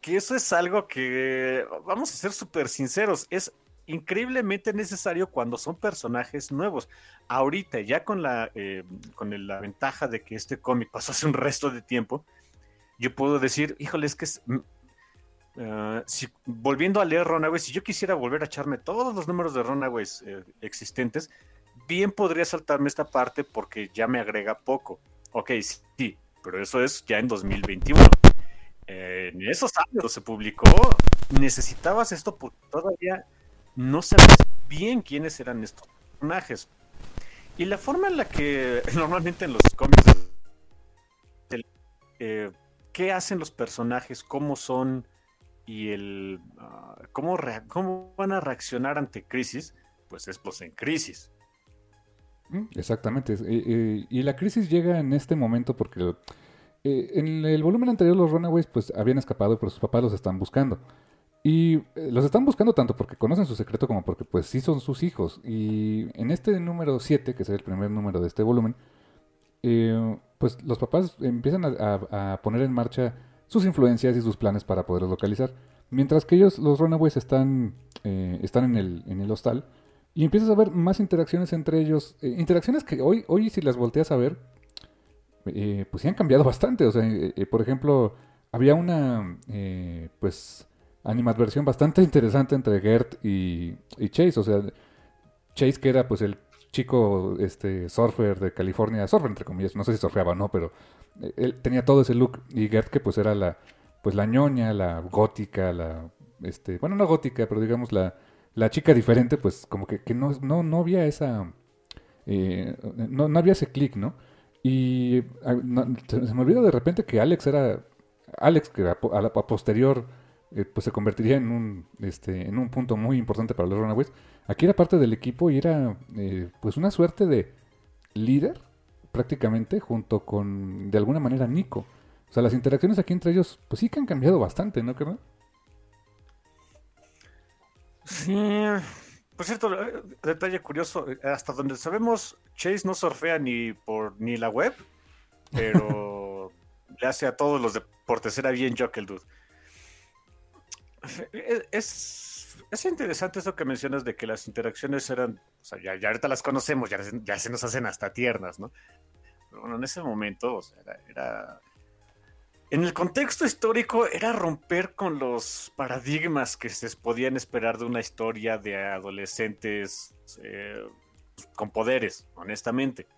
S2: que eso es algo que, vamos a ser súper sinceros, es increíblemente necesario cuando son personajes nuevos. Ahorita, ya con la, eh, con la ventaja de que este cómic pasó hace un resto de tiempo, yo puedo decir, híjole, es que ah, volviendo a leer Runaways, si yo quisiera volver a echarme todos los números de Runaways eh, existentes, bien podría saltarme esta parte porque ya me agrega poco. Ok, sí, pero eso es ya en 2021 en esos años se publicó, necesitabas esto porque todavía no sabes bien quiénes eran estos personajes. Y la forma en la que normalmente en los cómics, eh, qué hacen los personajes, cómo son y el ah, cómo, cómo van a reaccionar ante crisis, pues es pues en crisis.
S1: Exactamente. y la crisis llega en este momento porque eh, en el volumen anterior los Runaways pues habían escapado, pero sus papás los están buscando. Y eh, los están buscando tanto porque conocen su secreto como porque pues sí son sus hijos. Y en este número 7, que es el primer número de este volumen, eh, pues los papás empiezan a, poner en marcha sus influencias y sus planes para poderlos localizar. Mientras que ellos, los Runaways, están, están en, el, en el hostal. Y empiezas a ver más interacciones entre ellos. interacciones que hoy, hoy si las volteas a ver, eh, pues sí han cambiado bastante. O sea, eh, eh, por ejemplo, había una, pues, animadversión bastante interesante entre Gert y, Chase. O sea, Chase que era pues el chico este surfer de California, surfer entre comillas, no sé si surfeaba o no, pero él tenía todo ese look y Gert que pues era la pues la ñoña, la gótica, la este, bueno, no gótica, pero digamos la, la chica diferente, pues como que, que no, no, no había esa no, no había ese click, ¿no? Y ah, se me olvida de repente que Alex era. Alex, que a, la posterior eh, pues se convertiría en un, este, en un punto muy importante para los Runaways. Aquí era parte del equipo y era eh, pues una suerte de líder prácticamente junto con de alguna manera Nico. O sea, las interacciones aquí entre ellos pues sí que han cambiado bastante, ¿no, carnal?
S2: Sí, por cierto, eh, detalle curioso, eh, hasta donde sabemos, Chase no surfea ni por ni la web, pero le hace a todos los deportes, era bien Jock el dude. Es, es interesante eso que mencionas de que las interacciones eran, o sea, ya, ahorita las conocemos, ya, se nos hacen hasta tiernas, ¿no? Pero bueno, en ese momento, o sea, era en el contexto histórico era romper con los paradigmas que se podían esperar de una historia de adolescentes eh, con poderes, honestamente.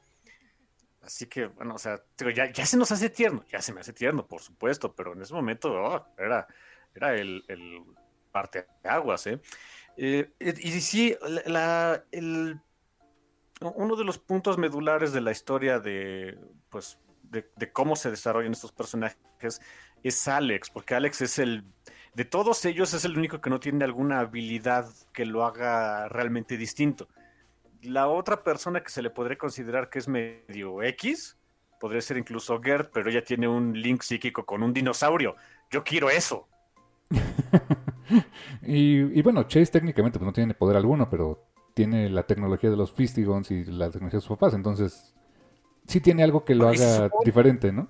S2: Así que, bueno, o sea, ya, ya, se nos hace tierno, ya se me hace tierno, por supuesto, pero en ese momento oh, era, era el, el parte de aguas, ¿eh? ¿eh? y sí, uno de los puntos medulares de la historia de, pues, de, cómo se desarrollan estos personajes es Alex, porque Alex es el, de todos ellos es el único que no tiene alguna habilidad que lo haga realmente distinto. La otra persona que se le podría considerar que es medio X, podría ser incluso Gert, pero ella tiene un link psíquico con un dinosaurio. Yo quiero eso.
S1: y, bueno, Chase técnicamente pues, no tiene poder alguno, pero tiene la tecnología de los Fistigons y la tecnología de sus papás, entonces sí tiene algo que lo haga diferente, ¿no?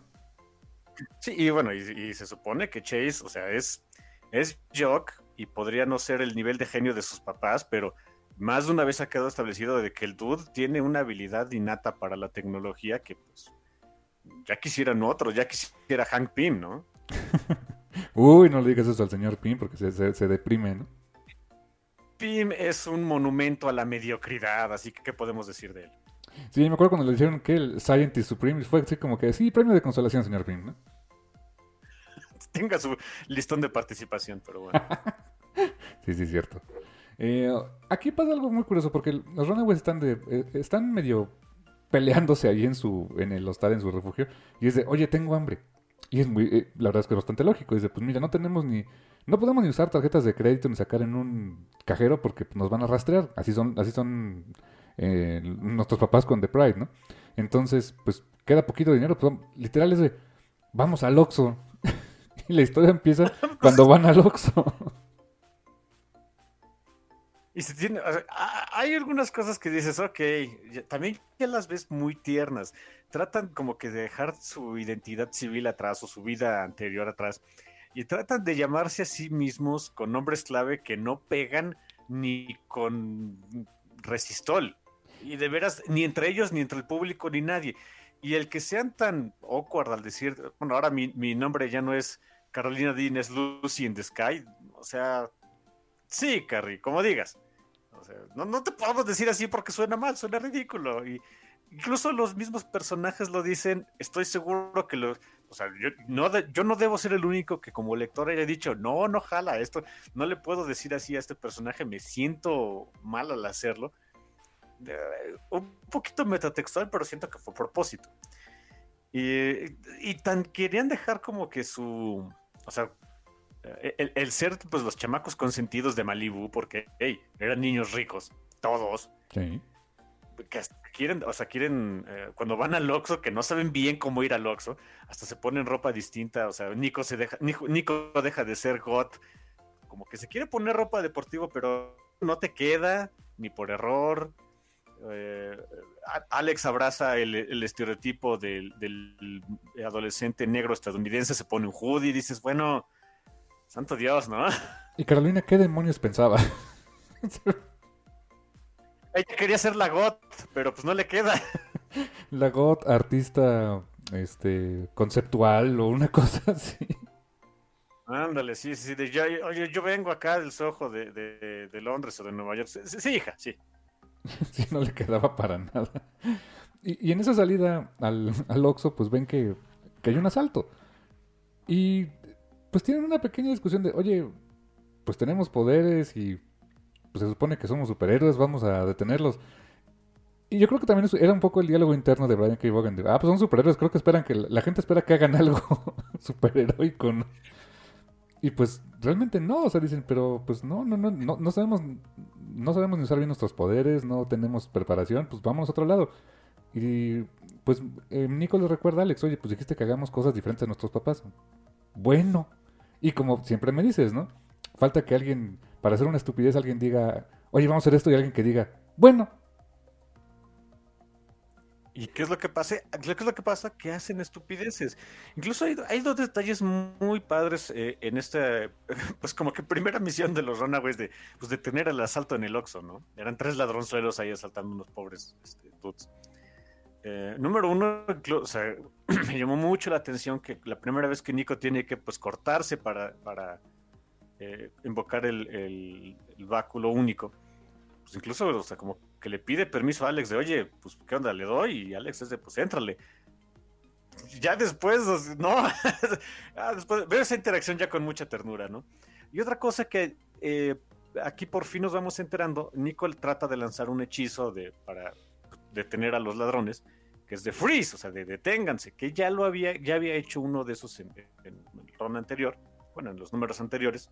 S2: Sí, y bueno, y, se supone que Chase, o sea, es, es Jock y podría no ser el nivel de genio de sus papás, pero más de una vez ha quedado establecido de que el dude tiene una habilidad innata para la tecnología que pues ya quisieran otros, ya quisiera Hank Pym, ¿no?
S1: Uy, no le digas eso al señor Pym porque se, se deprime, ¿no?
S2: Pym es un monumento a la mediocridad, así que ¿qué podemos decir de él?
S1: Sí, me acuerdo cuando le dijeron que el Scientist Supreme fue así como que, sí, premio de consolación, señor Pym, ¿no?
S2: Tenga su listón de participación, pero bueno.
S1: sí, sí, cierto. Eh, aquí pasa algo muy curioso porque los Runaways están, de, eh, están medio peleándose ahí en su en el hostal, en su refugio, y es de, oye, tengo hambre. Y es muy, eh, la verdad es que es bastante lógico. Dice, pues mira, no tenemos ni, no podemos ni usar tarjetas de crédito ni sacar en un cajero porque nos van a rastrear. Así son, así son eh, nuestros papás con The Pride, ¿no? Entonces, pues queda poquito dinero. Pues, literal es de, vamos al Oxxo. y la historia empieza cuando van al Oxxo.
S2: Y se tiene, hay algunas cosas que dices, ok, también ya las ves muy tiernas. Tratan como que de dejar su identidad civil atrás o su vida anterior atrás y tratan de llamarse a sí mismos con nombres clave que no pegan ni con resistol. Y de veras, ni entre ellos, ni entre el público, ni nadie. Y el que sean tan awkward al decir, bueno, ahora mi, nombre ya no es Carolina Dean, es Lucy in the Sky. O sea, sí, Carrie, como digas. No, no te podemos decir así porque suena mal, suena ridículo. Y incluso los mismos personajes lo dicen, estoy seguro que los, o sea, yo no, yo no debo ser el único que como lector haya dicho, no, no jala, esto no le puedo decir así a este personaje, me siento mal al hacerlo. un poquito metatextual, pero siento que fue a propósito. Y, tan querían dejar como que su, o sea, el, el, ser pues los chamacos consentidos de Malibu, porque, hey, eran niños ricos, todos. Sí que quieren, o sea, quieren, eh, cuando van al Oxxo, que no saben bien cómo ir al Oxxo, hasta se ponen ropa distinta, o sea, Nico se deja, Nico, deja de ser God, como que se quiere poner ropa deportiva, pero no te queda, ni por error. Eh, Alex abraza el, estereotipo del, adolescente negro estadounidense, se pone un hoodie y dices, bueno, santo Dios, ¿no?
S1: Y Carolina, ¿qué demonios pensaba?
S2: Ella quería ser la GOT, pero pues no le queda.
S1: La GOT, artista este conceptual o una cosa así.
S2: Ándale, sí, sí, de, yo, oye, yo vengo acá del Soho de, de, Londres o de Nueva York. Sí, hija, sí.
S1: sí, no le quedaba para nada. Y, en esa salida al, al Oxxo, pues ven que, que hay un asalto. Y pues tienen una pequeña discusión de, oye, pues tenemos poderes y pues se supone que somos superhéroes, vamos a detenerlos. Y yo creo que también era un poco el diálogo interno de Brian K. Vaughan. ah, pues son superhéroes, creo que esperan que la gente espera que hagan algo superheroico. Y pues realmente no, o sea, dicen, pero pues no, no, no, no, no sabemos, no sabemos ni usar bien nuestros poderes, no tenemos preparación, pues vamos a otro lado. Y pues eh, Nico le recuerda a Alex, oye, pues dijiste que hagamos cosas diferentes a nuestros papás. Bueno, y como siempre me dices, ¿no? Falta que alguien para hacer una estupidez alguien diga, oye, vamos a hacer esto y alguien que diga, bueno.
S2: ¿Y qué es lo que pasa? ¿Qué es lo que pasa? Que hacen estupideces. Incluso hay, dos detalles muy padres eh, en esta, pues como que primera misión de los Runaways de pues detener el asalto en el Oxxo, ¿no? Eran tres ladronzuelos ahí asaltando unos pobres este, dudes. Eh, número uno, me llamó mucho la atención que la primera vez que Nico tiene que pues cortarse para, para eh, invocar el, báculo único. Pues incluso, o sea, como que le pide permiso a Alex de, oye, pues, ¿qué onda? Le doy y Alex es de, pues, éntrale. Ya después, no, ah, después, veo esa interacción ya con mucha ternura, ¿no? Y otra cosa que eh, aquí por fin nos vamos enterando, Nicole trata de lanzar un hechizo de, para detener a los ladrones, que es de freeze, o sea, de deténganse, que ya lo había, ya había hecho uno de esos en, el ron anterior, bueno, en los números anteriores,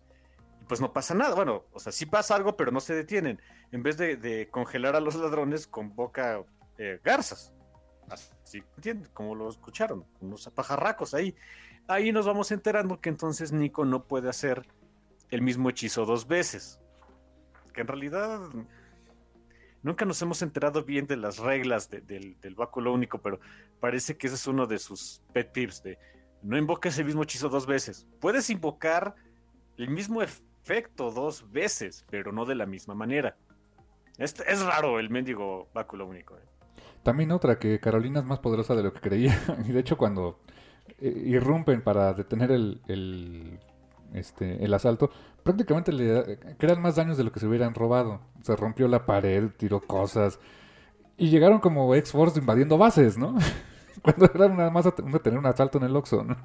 S2: y pues no pasa nada, bueno, o sea, sí pasa algo, pero no se detienen. En vez de, congelar a los ladrones, convoca eh, garzas. Así, ¿entienden? Como lo escucharon, unos pajarracos ahí. Ahí nos vamos enterando que entonces Nico no puede hacer el mismo hechizo dos veces. Que en realidad nunca nos hemos enterado bien de las reglas del, báculo único, pero parece que ese es uno de sus pet tips de no invoques el mismo hechizo dos veces. Puedes invocar el mismo efecto dos veces, pero no de la misma manera. Es, es raro el mendigo báculo único. ¿eh?
S1: También otra, que Carolina es más poderosa de lo que creía. Y de hecho cuando eh, irrumpen para detener el, este, el asalto, prácticamente le crean más daños de lo que se hubieran robado. Se rompió la pared, tiró cosas. Y llegaron como X-Force invadiendo bases, ¿no? Cuando era nada más a tener un asalto en el Oxxo, ¿no?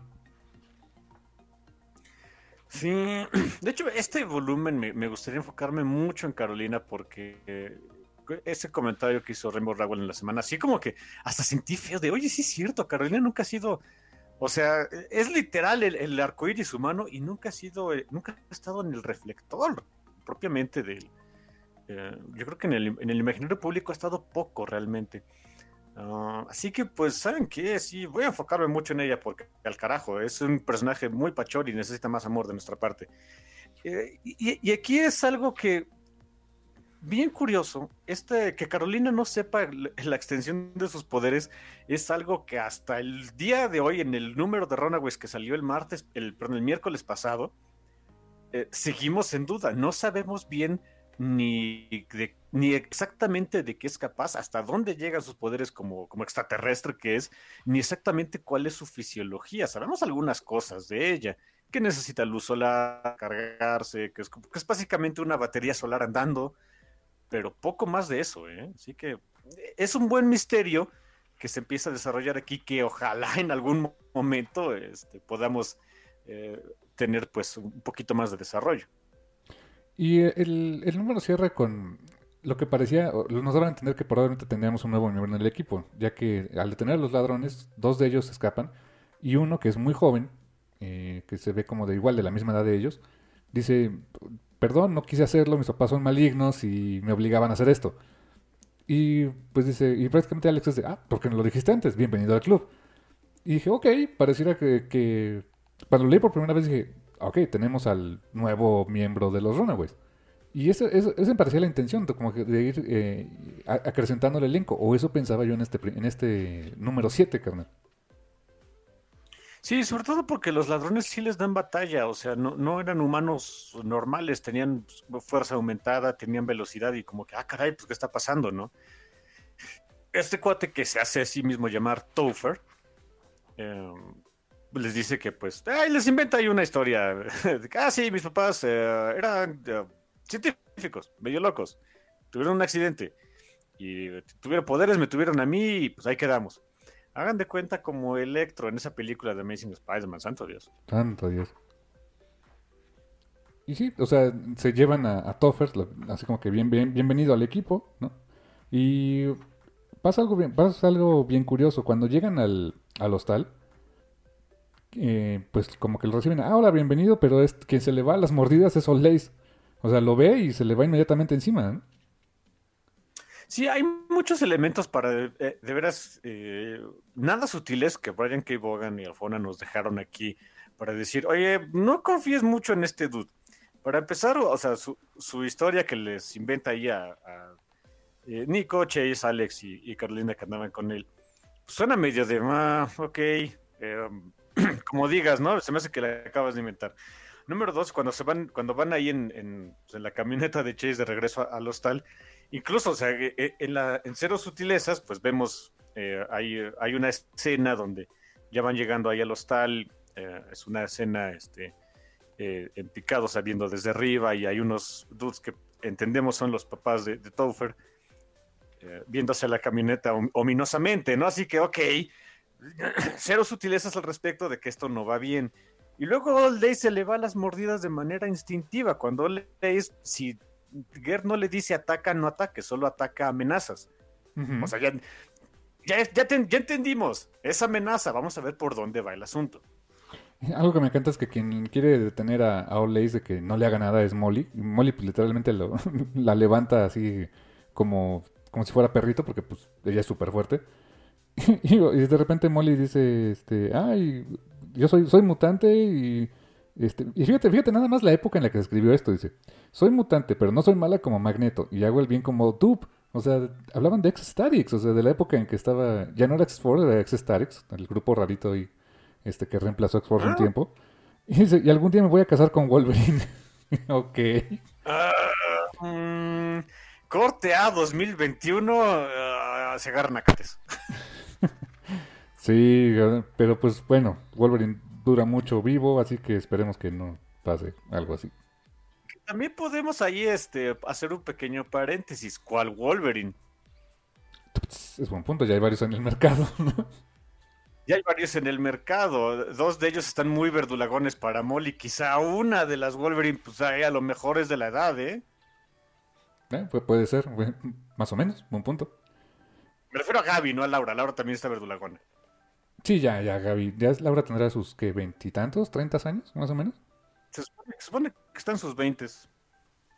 S2: Sí, de hecho, este volumen me, me gustaría enfocarme mucho en Carolina porque eh, ese comentario que hizo Rainbow Rowell en la semana, así como que hasta sentí feo de, oye, sí es cierto, Carolina nunca ha sido, o sea, es literal el, el arco iris humano y nunca ha sido, eh, nunca ha estado en el reflector propiamente del, eh, yo creo que en el, en el, imaginario público ha estado poco realmente. Ah, así que, pues, ¿saben qué? Sí, voy a enfocarme mucho en ella porque, al carajo, es un personaje muy pachor y necesita más amor de nuestra parte. Eh, y, y, aquí es algo que bien curioso, este, que Carolina no sepa la extensión de sus poderes es algo que hasta el día de hoy, en el número de Runaways que salió el martes, el, el miércoles pasado, eh, seguimos en duda. No sabemos bien ni, ni exactamente de qué es capaz, hasta dónde llegan sus poderes como, como extraterrestre que es, ni exactamente cuál es su fisiología. Sabemos algunas cosas de ella, que necesita luz solar, cargarse, que es, que es básicamente una batería solar andando, pero poco más de eso, ¿eh? Así que es un buen misterio que se empieza a desarrollar aquí, que ojalá en algún momento este, podamos eh, tener pues un poquito más de desarrollo.
S1: Y el, el número cierra con lo que parecía, nos daban a entender que probablemente tendríamos un nuevo miembro en el equipo, ya que al detener a los ladrones, dos de ellos escapan y uno que es muy joven, eh, que se ve como de igual de la misma edad de ellos, dice, perdón, no quise hacerlo, mis papás son malignos y me obligaban a hacer esto. Y pues dice, y prácticamente Alex dice, ah, ¿por qué no lo dijiste antes? Bienvenido al club. Y dije, ok, pareciera que, que... Cuando lo leí por primera vez dije, ok, tenemos al nuevo miembro de los Runaways. Y eso, me parecía la intención, como de ir eh, acrecentando el elenco. O eso pensaba yo en este, en este número 7, carnal.
S2: Sí, sobre todo porque los ladrones sí les dan batalla, o sea, no, eran humanos normales, tenían fuerza aumentada, tenían velocidad y como que, ah, caray, pues qué está pasando, ¿no? Este cuate que se hace a sí mismo llamar Topher, em, les dice que pues, ay, les inventa ahí una historia. ah, sí, mis papás eh, eran eh, científicos, medio locos, tuvieron un accidente y tuvieron poderes, me tuvieron a mí y pues ahí quedamos. Hagan de cuenta como Electro en esa película de Amazing Spider-Man, santo Dios.
S1: Santo Dios. Y sí, o sea, se llevan a, Toffer, así como que bien, bien, bienvenido al equipo, ¿no? Y pasa algo bien, pasa algo bien curioso. Cuando llegan al, hostal, eh, pues como que lo reciben, ah, hola, bienvenido, pero es quien se le va a las mordidas es Old O sea, lo ve y se le va inmediatamente encima, ¿no?
S2: Sí, hay muchos elementos para, eh, de veras, eh, nada sutiles que Brian K. Vaughan y Alfona nos dejaron aquí para decir, oye, no confíes mucho en este dude. Para empezar, o sea, su, su historia que les inventa ahí a, eh, Nico, Chase, Alex y, Carolina que andaban con él, suena medio de, ah, ok, como digas, ¿no? Se me hace que la acabas de inventar. Número dos, cuando se van, cuando van ahí en, en, pues, la camioneta de Chase de regreso al hostal, Incluso, o sea, eh, eh, en, la, en Cero Sutilezas, pues vemos, eh, hay, hay, una escena donde ya van llegando ahí al hostal, es una escena este, en picado saliendo desde arriba y hay unos dudes que entendemos son los papás de, de viéndose la camioneta ominosamente, ¿no? Así que, ok, cero sutilezas al respecto de que esto no va bien. Y luego Old Day se le va las mordidas de manera instintiva. Cuando Old Day, si Gert no le dice ataca, no ataque, solo ataca amenazas. O sea, ya, ya, ya, ten- ya entendimos esa amenaza. Vamos a ver por dónde va el asunto.
S1: Algo que me encanta es que quien quiere detener a, a Ace de que no le haga nada es Molly. Y Molly pues, literalmente lo- la levanta así como, como si fuera perrito porque pues ella es súper fuerte. Y, y de repente Molly dice, este, ay, yo soy, soy mutante y... Este, y fíjate, fíjate nada más la época en la que se escribió esto, dice, soy mutante, pero no soy mala como Magneto y hago el bien como Dupe. O sea, hablaban de X-Statix, o sea, de la época en que estaba, ya no era X-Force, era X-Statix, el grupo rarito y este que reemplazó a X-Force un
S2: Ah.
S1: tiempo. Y dice, y algún día me voy a casar con Wolverine. ok.
S2: Ah, mm, corte A 2021. ah, se agarran a cates.
S1: Sí, pero pues bueno, Wolverine dura mucho vivo, así que esperemos que no pase algo así.
S2: También podemos ahí este, hacer un pequeño paréntesis. ¿Cuál Wolverine?
S1: Es buen punto, ya hay varios en el mercado. ¿no?
S2: Ya hay varios en el mercado. Dos de ellos están muy verdulagones para Molly. Quizá una de las Wolverine, pues ahí a lo mejor es de la edad, ¿eh?
S1: Eh, pu- puede ser, más o menos, buen punto.
S2: Me refiero a Gaby, no a Laura. Laura también está verdulagona.
S1: Sí, ya, ya, Gaby. Ya Laura tendrá sus, ¿qué? ¿Veintitantos? ¿Treinta años? Más o menos.
S2: Se supone, se supone que está en sus veintes.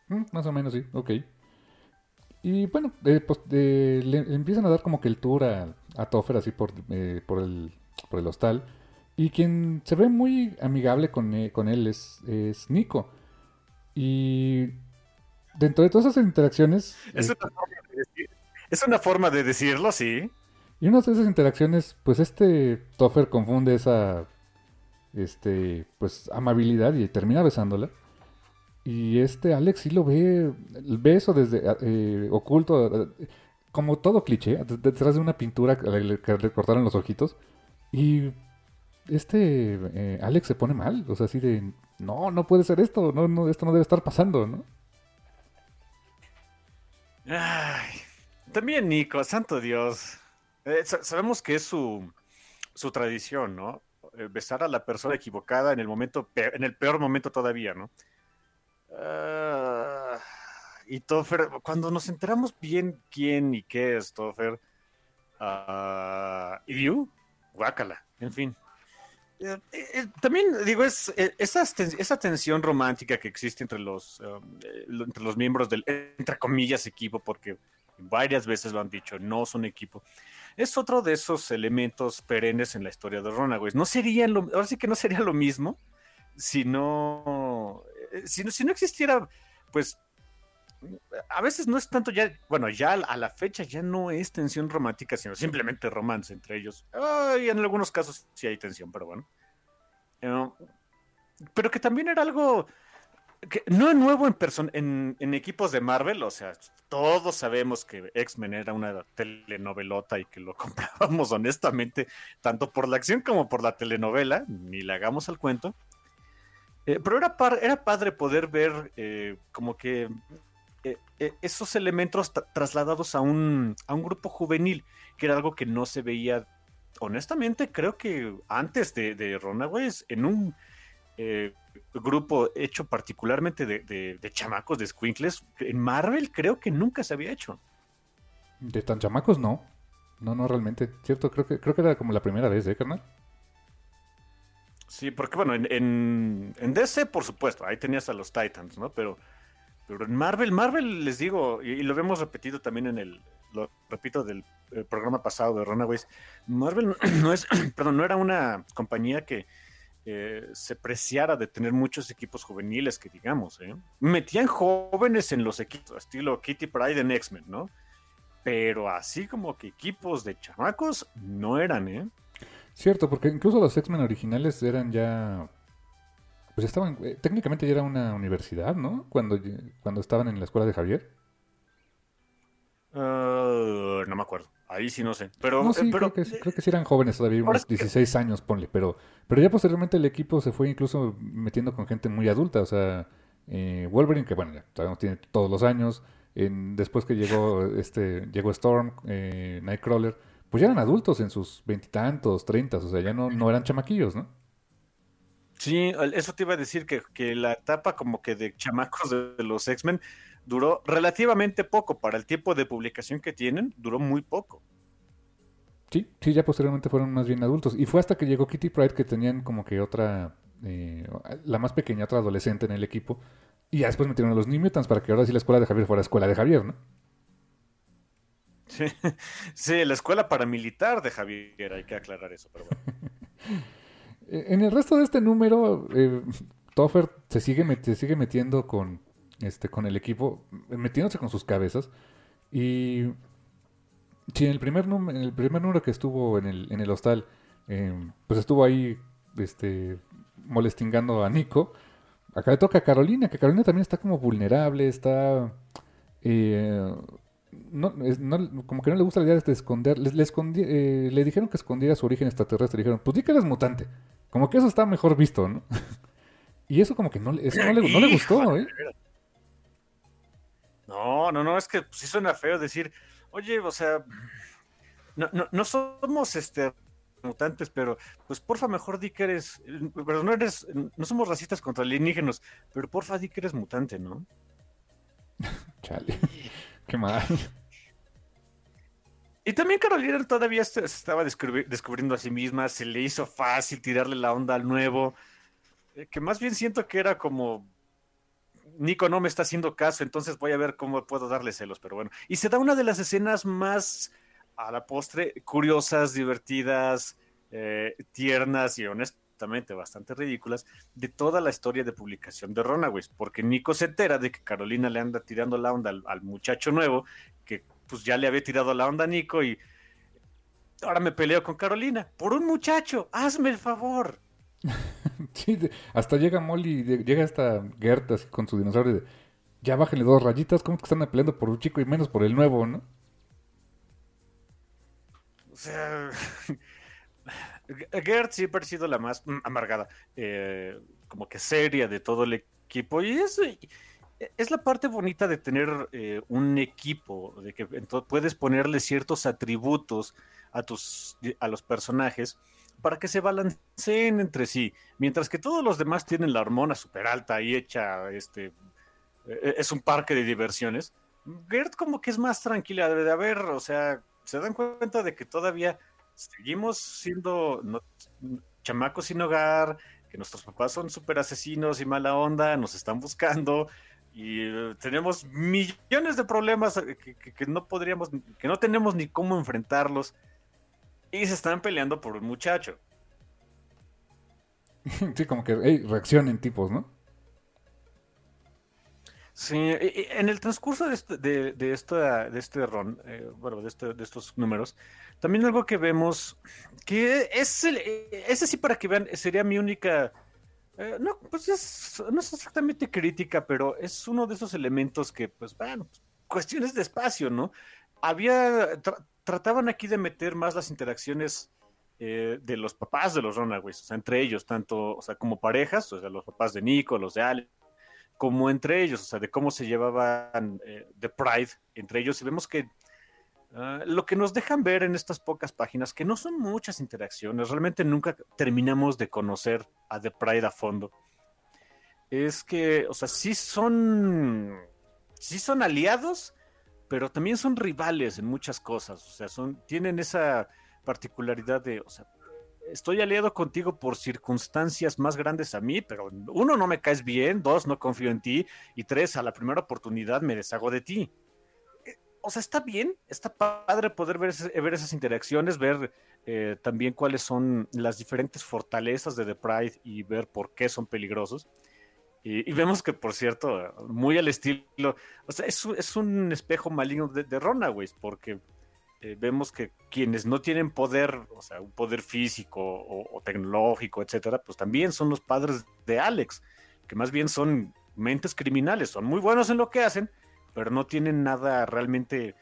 S1: Mm, más o menos, sí, ok. Y bueno, eh, pues eh, le, le empiezan a dar como que el tour a, a Topher así por, eh, por, el, por el hostal. Y quien se ve muy amigable con, con él es, es Nico. Y dentro de todas esas interacciones,
S2: Es
S1: eh,
S2: una, forma de decir- es una forma de decirlo, sí.
S1: Y una de esas interacciones, pues este Topher confunde esa este, pues amabilidad y termina besándola. Y este Alex sí lo ve, ve eso desde eh, oculto, eh, como todo cliché, de- detrás de una pintura que le cortaron los ojitos. Y este eh, Alex se pone mal, o sea, así de, no, no puede ser esto, no, no, esto no debe estar pasando, ¿no?
S2: Ay, también Nico, santo Dios. Eh, sa- sabemos que es su, su tradición, ¿no? Eh, besar a la persona equivocada en el momento, en el peor momento todavía, ¿no? Ah, y Toffer, cuando nos enteramos bien quién y qué es Toffer, ah, y you, guácala, en fin. Eh, también digo, es eh, esa, esa tensión romántica que existe entre los, um, entre los miembros del, entre comillas, equipo, porque varias veces lo han dicho, no son equipo. Es otro de esos elementos perennes en la historia de Runaways. No sería lo, ahora sí que no sería lo mismo si no, eh, si no, si no existiera, pues, a veces no es tanto ya, bueno, ya a la fecha ya no es tensión romántica, sino simplemente romance entre ellos. Ay, en algunos casos sí hay tensión, pero bueno. Eh, pero que también era algo no es nuevo en, en, en equipos de Marvel, o sea, todos sabemos que X-Men era una telenovelota y que lo comprábamos honestamente, tanto por la acción como por la telenovela, ni le hagamos al cuento. Eh, pero era, padre poder ver eh, como que eh, esos elementos tra- trasladados a un, a un grupo juvenil, que era algo que no se veía, honestamente, creo que antes de, de Runaways, en un eh, grupo hecho particularmente de, de- de chamacos, de squinkles, en Marvel creo que nunca se había hecho.
S1: De tan chamacos, no. No, no, realmente. Cierto, creo que, creo que era como la primera vez, ¿eh, carnal?
S2: Sí, porque bueno, en, en, en DC, por supuesto, ahí tenías a los Titans, ¿no? Pero, pero en Marvel, Marvel, les digo, y, y lo hemos repetido también en el, lo repito, del eh, programa pasado de Runaways, Marvel no es, perdón, no era una compañía que eh, se preciara de tener muchos equipos juveniles, que digamos, ¿eh? Metían jóvenes en los equipos, estilo Kitty Pride en X-Men, ¿no? Pero así como que equipos de chamacos no eran, ¿eh?
S1: Cierto, porque incluso los X-Men originales eran ya. Pues estaban. eh, técnicamente ya era una universidad, ¿no? Cuando, cuando estaban en la escuela de Javier.
S2: Ah, no me acuerdo. Ahí sí no sé. Pero,
S1: No, sí,
S2: eh, pero
S1: creo, que, sí- creo que sí eran jóvenes todavía, unos
S2: es que-
S1: 16 años, ponle. Pero, pero ya posteriormente el equipo se fue incluso metiendo con gente muy adulta. O sea, eh, Wolverine, que bueno, ya sabemos, tiene todos los años. en- después que llegó este llegó Storm, eh, Nightcrawler, pues ya eran adultos en sus veintitantos, treintas. O sea, ya no, no eran chamaquillos, ¿no?
S2: sí, eso te iba a decir que, que la etapa como que de chamacos de, de los X-Men duró relativamente poco para el tiempo de publicación que tienen, duró muy poco.
S1: Sí, sí, ya posteriormente fueron más bien adultos. Y fue hasta que llegó Kitty Pride que tenían como que otra, eh, la más pequeña, otra adolescente en el equipo. Y ya después metieron a los New Mutants para que ahora sí la escuela de Javier fuera escuela de Javier, ¿no?
S2: Sí, sí, la escuela paramilitar de Javier, hay que aclarar eso, pero bueno.
S1: en el resto de este número, eh, Toffer se sigue, se sigue metiendo con, este, con el equipo, metiéndose con sus cabezas. Y sí, en el primer, en el primer número que estuvo en el, en el hostal, eh, pues estuvo ahí este, molestingando a Nico. Acá le toca a Carolina, que Carolina también está como vulnerable, está... Eh, no, como que no le gusta la idea de esconder. Le, eh, le dijeron que escondiera su origen extraterrestre. Le dijeron, pues di que eres mutante. Como que eso está mejor visto, ¿no? y eso como que no, eso no, le, no le gustó, ¿eh?
S2: No, no, no, es que sí suena feo decir, oye, o sea, no, no, no somos este mutantes, pero pues porfa mejor di que eres, pero no eres, no somos racistas contra alienígenos, pero porfa di que eres mutante, ¿no?
S1: Chale, qué mal.
S2: Y también Carolina todavía se estaba descubriendo a sí misma, se le hizo fácil tirarle la onda al nuevo, eh, que más bien siento que era como, Nico no me está haciendo caso, entonces voy a ver cómo puedo darle celos, pero bueno. Y se da una de las escenas más, a la postre, curiosas, divertidas, eh, tiernas y honestamente bastante ridículas de toda la historia de publicación de Runaways, porque Nico se entera de que Carolina le anda tirando la onda al, muchacho nuevo, que pues ya le había tirado la onda a Nico y ahora me peleo con Carolina por un muchacho, hazme el favor.
S1: sí, hasta llega Molly, llega hasta Gertas con su dinosaurio de, ya bájenle dos rayitas, ¿cómo es que están peleando por un chico y menos por el nuevo, no?
S2: O sea, Gert siempre ha sido la más amargada, eh, como que seria de todo el equipo. Y es, es la parte bonita de tener eh, un equipo, de que puedes ponerle ciertos atributos a, tus, a los personajes para que se balanceen entre sí. Mientras que todos los demás tienen la hormona súper alta y hecha, este, e-, es un parque de diversiones. Gert como que es más tranquila de haber, o sea, se dan cuenta de que todavía seguimos siendo chamacos sin hogar, que nuestros papás son súper asesinos y mala onda, nos están buscando y eh, tenemos millones de problemas eh, que, no podríamos, que no tenemos ni cómo enfrentarlos y se están peleando por un muchacho.
S1: Sí, como que hey, reaccionen tipos, ¿no?
S2: Sí, en el transcurso de este, de, de este ron, eh, bueno, de, este, de estos números, también algo que vemos, que es el, ese sí para que vean, sería mi única, eh, no, pues es, no es exactamente crítica, pero es uno de esos elementos que, pues, bueno, cuestiones de espacio, ¿no? Había, trataban aquí de meter más las interacciones eh, de los papás de los Runaways, o sea, entre ellos, tanto, o sea, como parejas, o sea, los papás de Nico, los de Ale, como entre ellos, o sea, de cómo se llevaban eh, The Pride entre ellos. Y vemos que ah, lo que nos dejan ver en estas pocas páginas, que no son muchas interacciones, realmente nunca terminamos de conocer a The Pride a fondo, es que, o sea, sí son, sí son aliados, pero también son rivales en muchas cosas, o sea, son, tienen esa particularidad de, o sea, estoy aliado contigo por circunstancias más grandes a mí, pero uno, no me caes bien, dos, no confío en ti, y tres, a la primera oportunidad me deshago de ti. Eh, o sea, está bien, está padre poder ver, esas interacciones, ver eh, también cuáles son las diferentes fortalezas de The Pride y ver por qué son peligrosos. Y, vemos que, por cierto, muy al estilo, o sea, es, es un espejo maligno de, de Runaways, porque eh, vemos que quienes no tienen poder, o sea, un poder físico o, tecnológico, etcétera, pues también son los padres de Alex, que más bien son mentes criminales, son muy buenos en lo que hacen, pero no tienen nada realmente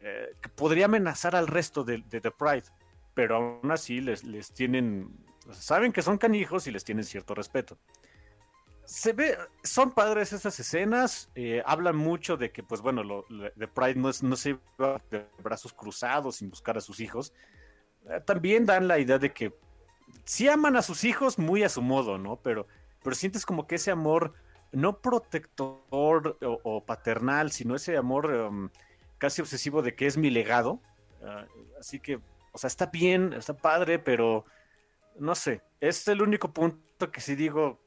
S2: eh, que podría amenazar al resto de, The Pride, pero aún así les, les tienen, saben que son canijos y les tienen cierto respeto se ve, son padres esas escenas, eh, hablan mucho de que, pues bueno, lo, de Pride no, no se va de brazos cruzados sin buscar a sus hijos. Eh, también dan la idea de que sí aman a sus hijos muy a su modo, ¿no? Pero, pero sientes como que ese amor no protector o, paternal, sino ese amor em, casi obsesivo de que es mi legado. Ah, así que, o sea, está bien, está padre, pero no sé, es el único punto que si digo,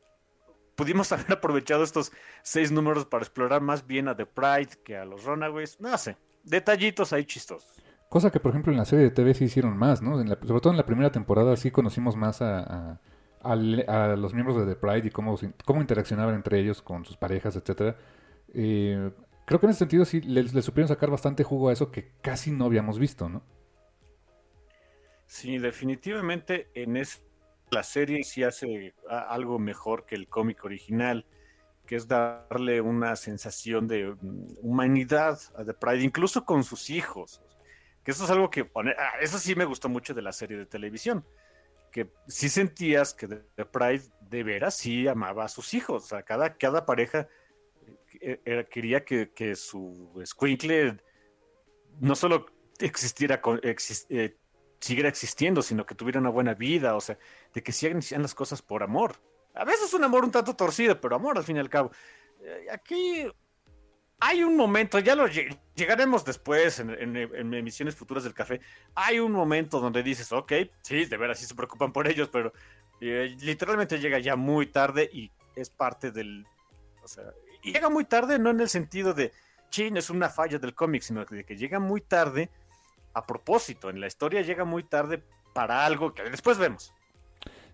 S2: pudimos haber aprovechado estos seis números para explorar más bien a The Pride que a los Runaways. No sé, detallitos ahí chistosos.
S1: Cosa que, por ejemplo, en la serie de TV sí hicieron más, ¿no? sobre todo en la primera temporada sí conocimos más a, a, los miembros de The Pride y cómo, cómo interaccionaban entre ellos con sus parejas, etcétera. Eh, creo que en ese sentido sí le, supieron sacar bastante jugo a eso que casi no habíamos visto, ¿no?
S2: Sí, definitivamente en es, la serie sí hace algo mejor que el cómic original, que es darle una sensación de mm, humanidad a The Pride, incluso con sus hijos. Que eso es algo que, ah, eso sí me gustó mucho de la serie de televisión, que sí sentías que The Pride de veras sí amaba a sus hijos, o sea, cada, cada pareja eh, quería que, su squinkle no solo existiera, eh, siguiera existiendo, sino que tuviera una buena vida, o sea, de que sigan las cosas por amor. A veces un amor un tanto torcido, pero amor al fin y al cabo. Eh, aquí hay un momento, ya lo llegaremos después en, emisiones futuras del café. Hay un momento donde dices, ok, sí, de veras sí se preocupan por ellos, pero eh, literalmente llega ya muy tarde y es parte del. O sea, llega muy tarde, no en el sentido de, chin, es una falla del cómic, sino de que llega muy tarde a propósito. En la historia llega muy tarde para algo que después vemos.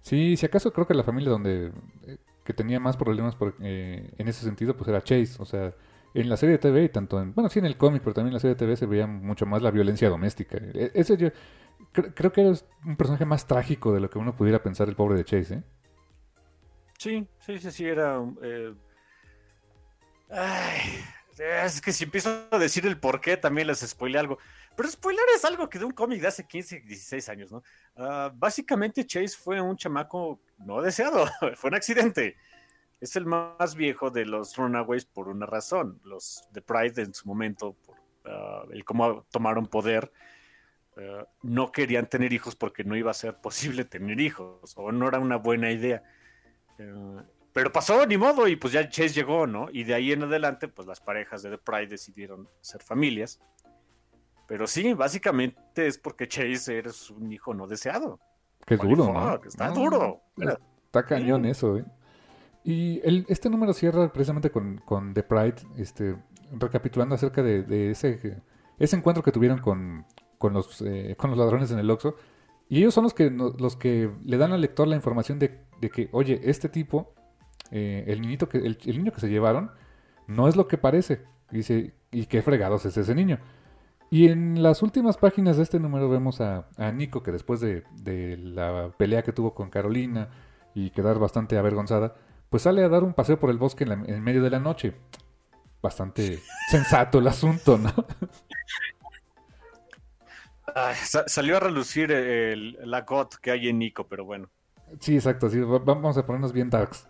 S1: Sí, si acaso creo que la familia donde eh, que tenía más problemas por, eh, en ese sentido, pues era Chase. O sea, en la serie de TV y tanto en, bueno, sí en el cómic, pero también en la serie de TV se veía mucho más la violencia doméstica. E, ese yo creo que es un personaje más trágico de lo que uno pudiera pensar el pobre de Chase, ¿eh?
S2: Sí, sí, sí, sí, era... Eh... Ay, es que si empiezo a decir el por qué, también les spoilé algo. Pero spoiler es algo que de un cómic de hace 15, 16 años, ¿no? Ah, básicamente Chase fue un chamaco no deseado, fue un accidente es el más viejo de los Runaways por una razón. Los de Pride en su momento, por ah, el cómo tomaron poder, ah, no querían tener hijos porque no iba a ser posible tener hijos o no era una buena idea. Pero pasó, ni modo, y pues ya Chase llegó, ¿no? Y de ahí en adelante, pues las parejas de The Pride decidieron ser familias. Pero sí, básicamente es porque Chase eres un hijo no deseado.
S1: Qué duro, ¿no?
S2: Está duro.
S1: Está cañón eso, ¿eh? Y el, este número cierra precisamente con, con The Pride, este, recapitulando acerca de, ese, ese encuentro que tuvieron con, con, los, eh, con los ladrones en el Oxxo. Y ellos son los que, los que le dan al lector la información de, que, oye, este tipo, eh, el, niñito que, el, niño que se llevaron, no es lo que parece. Y dice, ¿y qué fregados es ese niño? Y en las últimas páginas de este número vemos a, a Nico, que después de, de, la pelea que tuvo con Carolina y quedar bastante avergonzada, pues sale a dar un paseo por el bosque en, medio de la noche. Bastante sensato el asunto, ¿no?
S2: salió a relucir la GOT que hay en Nico, pero bueno.
S1: Sí, exacto, vamos a ponernos bien darks.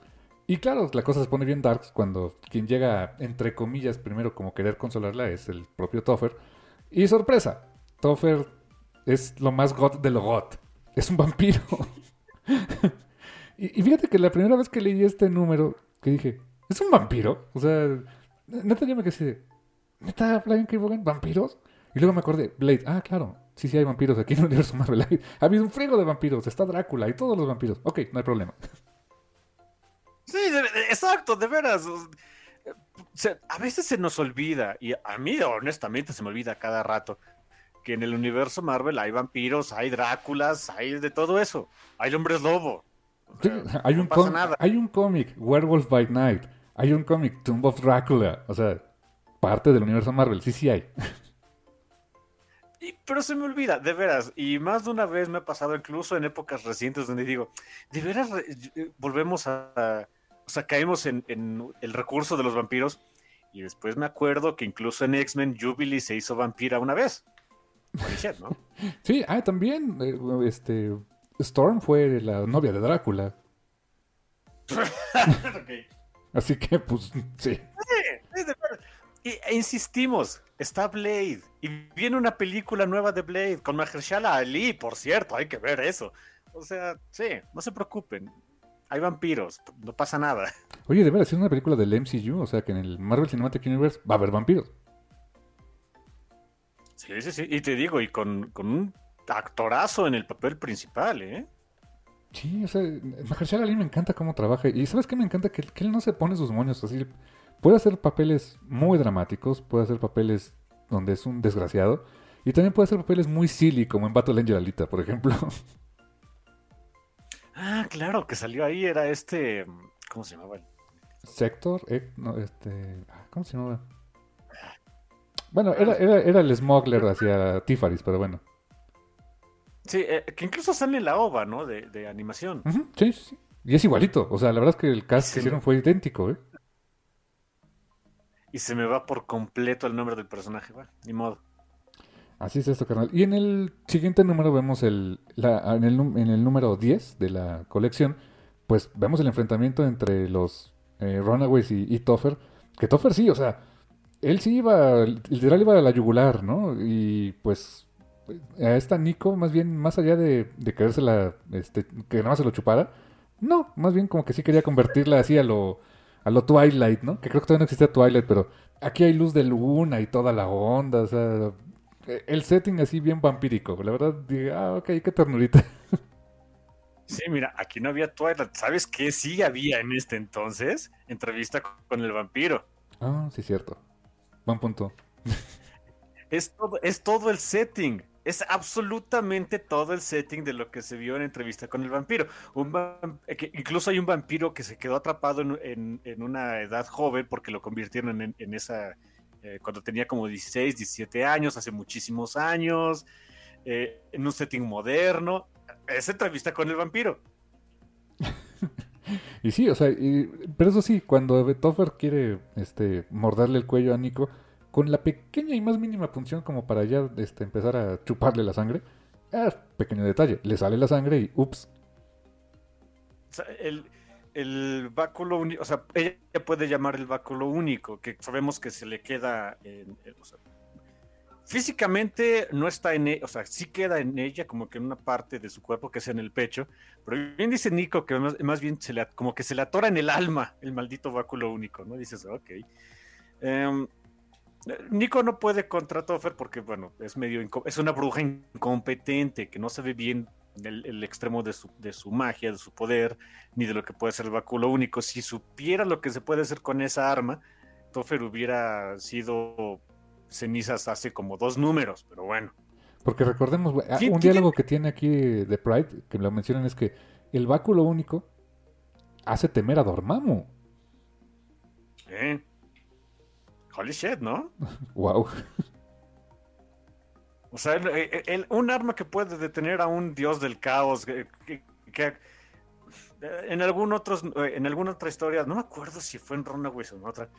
S1: Y claro, la cosa se pone bien darks cuando quien llega, entre comillas, primero como querer consolarla es el propio Toffer. Y sorpresa, Toffer es lo más GOT de lo GOT. Es un vampiro. Y, fíjate que la primera vez que leí este número, que dije, ¿es un vampiro? O sea, neta yo me quedé, ¿neta Brian K. vampiros? Y luego me acordé, Blade, ah, claro, sí, sí hay vampiros aquí en el universo Marvel. Ha habido un frigo de vampiros, está Drácula y todos los vampiros. Ok, no hay problema.
S2: Sí, exacto, de veras. A veces se nos olvida, y a mí honestamente se me olvida cada rato, que en el universo Marvel hay vampiros, hay Dráculas, hay de todo eso. Hay hombres lobo,
S1: hay, un hay un cómic, Werewolf by Night. Hay un cómic, Tomb of Dracula. O sea, parte del universo Marvel. Sí, sí hay.
S2: pero se me olvida, de veras. Y más de una vez me ha pasado, incluso en épocas recientes, donde digo, de veras eh, volvemos a. O sea, caemos en, el recurso de los vampiros. Y después me acuerdo que incluso en X-Men Jubilee se hizo vampira una vez. ¿no?
S1: sí, ah, también. Eh, este, Storm fue la novia de Drácula. Así que, pues, sí.
S2: y, e insistimos, está Blade. Y viene una película nueva de Blade con Mahershala Ali, por cierto, hay que ver eso. O sea, sí, no se preocupen. Hay vampiros, no pasa nada.
S1: Oye, de veras, es una película del MCU, o sea que en el Marvel Cinematic Universe va a haber vampiros.
S2: Sí, sí, sí. Y te digo, y con, un actorazo en el papel principal, ¿eh?
S1: Sí, o sea, Mahershala Ali me encanta cómo trabaja. Y ¿sabes qué me encanta? Que, él no se pone sus moños así. Puede hacer papeles muy dramáticos, puede hacer papeles donde es un desgraciado. Y también puede hacer papeles muy silly, como en Battle Angel Alita, por ejemplo.
S2: Ah, claro, que salió ahí, era este. ¿Cómo se llamaba?
S1: Sector, eh, no, este. Ah, ¿Cómo se llamaba? Bueno, era, era, era el smuggler hacia Tifaris, pero bueno.
S2: Sí, eh, que incluso sale en la ova, ¿no? De, de animación.
S1: sí, sí, sí. Y es igualito. O sea, la verdad es que el cast que hicieron fue idéntico, ¿eh?
S2: Y se me va por completo el nombre del personaje, va, ni modo.
S1: Así es esto, carnal. Y en el siguiente número vemos el, la, en, el, número 10 de la colección, pues vemos el enfrentamiento entre los eh, Runaways y, y, Toffer. Que Toffer sí, o sea, él sí iba, literal iba a la yugular, ¿no? Y pues a esta Nico, más bien, más allá de, de querérsela, este, que nada más se lo chupara, no, más bien como que sí quería convertirla así a lo, a lo Twilight, ¿no? Que creo que todavía no existía Twilight, pero aquí hay luz de luna y toda la onda, o sea, el setting así bien vampírico. La verdad, dije, ah, ok, qué ternurita.
S2: Sí, mira, aquí no había Twilight. ¿Sabes qué sí había en este entonces? Entrevista con el vampiro.
S1: Ah, sí, cierto. Buen punto.
S2: Es todo, es todo el setting. Es absolutamente todo el setting de lo que se vio en entrevista con el vampiro. Un incluso hay un vampiro que se quedó atrapado en, una edad joven porque lo convirtieron en esa eh, cuando tenía como 16, 17 años, hace muchísimos años, eh, en un setting moderno. Es entrevista con el vampiro.
S1: y sí, o sea, pero eso sí, cuando Toffer quiere este, morderle el cuello a Nico, con la pequeña y más mínima punción como para ya este, empezar a chuparle la sangre, es pequeño detalle, le sale la sangre y ups.
S2: O sea, el, el báculo único, o sea, ella puede llamar el báculo único, que sabemos que se le queda en, físicamente no está en, ella, o sea, sí queda en ella como que en una parte de su cuerpo que es en el pecho, pero bien dice Nico que más, bien se le, como que se le atora en el alma el maldito báculo único, ¿no? Dices, ok. Em, Nico no puede contra Toffer porque, bueno, es medio, es una bruja incompetente que no sabe bien el, extremo de su, de su, magia, de su poder, ni de lo que puede ser el báculo único. Si supiera lo que se puede hacer con esa arma, Toffer hubiera sido cenizas hace como dos números, pero bueno.
S1: Porque recordemos, ah, un diálogo que tiene aquí de Pride, que lo mencionan, es que el báculo único hace temer a Dormammu.
S2: Eh. Holy shit, ¿no?
S1: wow.
S2: O sea, un arma que puede detener a un dios del caos, que, en algún otros, en alguna otra historia, no me acuerdo si fue en Runaways o en otra,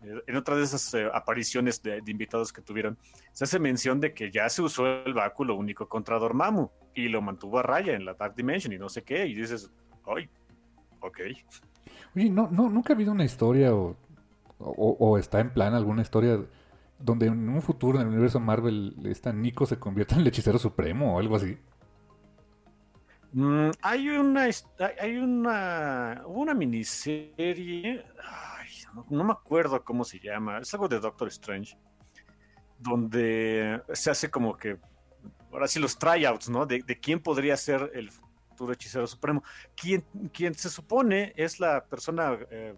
S2: en otra de esas eh, apariciones de, invitados que tuvieron, se hace mención de que ya se usó el báculo único contra Dormammu y lo mantuvo a raya en la Dark Dimension y no sé qué, y dices, ay, ok.
S1: Oye, no, no, nunca ha habido una historia o está en plan alguna historia donde en un futuro en el universo Marvel esta Nico se convierta en el hechicero supremo o algo así.
S2: Mm, hay una hay una una miniserie ay, no, me acuerdo cómo se llama es algo de Doctor Strange donde se hace como que ahora sí los tryouts no de, quién podría ser el futuro hechicero supremo quien, quien se supone es la persona eh,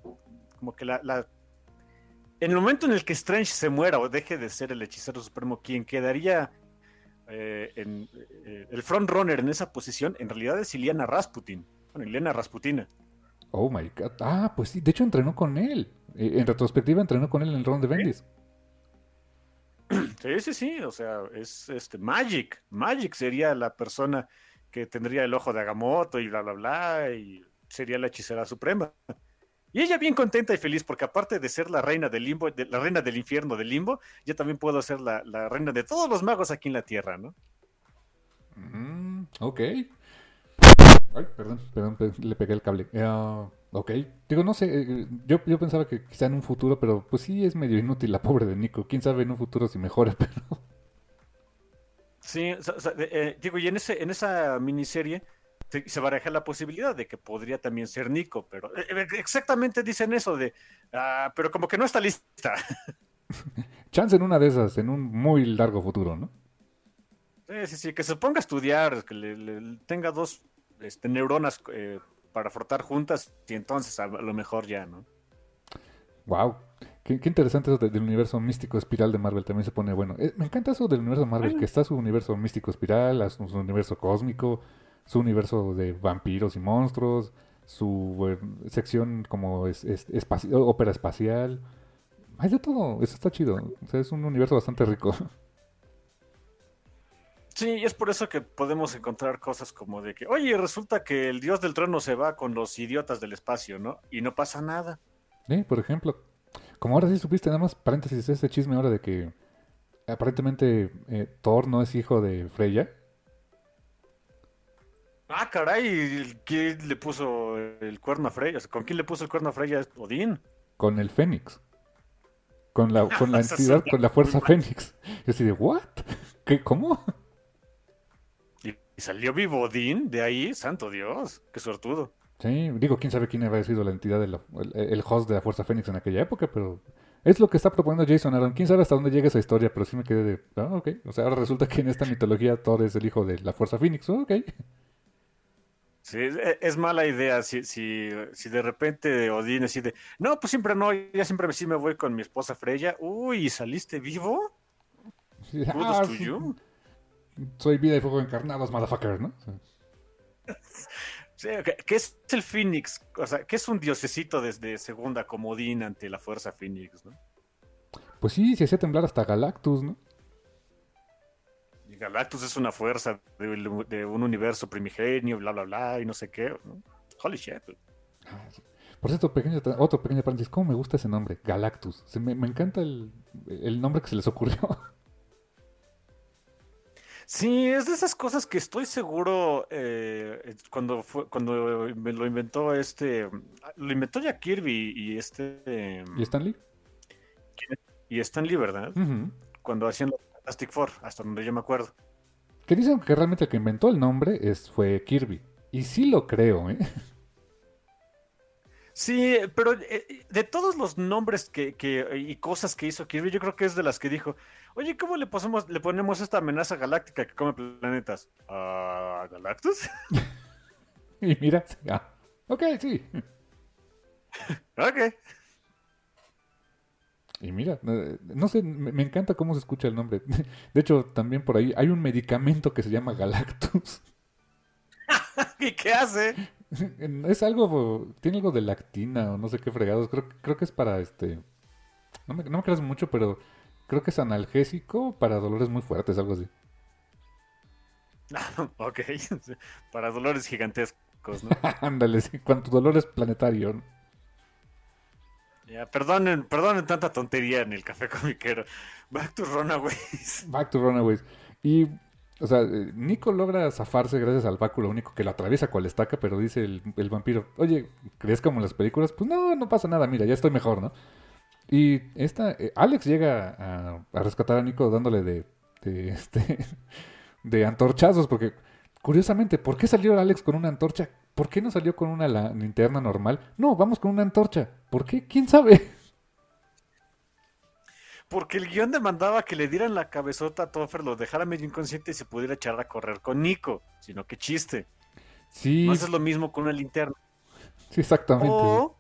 S2: como que la en el momento en el que Strange se muera o deje de ser el hechicero supremo, quien quedaría eh, en eh, el frontrunner en esa posición, en realidad es Iliana Rasputin. Bueno, Iliana Rasputina.
S1: Oh my god. Ah, pues sí, de hecho entrenó con él. Eh, en retrospectiva entrenó con él en el round de Bendis.
S2: Sí, sí, sí. O sea, es este Magic. Magic sería la persona que tendría el ojo de Agamotto y bla, bla, bla. Y sería la hechicera suprema. Y ella bien contenta y feliz porque aparte de ser la reina del limbo, la reina del infierno del limbo, yo también puedo ser la, reina de todos los magos aquí en la tierra, ¿no?
S1: Mm, ok. Ay, perdón, perdón, le pegué el cable. Eh, ok. Digo, no sé, eh, yo, yo pensaba que quizá en un futuro, pero pues sí es medio inútil la pobre de Nico. Quién sabe en un futuro si mejora, pero...
S2: Sí, eh, digo, y en, ese, en esa miniserie se, se baraja la posibilidad de que podría también ser Nico, pero eh, eh, exactamente dicen eso de, ah, pero como que no está lista.
S1: Chance en una de esas, en un muy largo futuro, ¿no?
S2: Sí, sí, sí, que se ponga a estudiar, que le, le- tenga dos este, neuronas eh, para frotar juntas y entonces a lo mejor ya, ¿no?
S1: Wow. Qué, qué interesante eso de- del universo místico espiral de Marvel. También se pone bueno. Eh, me encanta eso del universo Marvel, que está su universo místico espiral, su universo cósmico, su universo de vampiros y monstruos, su eh, sección como es, es- espaci- ópera espacial. Hay de todo. Eso está chido. O sea, es un universo bastante rico.
S2: Sí, y es por eso que podemos encontrar cosas como de que, oye, resulta que el dios del trono se va con los idiotas del espacio, ¿no? Y no pasa nada.
S1: ¿Eh? Por ejemplo, como ahora sí supiste, nada más paréntesis, ese chisme ahora de que aparentemente eh, Thor no es hijo de Freya.
S2: Ah, caray, ¿quién le puso el cuerno a Freya? ¿Con quién le puso el cuerno a Freya? Odín.
S1: con el Fénix. Con la, con la
S2: Eso
S1: entidad, con la fuerza. Fénix. Yo así de, ¿what? ¿Qué, ¿Cómo?
S2: Y, y salió vivo Odín de ahí, santo Dios, qué suertudo.
S1: Sí, digo, quién sabe quién habría sido la entidad, de la- el, el host de la fuerza Fénix en aquella época, pero es lo que está proponiendo Jason Aaron. Quién sabe hasta dónde llega esa historia, pero sí me quedé de, ah, ok. O sea, ahora resulta que en esta mitología Thor es el hijo de la fuerza Fénix, oh, ok.
S2: Sí, es, es mala idea si, si, si de repente Odín decide, no, pues siempre no, ya siempre sí me voy con mi esposa Freya. Uy, ¿saliste vivo?
S1: Ah, sí,
S2: you.
S1: soy vida y fuego encarnados, motherfucker, ¿no?
S2: Sí, ¿qué, qué es el Fénix? O sea, ¿qué es un diosecito desde segunda comodín ante la fuerza Fénix, no?
S1: Pues sí, se hacía temblar hasta Galactus, ¿no?
S2: Galactus es una fuerza de, de un universo primigenio, bla, bla, bla, y no sé qué. Holy shit.
S1: Por cierto, pequeño, otro pequeño paréntesis, ¿cómo me gusta ese nombre? Galactus. Se me, me encanta el, el nombre que se les ocurrió.
S2: Sí, es de esas cosas que estoy seguro eh, cuando fue, cuando me lo inventó este, lo inventó ya Kirby y este eh,
S1: ¿Y Stanley?
S2: y Stan Lee, ¿verdad? Cuando hacían los Fantastic Four, hasta donde yo me acuerdo.
S1: Que dicen que realmente el que inventó el nombre es, fue Kirby. Y sí lo creo, ¿eh?
S2: Sí, pero eh, de todos los nombres que, que- y cosas que hizo Kirby, yo creo que es de las que dijo, oye, ¿cómo le, pasamos, le ponemos esta amenaza galáctica que come planetas? ¿A Galactus?
S1: Y mira, ah, ok, sí.
S2: ok.
S1: Y mira, eh, no sé, me, encanta cómo se escucha el nombre. De hecho, también por ahí hay un medicamento que se llama Galactus.
S2: ¿Y qué hace?
S1: Es algo, tiene algo de lactina o no sé qué fregados. Creo, creo que es para este. No me, no me creas mucho, pero creo que es analgésico para dolores muy fuertes, algo así.
S2: ok, para dolores gigantescos, ¿no?
S1: Ándale, sí, cuánto dolor es planetario. ¿no?
S2: Ya, perdonen, perdonen tanta tontería en el café comiquero. Back to Runaways.
S1: Back to Runaways. Y, o sea, eh, Nico logra zafarse gracias al báculo único que lo atraviesa cual estaca, pero dice el, el vampiro, oye, ¿crees como en las películas? Pues no, no pasa nada, mira, ya estoy mejor, ¿no? Y esta, eh, Alex llega a, a rescatar a Nico dándole de, de, este, de antorchazos, porque curiosamente, ¿por qué salió Alex con una antorcha? ¿Por qué no salió con una linterna normal? No, vamos con una antorcha. ¿Por qué? ¿Quién sabe?
S2: Porque el guion demandaba que le dieran la cabezota a Topher, lo dejara medio inconsciente y se pudiera echar a correr con Nico. Sino que chiste.
S1: Sí,
S2: No haces lo mismo con una linterna.
S1: sí, exactamente.
S2: O,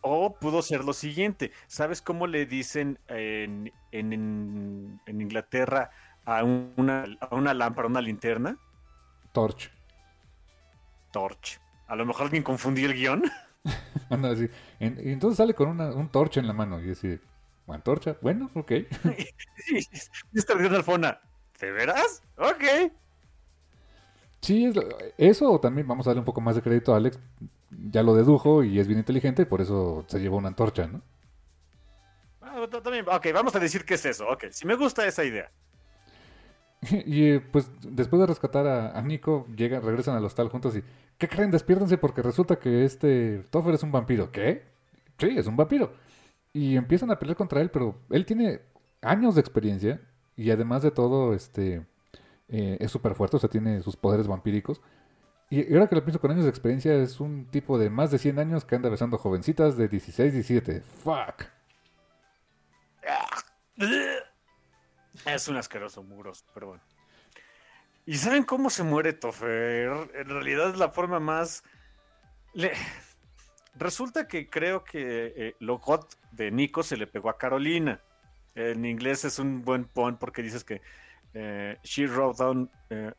S2: o pudo ser lo siguiente. ¿Sabes cómo le dicen en, en- en- en Inglaterra a una, a una lámpara, una linterna?
S1: Torch.
S2: Torch. A lo mejor alguien confundió el guion.
S1: Anda así. En- y entonces sale con una, un torcha en la mano y así, ¿antorcha? Bueno, ok.
S2: está viendo Alfona. ¿De veras? Ok.
S1: Sí, es lo- eso también vamos a darle un poco más de crédito a Alex. Ya lo dedujo y es bien inteligente, por eso se llevó una antorcha, ¿no?
S2: Ah, también, ok, vamos a decir que es eso. Ok, si me gusta esa idea.
S1: Y eh, pues después de rescatar a, a Nico, llegan, regresan al hostal juntos y ¿qué creen? Despiérdense porque resulta que este Toffer es un vampiro. ¿Qué? Sí, es un vampiro. Y empiezan a pelear contra él, pero él tiene años de experiencia y además de todo, este eh, es súper fuerte, o sea, tiene sus poderes vampíricos. Y ahora que lo pienso con años de experiencia, es un tipo de más de 100 años que anda besando jovencitas de 16, 17. Fuck.
S2: Es un asqueroso muros, pero bueno. ¿Y saben cómo se muere Toffer? En realidad es la forma más... Le... Resulta que creo que eh, Logot de Nico se le pegó a Carolina. En inglés es un buen pon porque dices que eh, she wrote down, eh,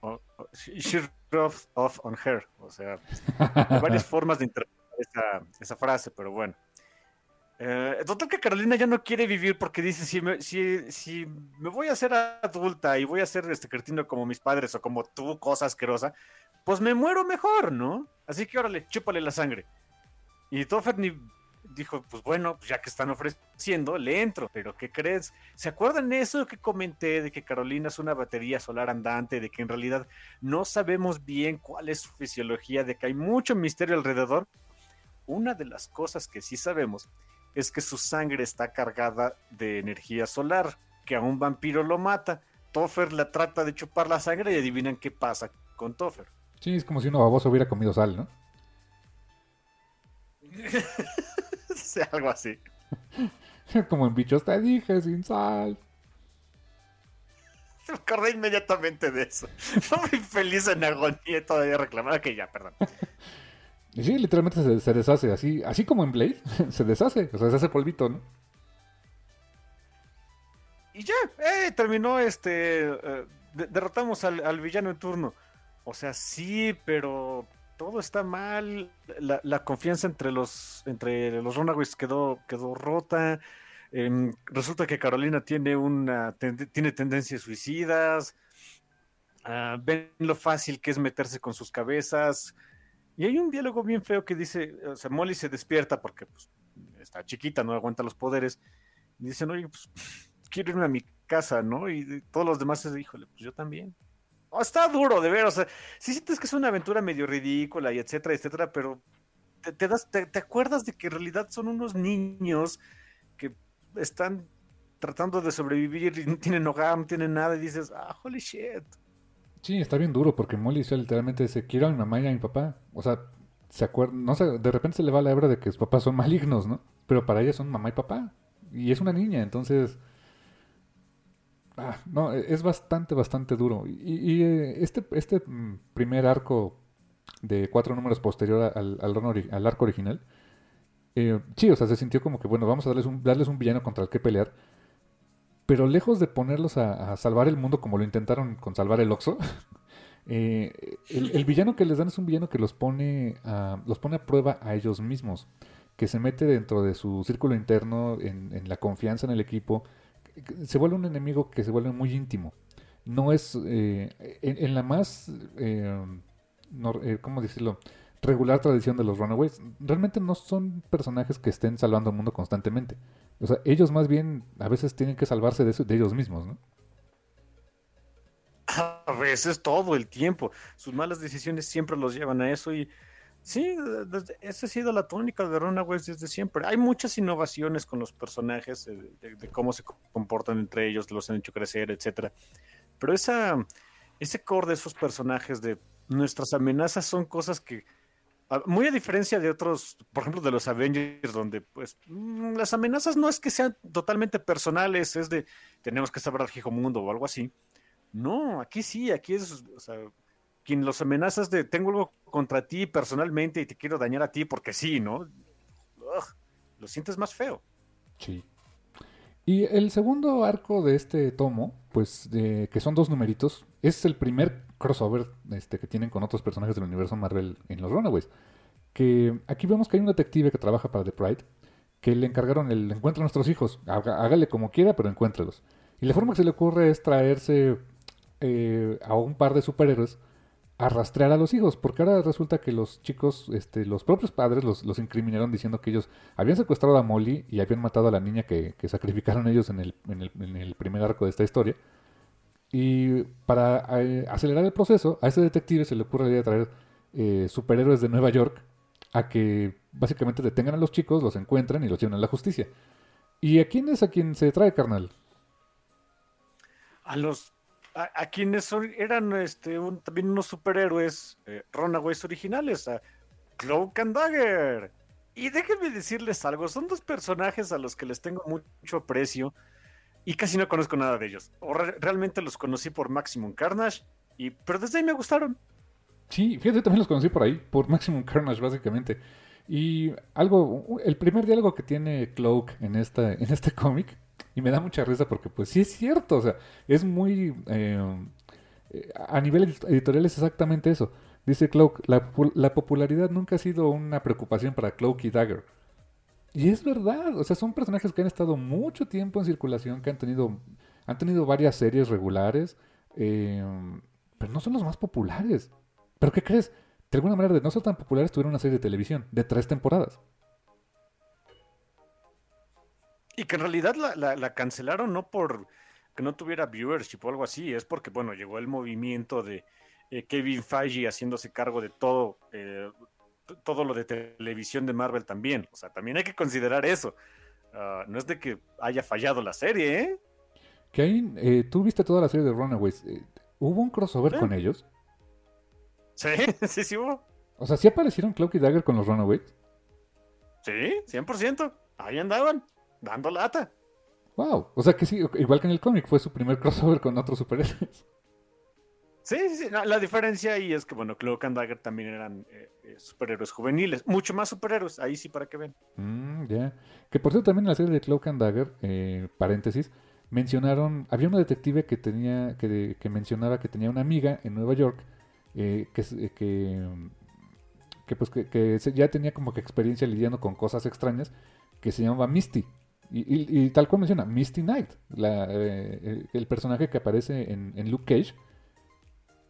S2: she wrote off on her. O sea, hay varias formas de interpretar esa, esa frase, pero bueno. Eh, total que Carolina ya no quiere vivir porque dice, si me, si, si me voy a hacer adulta y voy a ser este cretino como mis padres o como tú, cosa asquerosa, pues me muero mejor, ¿no? Así que órale, chúpale la sangre. Y Toffer ni dijo, pues bueno, pues ya que están ofreciendo, le entro. Pero ¿qué crees? ¿Se acuerdan eso que comenté de que Carolina es una batería solar andante, de que en realidad no sabemos bien cuál es su fisiología, de que hay mucho misterio alrededor? Una de las cosas que sí sabemos es que su sangre está cargada de energía solar, que a un vampiro lo mata. Toffer la trata de chupar la sangre y adivinan qué pasa con Toffer.
S1: Sí, es como si uno baboso hubiera comido sal, ¿no?
S2: algo así.
S1: Como en bichos te dije, sin sal.
S2: Me acordé inmediatamente de eso. muy feliz en agonía todavía reclamar que ya, perdón.
S1: Y sí, literalmente se, deshace, así, así como en Blade, se deshace, o sea, se hace polvito, ¿no?
S2: Y ya, eh, terminó este. Eh, derrotamos al, al, villano en turno. O sea, sí, pero todo está mal. La, confianza entre los, entre los Runaways quedó, quedó rota. Em, resulta que Carolina tiene una tiene tendencias suicidas. Ah, ven lo fácil que es meterse con sus cabezas. Y hay un diálogo bien feo que dice, o sea, Molly se despierta porque pues, está chiquita, no aguanta los poderes. Y dicen, oye, pues quiero irme a mi casa, ¿no? Y todos los demás se híjole, pues yo también. Está duro de ver, o sea, sí sientes que es una aventura medio ridícula y etcétera, etcétera, pero te, das, te, acuerdas de que en realidad son unos niños que están tratando de sobrevivir y no tienen hogar, no tienen nada, y dices, ah, holy shit.
S1: Sí, está bien duro porque Molly literalmente dice, quiero a mi mamá y a mi papá. O sea, se acuerda, no de repente se le va la hebra de que sus papás son malignos, ¿no? Pero para ella son mamá y papá. Y es una niña, entonces Ah, no, e, es bastante, bastante duro. Y, eh, este, este mm, primer arco de cuatro números posterior al, al, arco original, eh, sí, o sea, se sintió como que, bueno, vamos a darles un, darles un villano contra el que pelear. Pero lejos de ponerlos a, salvar el mundo como lo intentaron con salvar el Oxo, eh, el, villano que les dan es un villano que los pone, a, los pone a prueba a ellos mismos, que se mete dentro de su círculo interno, en, la confianza en el equipo, se vuelve un enemigo que se vuelve muy íntimo. No es eh, en, la más, eh, eh, ¿cómo decirlo? Regular tradición de los Runaways. Realmente no son personajes que estén salvando al mundo constantemente. O sea, ellos más bien a veces tienen que salvarse de, de ellos mismos, ¿no?
S2: A veces todo el tiempo. Sus malas decisiones siempre los llevan a eso y Sí, esa ha sido la tónica de Runaways desde siempre. Hay muchas innovaciones con los personajes, de, cómo se comportan entre ellos, los han hecho crecer, etcétera. Pero esa, ese core de esos personajes, de nuestras amenazas, son cosas que, muy a diferencia de otros, por ejemplo, de los Avengers, donde pues mm, las amenazas no es que sean totalmente personales, es de tenemos que saber al hijo mundo o algo así. No, aquí sí, aquí es, quien los amenazas de tengo algo contra ti personalmente y te quiero dañar a ti porque sí, ¿no? lo sientes más feo.
S1: Sí. Y el segundo arco de este tomo, pues que son dos numeritos, es el primer crossover este, que tienen con otros personajes del universo Marvel en los Runaways. Que aquí vemos que hay un detective que trabaja para The Pride, que le encargaron el encuentra a nuestros hijos, hágale como quiera, pero encuéntrelos. Y la forma que se le ocurre es traerse eh, a un par de superhéroes arrastrar a los hijos, porque ahora resulta que los chicos, este, los propios padres los, los incriminaron diciendo que ellos habían secuestrado a Molly y habían matado a la niña que, sacrificaron ellos en el, en, el, en el, primer arco de esta historia. Y para eh, acelerar el proceso, a ese detective se le ocurre traer eh, superhéroes de Nueva York a que básicamente detengan a los chicos, los encuentren y los lleven a la justicia. ¿Y a quién es a quien se trae, carnal?
S2: A los a, quienes eran este, también unos superhéroes eh, Runaways originales, a Cloak and Dagger. Y déjenme decirles algo, son dos personajes a los que les tengo mucho aprecio y casi no conozco nada de ellos. O realmente los conocí por Maximum Carnage, y, pero desde ahí me gustaron.
S1: Sí, fíjate, también los conocí por ahí, por Maximum Carnage básicamente. Y algo, el primer diálogo que tiene Cloak en, esta, en este cómic, y me da mucha risa porque pues sí es cierto, o sea, es muy... Eh, a nivel editorial es exactamente eso. Dice Cloak, la, la, popularidad nunca ha sido una preocupación para Cloak y Dagger. Y es verdad, o sea, son personajes que han estado mucho tiempo en circulación, que han tenido, han tenido varias series regulares, eh, pero no son los más populares. ¿Pero qué crees? De alguna manera, de no ser tan populares, tuvieron una serie de televisión de tres temporadas.
S2: Y que en realidad la, cancelaron no por que no tuviera viewership o algo así, es porque, bueno, llegó el movimiento de eh, Kevin Feige haciéndose cargo de todo, eh, todo lo de televisión de Marvel también. O sea, también hay que considerar eso. Ah, no es de que haya fallado la serie, ¿eh?
S1: Kane, eh, tú viste toda la serie de Runaways. ¿Hubo un crossover con ellos?
S2: Sí, sí, sí hubo.
S1: O sea, ¿sí aparecieron Cloak y Dagger con los Runaways?
S2: Sí, 100%. Ahí andaban, dando lata.
S1: Wow. O sea que sí, igual que en el cómic, fue su primer crossover con otros superhéroes.
S2: Sí, sí, la diferencia ahí es que, bueno, Cloak and Dagger también eran eh, eh, superhéroes juveniles. Mucho más superhéroes, ahí sí para que ven.
S1: Mm, ya. Que por cierto, también en la serie de Cloak and Dagger, eh, paréntesis, mencionaron, había una detective que tenía, que, que mencionaba que tenía una amiga en Nueva York eh, que, que, que, pues que, ya tenía como que experiencia lidiando con cosas extrañas, que se llamaba Misty. Y, tal cual menciona, Misty Knight, la, el personaje que aparece en Luke Cage.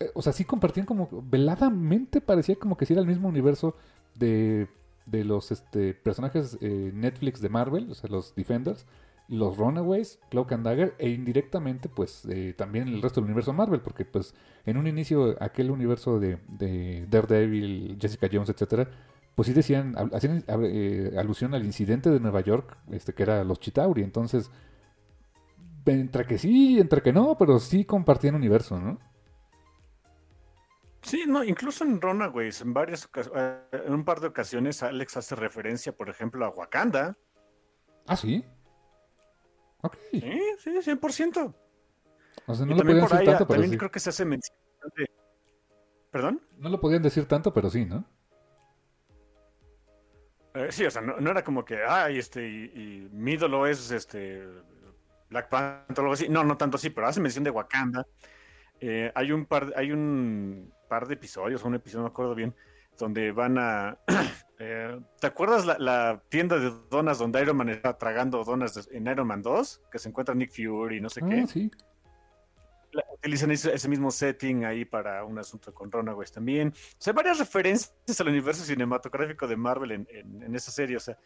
S1: Eh, o sea, sí compartían como, veladamente parecía como que si era el mismo universo de, de los este, personajes Netflix de Marvel, o sea, los Defenders los Runaways, Cloak and Dagger e indirectamente pues eh, también el resto del universo Marvel porque pues en un inicio aquel universo de, Daredevil, Jessica Jones, etcétera, pues sí decían, hacían eh, alusión al incidente de Nueva York, este que era los Chitauri, entonces entre que sí, entre que no, pero sí compartían universo, ¿no?
S2: Sí, no, incluso en Runaways, en varias eh, en un par de ocasiones Alex hace referencia, por ejemplo, a Wakanda.
S1: Ah, sí.
S2: Sí, sí, 100%.
S1: O sea, no lo podían decir tanto, pero
S2: creo que se hace mención ¿Perdón?
S1: No lo podían decir tanto, pero sí, ¿no?
S2: Eh, sí, o sea, no, era como que, ay, este, y, mi ídolo es este Black Panther o algo así. No, no tanto así, pero hace mención de Wakanda. Eh, hay un par, hay un par de episodios, un episodio, no me acuerdo bien, donde van a Eh, ¿Te acuerdas la, tienda de donas donde Iron Man está tragando donas en Iron Man 2? Que se encuentra Nick Fury y no sé qué.
S1: Ah, sí.
S2: utilizan ese, mismo setting ahí para un asunto con Runaways también. O sea, varias referencias al universo cinematográfico de Marvel en, esa serie. O sea,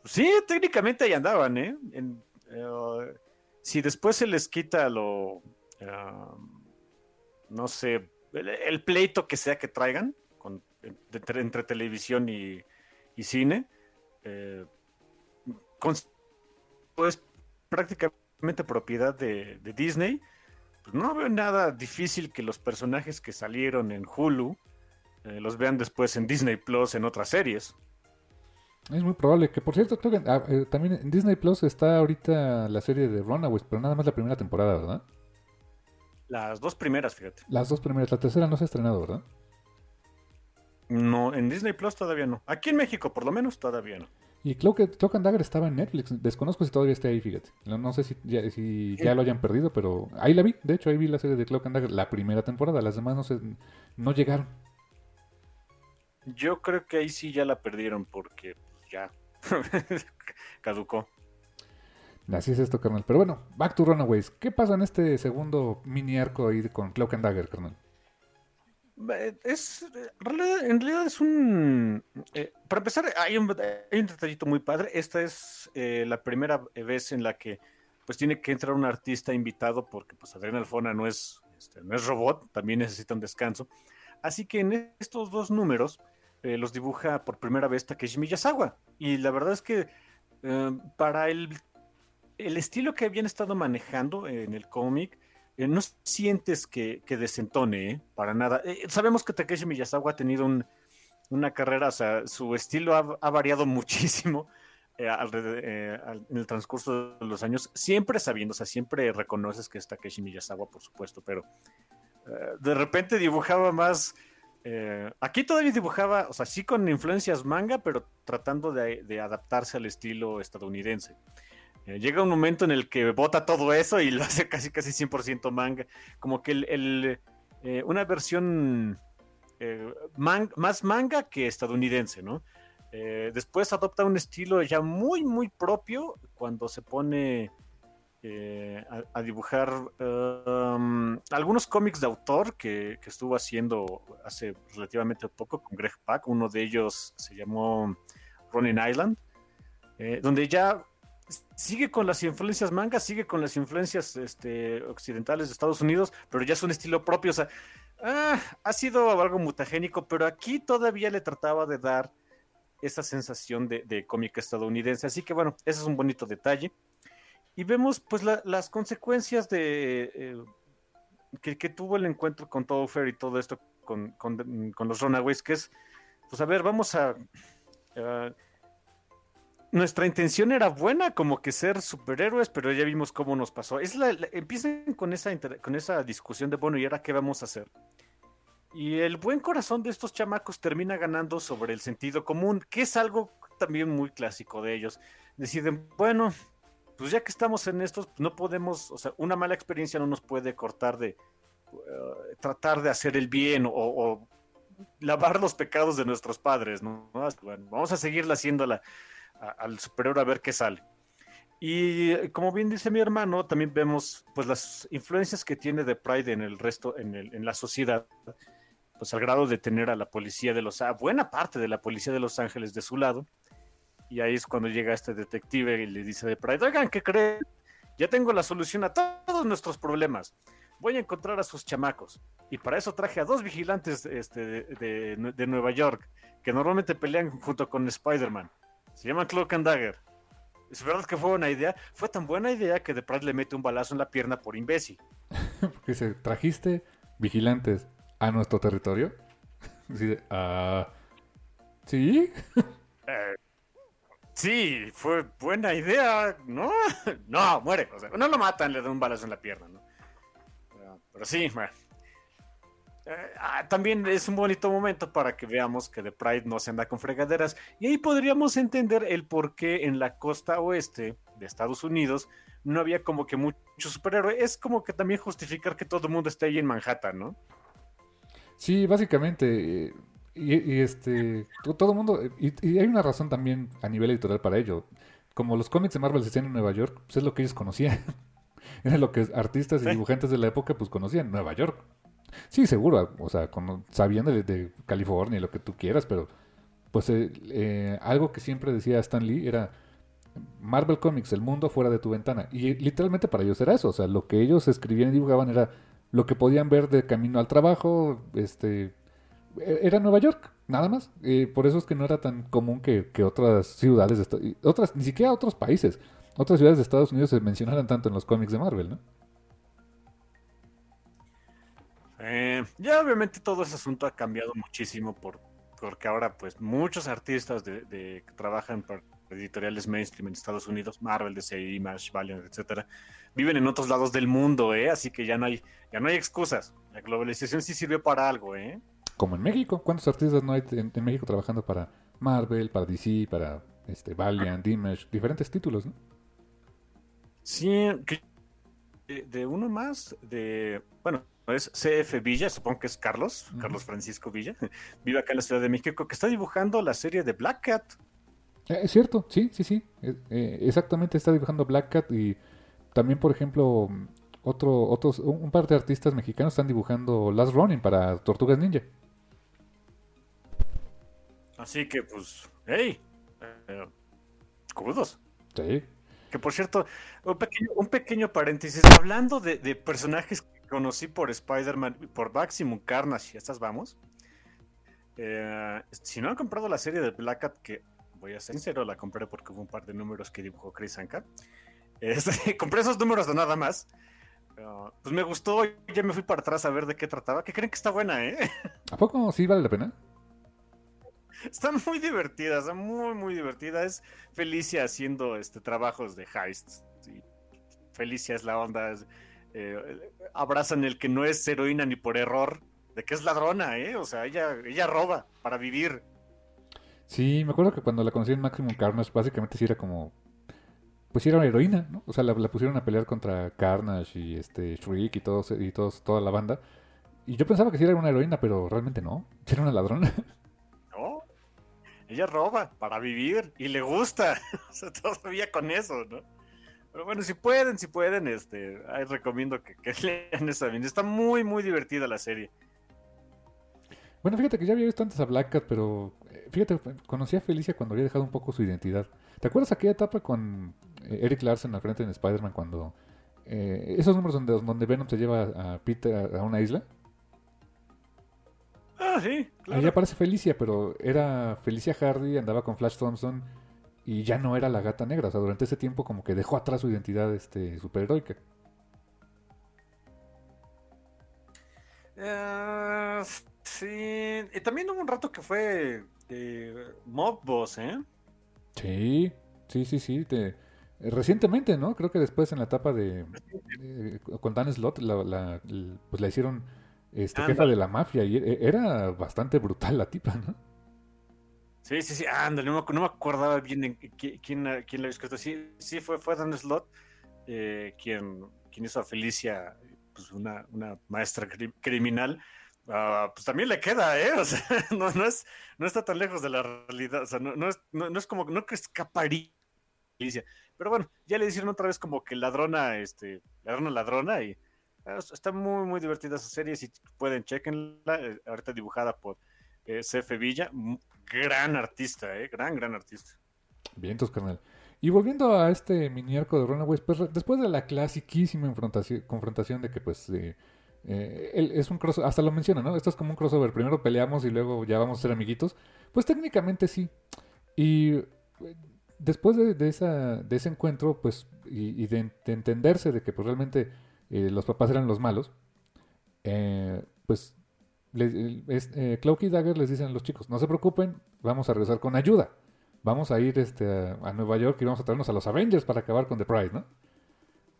S2: pues sí, técnicamente ahí andaban, ¿eh? eh si después se les quita lo. No sé, el, pleito que sea que traigan entre, televisión y, cine, eh, pues prácticamente propiedad de, Disney, pues no veo nada difícil que los personajes que salieron en Hulu eh, los vean después en Disney Plus en otras series.
S1: Es muy probable que, por cierto, ah, eh, también en Disney Plus está ahorita la serie de Runaways, pero nada más la primera temporada, ¿verdad?
S2: Las dos primeras, fíjate.
S1: Las dos primeras, la tercera no se ha estrenado, ¿verdad?
S2: No, en Disney Plus todavía no. Aquí en México, por lo menos, todavía no.
S1: Y Cloak, Cloak and Dagger estaba en Netflix. Desconozco si todavía está ahí, fíjate. No, sé si, ya, si ya, lo hayan perdido, pero ahí la vi. De hecho, ahí vi la serie de Cloak and Dagger, la primera temporada. Las demás no, se, no llegaron.
S2: Yo creo que ahí sí ya la perdieron porque ya caducó.
S1: Así es esto, carnal. Pero bueno, back to Runaways. ¿Qué pasa en este segundo mini arco ahí con Cloak and Dagger, carnal?
S2: Es, en realidad es un... Eh, para empezar, hay un, detallito muy padre. Esta es eh, la primera vez en la que pues tiene que entrar un artista invitado porque pues Alfona no es, este, no es robot, también necesita un descanso. Así que en estos dos números eh, los dibuja por primera vez Takeshi Miyazawa. Y la verdad es que para el, el estilo que habían estado manejando en el cómic, eh, no sientes que, que desentone, ¿eh? para nada. Eh, sabemos que Takeshi Miyazawa ha tenido una carrera, o sea, su estilo ha, variado muchísimo en el transcurso de los años, siempre sabiendo, o sea, siempre reconoces que es Takeshi Miyazawa, por supuesto, pero de repente dibujaba más... aquí todavía dibujaba, o sea, sí con influencias manga, pero tratando de adaptarse al estilo estadounidense. Eh, llega un momento en el que bota todo eso y lo hace casi casi 100% manga. Como que el, eh, una versión eh, más manga que estadounidense, ¿no? después adopta un estilo ya muy, muy propio cuando se pone a, dibujar um, algunos cómics de autor que, estuvo haciendo hace relativamente poco con Greg Pak. Uno de ellos se llamó Running Island, donde ya sigue con las influencias manga, sigue con las influencias este, occidentales de Estados Unidos, pero ya es un estilo propio. O sea, ah, ha sido algo mutagénico, pero aquí todavía le trataba de dar esa sensación de, de cómic estadounidense. Así que bueno, ese es un bonito detalle. Y vemos pues las consecuencias de eh, que, tuvo el encuentro con Fair y todo esto con, los Runaways, que es, pues a ver, vamos a nuestra intención era buena, como que ser superhéroes, pero ya vimos cómo nos pasó. Es la, empiezan con esa, con esa discusión de, bueno, ¿y ahora qué vamos a hacer? Y el buen corazón de estos chamacos termina ganando sobre el sentido común, que es algo también muy clásico de ellos. Deciden, bueno, pues ya que estamos en estos, no podemos, o sea, una mala experiencia no nos puede cortar de uh, tratar de hacer el bien o, lavar los pecados de nuestros padres, ¿no? Vamos a seguirla haciéndola al superior a ver qué sale. Y como bien dice mi hermano, también vemos pues las influencias que tiene de Pride en el resto, en, el, en la sociedad, pues al grado de tener a la policía de Los Ángeles, buena parte de la policía de Los Ángeles de su lado. Y ahí es cuando llega este detective y le dice de Pride, oigan, ¿qué creen? Ya tengo la solución a todos nuestros problemas. Voy a encontrar a sus chamacos. Y para eso traje a dos vigilantes este, de, de Nueva York, que normalmente pelean junto con Spider-Man. Se llama Cloak and Dagger. Es verdad que fue buena idea. Fue tan buena idea que de Pratt le mete un balazo en la pierna por imbécil.
S1: Porque se trajiste vigilantes a nuestro territorio. Ah, ¿Sí?
S2: Eh, sí, fue buena idea, ¿no? no, muere. no lo matan, le dan un balazo en la pierna, ¿no? Pero, sí, bueno. Eh, ah, también es un bonito momento para que veamos que The Pride no se anda con fregaderas. Y ahí podríamos entender el por qué en la costa oeste de Estados Unidos no había como que mucho superhéroe. Es como que también justificar que todo el mundo esté ahí en Manhattan, ¿no?
S1: Sí, básicamente. Eh, y, este. Todo el mundo. Y, hay una razón también a nivel editorial para ello. Como los cómics de Marvel se hacían en Nueva York, pues es lo que ellos conocían. Era lo que artistas y dibujantes de la época pues conocían, Nueva York. Sí, seguro, o sea, sabiendo de, California y lo que tú quieras, pero pues eh, eh, algo que siempre decía Stan Lee era Marvel Comics, el mundo fuera de tu ventana. Y literalmente para ellos era eso, o sea, lo que ellos escribían y dibujaban era lo que podían ver de camino al trabajo, este, e, era Nueva York, nada más. por eso es que no era tan común que, que otras ciudades, de, otras, ni siquiera otros países, otras ciudades de Estados Unidos se mencionaran tanto en los cómics de Marvel, ¿no?
S2: Eh, ya obviamente todo ese asunto ha cambiado muchísimo por, porque ahora pues muchos artistas de, que trabajan para editoriales mainstream en Estados Unidos, Marvel, DC, Image, Valiant, etcétera, viven en otros lados del mundo, ¿eh? Así que ya no hay, ya no hay excusas. La globalización sí sirvió para algo, ¿eh?
S1: Como en México, ¿cuántos artistas no hay en, México trabajando para Marvel, para DC, para este Valiant, Image, diferentes títulos, ¿no?
S2: Sí, de uno más, de bueno, es CF Villa, supongo que es Carlos, Carlos Francisco Villa, vive acá en la Ciudad de México, que está dibujando la serie de Black Cat.
S1: Eh, es cierto, sí, sí, sí. Eh, exactamente está dibujando Black Cat y también, por ejemplo, otro, otros, un par de artistas mexicanos están dibujando Last Running para Tortugas Ninja.
S2: Así que, pues, hey, eh,
S1: Sí.
S2: Que por cierto, un pequeño, un pequeño paréntesis, hablando de, de personajes conocí por Spider-Man, por Maximum Carnage, y estas vamos. Eh, si no han comprado la serie de Black Cat, que voy a ser sincero, la compré porque hubo un par de números que dibujó Chris Anka. Este, compré esos números de nada más. Pues me gustó, ya me fui para atrás a ver de qué trataba. ¿Qué creen que está buena, eh?
S1: ¿A poco sí vale la pena?
S2: Está muy divertida, está muy, muy divertida. Es Felicia haciendo este trabajos de heists. Felicia es la onda. Eh, abrazan el que no es heroína ni por error, de que es ladrona, ¿eh? O sea, ella, ella roba para vivir.
S1: Sí, me acuerdo que cuando la conocí en Maximum Carnage, básicamente sí era como. Pues sí era una heroína, ¿no? O sea, la, pusieron a pelear contra Carnage y este Shriek y todos y todos, toda la banda. Y yo pensaba que sí era una heroína, pero realmente no. Era una ladrona.
S2: No. Ella roba para vivir y le gusta. o sea, todavía con eso, ¿no? Pero bueno, si pueden, si pueden, este, ahí recomiendo que, que lean esa bien. Está muy, muy divertida la serie.
S1: Bueno, fíjate que ya había visto antes a Black Cat, pero eh, fíjate, conocí a Felicia cuando había dejado un poco su identidad. ¿Te acuerdas aquella etapa con eh, Eric Larsen al frente en Spider-Man cuando... Eh, esos números donde, donde Venom se lleva a Peter a, una isla?
S2: Ah, sí,
S1: claro. Ahí aparece Felicia, pero era Felicia Hardy, andaba con Flash Thompson y ya no era la gata negra. O sea, durante ese tiempo como que dejó atrás su identidad este, superheroica.
S2: Uh, sí, y también hubo un rato que fue eh, Mob Boss, ¿eh?
S1: Sí, sí, sí, sí. recientemente, ¿no? Creo que después en la etapa de, con Dan Slot la, pues la hicieron este, jefa de la mafia y e, era bastante brutal la tipa, ¿no?
S2: Sí, sí, sí, ándale, no, me acordaba bien de quién, quién, la había escrito. Sí, sí, fue, fue Dan Slot eh, quien, quien hizo a Felicia, pues una, una maestra criminal. Uh, pues también le queda, ¿eh? O sea, no, no, es, no está tan lejos de la realidad. O sea, no, no, es, no, no es como, no que escaparía Felicia. Pero bueno, ya le hicieron otra vez como que ladrona, este, ladrona, ladrona y uh, está muy, muy divertida esa serie. Si pueden, chequenla. Eh, ahorita dibujada por eh, C.F. Villa gran artista, ¿eh? Gran, gran artista.
S1: Vientos, carnal. Y volviendo a este mini arco de Runaways, pues después de la clasiquísima confrontación, de que pues eh, eh, es un crossover, hasta lo menciona, ¿no? Esto es como un crossover, primero peleamos y luego ya vamos a ser amiguitos. Pues técnicamente sí. Y eh, después de, ese encuentro, pues, y, de, entenderse de que pues realmente los papás eran los malos, pues les, eh, Cloak y Dagger les dicen a los chicos, no se preocupen, vamos a regresar con ayuda. Vamos a ir este, a, Nueva York y vamos a traernos a los Avengers para acabar con The Pride, ¿no?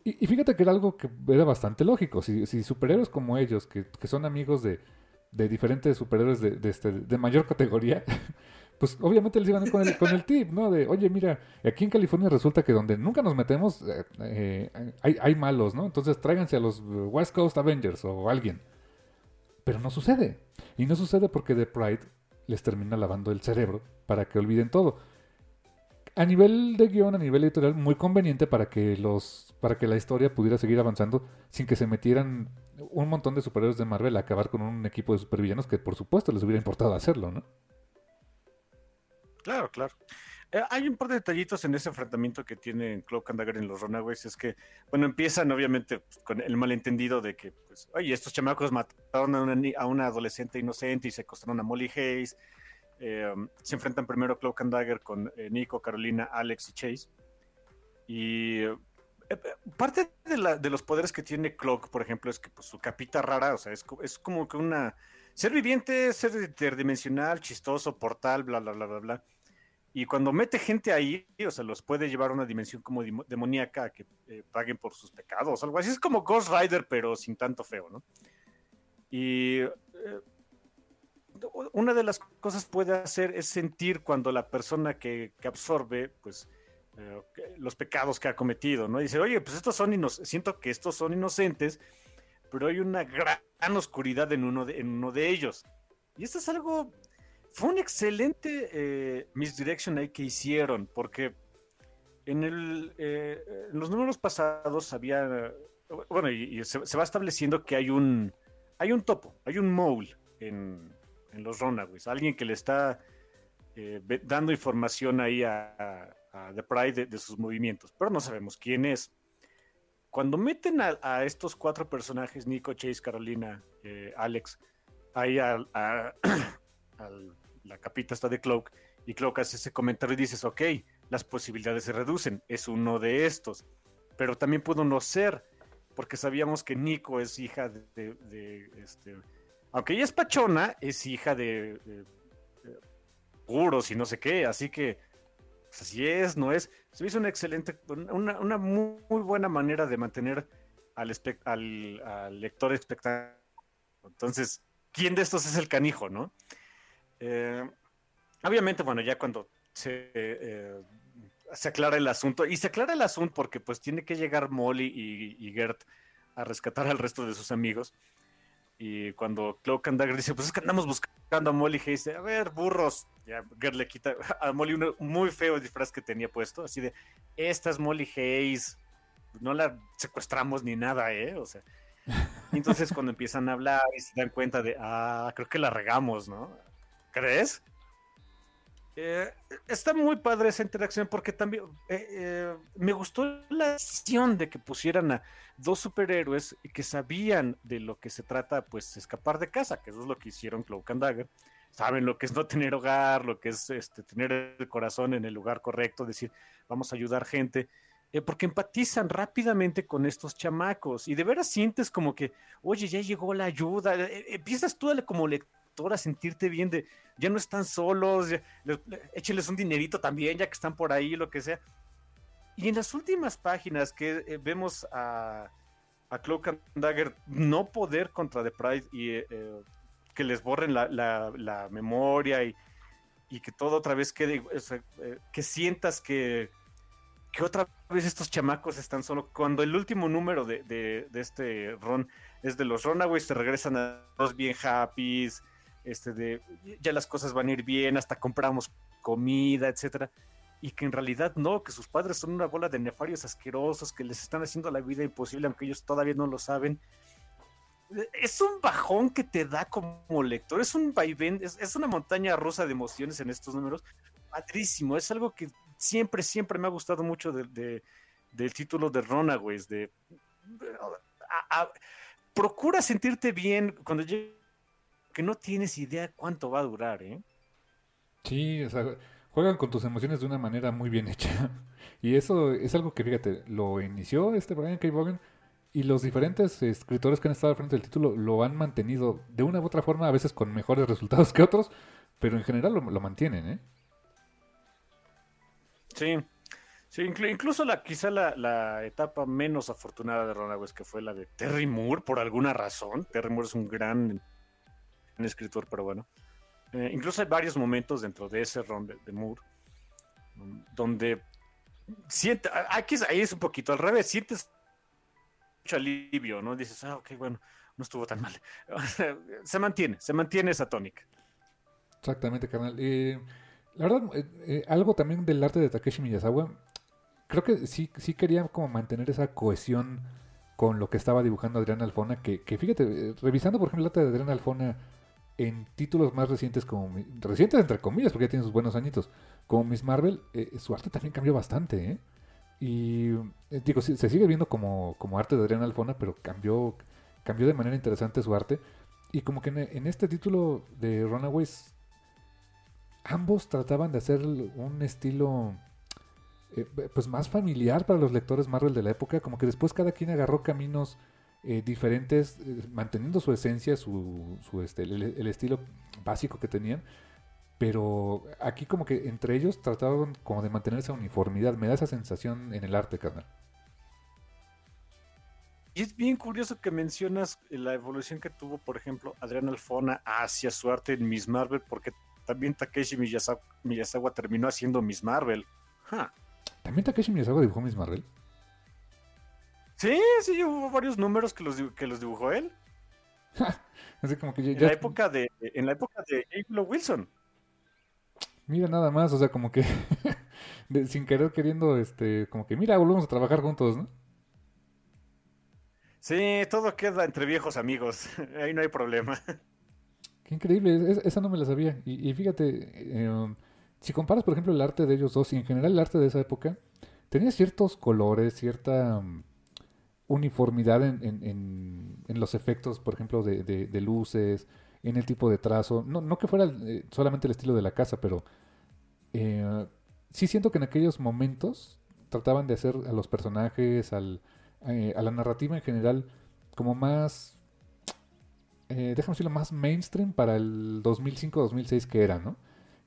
S1: Y, fíjate que era algo que era bastante lógico. Si, superhéroes como ellos, que, son amigos de, diferentes superhéroes de, este, de, mayor categoría, pues obviamente les iban con el tip, ¿no? De, oye, mira, aquí en California resulta que donde nunca nos metemos eh, eh, hay, hay malos, ¿no? Entonces tráiganse a los West Coast Avengers o alguien. Pero no sucede. Y no sucede porque The Pride les termina lavando el cerebro para que olviden todo. A nivel de guion, a nivel editorial, muy conveniente para que los para que la historia pudiera seguir avanzando sin que se metieran un montón de superhéroes de Marvel a acabar con un equipo de supervillanos que por supuesto les hubiera importado hacerlo, ¿no?
S2: Claro, claro. Eh, hay un par de detallitos en ese enfrentamiento que tienen Cloak and Dagger en los Runaways. Es que, bueno, empiezan obviamente pues, con el malentendido de que, pues, oye, estos chamacos mataron a una, a una adolescente inocente y se acostaron a Molly Hayes. Eh, se enfrentan primero Cloak and Dagger con eh, Nico, Carolina, Alex y Chase. Y parte de, los poderes que tiene Cloak, por ejemplo, es que pues, su capita rara, o sea, es, es como que una. Ser viviente, ser interdimensional, chistoso, portal, bla, bla, bla, bla, bla y cuando mete gente ahí, o sea, los puede llevar a una dimensión como demoníaca que eh, paguen por sus pecados, algo así. Es como Ghost Rider, pero sin tanto feo, ¿no? Y eh, una de las cosas puede hacer es sentir cuando la persona que, absorbe, pues, eh, los pecados que ha cometido, ¿no? dice, oye, pues estos son siento que estos son inocentes, pero hay una gran oscuridad en uno de, en uno de ellos. Y esto es algo fue un excelente eh, misdirection ahí que hicieron, porque en, el, eh, en los números pasados había, bueno, y, se, va estableciendo que hay un, hay un topo, hay un mole en, en los Runaways, alguien que le está eh, dando información ahí a, The Pride de, sus movimientos, pero no sabemos quién es. Cuando meten a, estos cuatro personajes, Nico, Chase, Carolina, Alex, ahí a, la capita está de Cloak, y Cloak hace ese comentario y dices, ok, las posibilidades se reducen, es uno de estos, pero también pudo no ser, porque sabíamos que Nico es hija de, este, aunque ella es pachona, es hija de, puros y no sé qué, así que pues, así es, no es. Se hizo una excelente, una, muy, buena manera de mantener al, al, lector espectáculo. Entonces, ¿quién de estos es el canijo, no? Eh, obviamente, bueno, ya cuando se, eh, se aclara el asunto, y se aclara el asunto porque pues tiene que llegar Molly y, Gert a rescatar al resto de sus amigos. Y cuando Cloak and Dagger dice, pues es que andamos buscando a Molly, y dice, a ver, burros. Ya Gert le quita a Molly un muy feo disfraz que tenía puesto, así de, esta es Molly Hayes, no la secuestramos ni nada, ¿eh? O sea, entonces cuando empiezan a hablar y se dan cuenta de, ah, creo que la regamos, ¿no? ¿Crees? Eh, está muy padre esa interacción porque también eh, eh, me gustó la acción de que pusieran a dos superhéroes que sabían de lo que se trata, pues escapar de casa, que eso es lo que hicieron Cloak and Dagger. Saben lo que es no tener hogar, lo que es este, tener el corazón en el lugar correcto, decir, vamos a ayudar gente. porque empatizan rápidamente con estos chamacos y de veras sientes como que, oye, ya llegó la ayuda, empiezas tú como lector a sentirte bien de ya no están solos, échenles un dinerito también, ya que están por ahí, lo que sea. Y en las últimas páginas que eh, vemos a, a Cloak and Dagger no poder contra The Pride y eh, eh, que les borren la, memoria y, y, que todo otra vez quede, que sientas que, que otra vez estos chamacos están solos. Cuando el último número de este Ron es de los Runaways, se regresan a los bien happy, este de ya las cosas van a ir bien, hasta compramos comida, etcétera, y que en realidad no, que sus padres son una bola de nefarios asquerosos que les están haciendo la vida imposible, aunque ellos todavía no lo saben. Es un bajón que te da como lector, es un vaivén, es, una montaña rusa de emociones en estos números. Padrísimo, es algo que siempre, siempre me ha gustado mucho de, del título de Runaways, de... procura sentirte bien cuando llegue que no tienes idea cuánto va a durar, ¿eh?
S1: Sí, o sea, juegan con tus emociones de una manera muy bien hecha. Y eso es algo que, fíjate, lo inició este Brian K. Vaughan y los diferentes escritores que han estado al frente del título lo han mantenido de una u otra forma, a veces con mejores resultados que otros, pero en general lo, mantienen, ¿eh?
S2: Sí, sí incluso la, quizá la, etapa menos afortunada de Ron que fue la de Terry Moore, por alguna razón. Terry Moore es un gran escritor, pero bueno. Eh, incluso hay varios momentos dentro de ese ron de, Moore donde siente, aquí ahí es un poquito al revés, sientes mucho alivio, ¿no? Dices, ah, ok, bueno, no estuvo tan mal. se mantiene, se mantiene esa tónica.
S1: Exactamente, carnal. Eh, la verdad, eh, algo también del arte de Takeshi Miyazawa, creo que sí, sí quería como mantener esa cohesión con lo que estaba dibujando Adrián Alfona, que, que fíjate, revisando por ejemplo el arte de Adrián Alfona en títulos más recientes como recientes entre comillas porque ya tiene sus buenos añitos como Miss Marvel eh, su arte también cambió bastante ¿eh? y eh, digo se, sigue viendo como, como arte de Adriana Alfona pero cambió cambió de manera interesante su arte y como que en, este título de Runaways ambos trataban de hacer un estilo pues más familiar para los lectores Marvel de la época como que después cada quien agarró caminos eh, diferentes, eh, manteniendo su esencia, su, su este, el, estilo básico que tenían, pero aquí como que entre ellos trataban como de mantener esa uniformidad, me da esa sensación en el arte, carnal.
S2: Y es bien curioso que mencionas la evolución que tuvo, por ejemplo, Adrián Alfona hacia su arte en Miss Marvel, porque también Takeshi Miyazawa, terminó haciendo Miss Marvel.
S1: ¿También Takeshi Miyazawa dibujó Miss Marvel?
S2: Sí, sí, hubo varios números que los, que los dibujó él.
S1: Así como que
S2: En la época de, en la época de Wilson.
S1: Mira nada más, o sea, como que sin querer queriendo, este, como que mira, volvemos a trabajar juntos, ¿no?
S2: Sí, todo queda entre viejos amigos, ahí no hay problema.
S1: Qué increíble, esa no me la sabía. Y, fíjate, eh, si comparas, por ejemplo, el arte de ellos dos y en general el arte de esa época, tenía ciertos colores, cierta uniformidad en, en, los efectos, por ejemplo, de, de, luces, en el tipo de trazo. No, no que fuera eh, solamente el estilo de la casa, pero eh, sí siento que en aquellos momentos trataban de hacer a los personajes, al, eh, a la narrativa en general como más, déjame decirlo, más mainstream para el 2005-2006 que era, ¿no?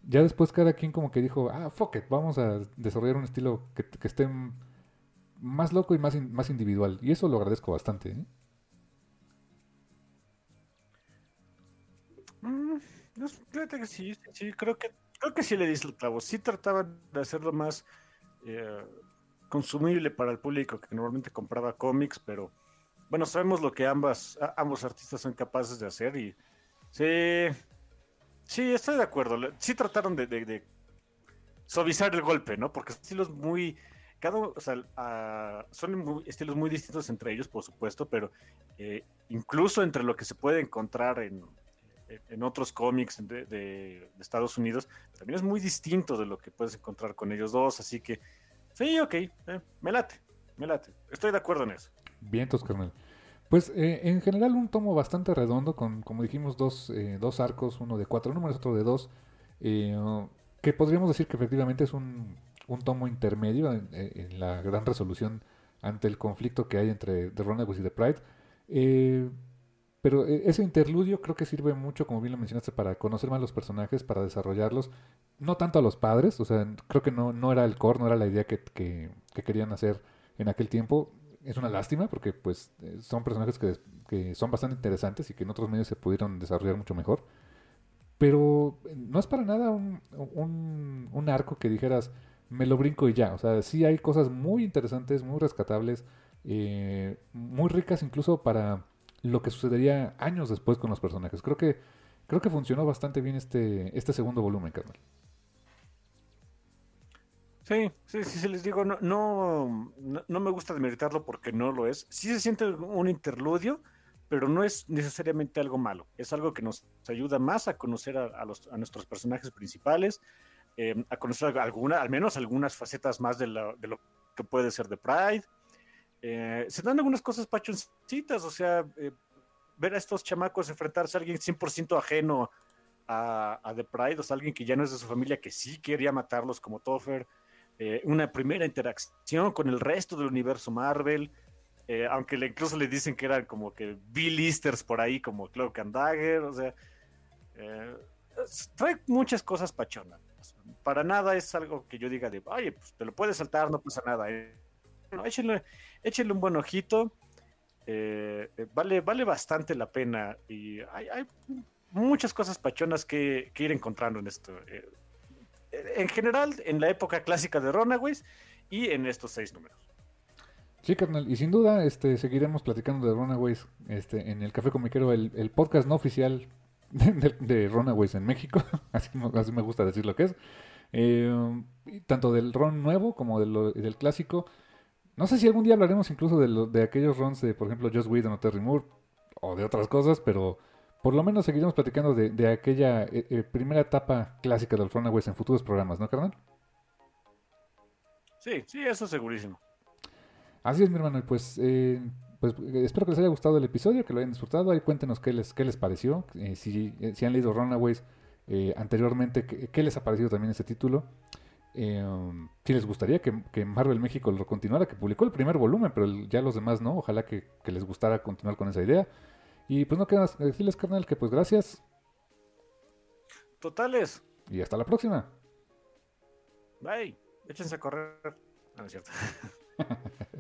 S1: Ya después cada quien como que dijo, ah, fuck it, vamos a desarrollar un estilo que, que esté más loco y más, más individual. Y eso lo agradezco bastante. ¿eh?
S2: Mm, fíjate que sí, sí, creo que, creo que sí le diste el clavo. Sí trataban de hacerlo más eh, consumible para el público que normalmente compraba cómics, pero bueno, sabemos lo que ambas, ambos artistas son capaces de hacer y sí, sí, estoy de acuerdo. Sí trataron de, de- suavizar el golpe, ¿no? Porque estilos muy, cada, o sea, ah, son estilos muy distintos entre ellos, por supuesto, pero eh, incluso entre lo que se puede encontrar en, en otros cómics de, Estados Unidos, también es muy distinto de lo que puedes encontrar con ellos dos, así que sí, ok, eh, me late, me late, estoy de acuerdo en eso.
S1: Vientos, carnal. Pues eh, en general un tomo bastante redondo con, como dijimos, dos, dos arcos, uno de cuatro números, otro de dos, que podríamos decir que efectivamente es un, un tomo intermedio en, en la gran resolución ante el conflicto que hay entre The Runaways y The Pride. Eh, pero eh, ese interludio creo que sirve mucho, como bien lo mencionaste, para conocer más los personajes, para desarrollarlos. No tanto a los padres, o sea, creo que no, no era el core, no era la idea que, que- que querían hacer en aquel tiempo. Es una lástima porque pues eh, son personajes que, que son bastante interesantes y que en otros medios se pudieron desarrollar mucho mejor. Pero eh, no es para nada un, un arco que dijeras, me lo brinco y ya. O sea, sí hay cosas muy interesantes, muy rescatables, eh, muy ricas incluso para lo que sucedería años después con los personajes. Creo que creo que funcionó bastante bien este este segundo volumen, carnal.
S2: Sí, sí, sí, sí, les digo, no, no, no, me gusta demeritarlo porque no lo es. Sí se siente un interludio, pero no es necesariamente algo malo. Es algo que nos ayuda más a conocer a los, a nuestros personajes principales, eh, a conocer alguna, al menos algunas facetas más de, lo que puede ser de Pride. Eh, se dan algunas cosas pachoncitas, o sea, eh, ver a estos chamacos enfrentarse a alguien 100% ajeno a, a The Pride, o sea, alguien que ya no es de su familia, que sí quería matarlos como Topher eh, una primera interacción con el resto del universo Marvel, aunque incluso le dicen que eran como que B-listers por ahí, como Cloak and Dagger, o sea, trae muchas cosas pachonas. Para nada es algo que yo diga de, oye, pues te lo puedes saltar, no pasa nada. eh". No, échenle, échenle un buen ojito, eh, vale, vale bastante la pena y hay, hay muchas cosas pachonas que, que ir encontrando en esto. eh, en general, en la época clásica de Runaways y en estos seis números.
S1: Sí, carnal, y sin duda este, seguiremos platicando de Runaways este, en el Café Comiquero, el, el podcast no oficial de, Runaways en México, así, así me gusta decir lo que es. Eh, tanto del ron nuevo como de lo- del clásico. No sé si algún día hablaremos incluso de, lo- de aquellos rons de, por ejemplo, Joss Whedon o Terry Moore, o de otras cosas, pero por lo menos seguiremos platicando de, de aquella eh, eh, primera etapa clásica del Runaways en futuros programas, ¿no, carnal?
S2: Sí, sí, eso segurísimo.
S1: Así es, mi hermano. Y pues, eh, pues eh, espero que les haya gustado el episodio, que lo hayan disfrutado. Ahí cuéntenos qué les, qué les pareció. si, si han leído Runaways eh, anteriormente, qué, qué les ha parecido también este título. Eh, si les gustaría que, que Marvel México lo continuara, que publicó el primer volumen, pero el- ya los demás no. Ojalá que, que les gustara continuar con esa idea. Y pues no queda más decirles, carnal, que pues gracias
S2: Totales.
S1: y hasta la próxima.
S2: Bye. Échense a correr. No, no es cierto.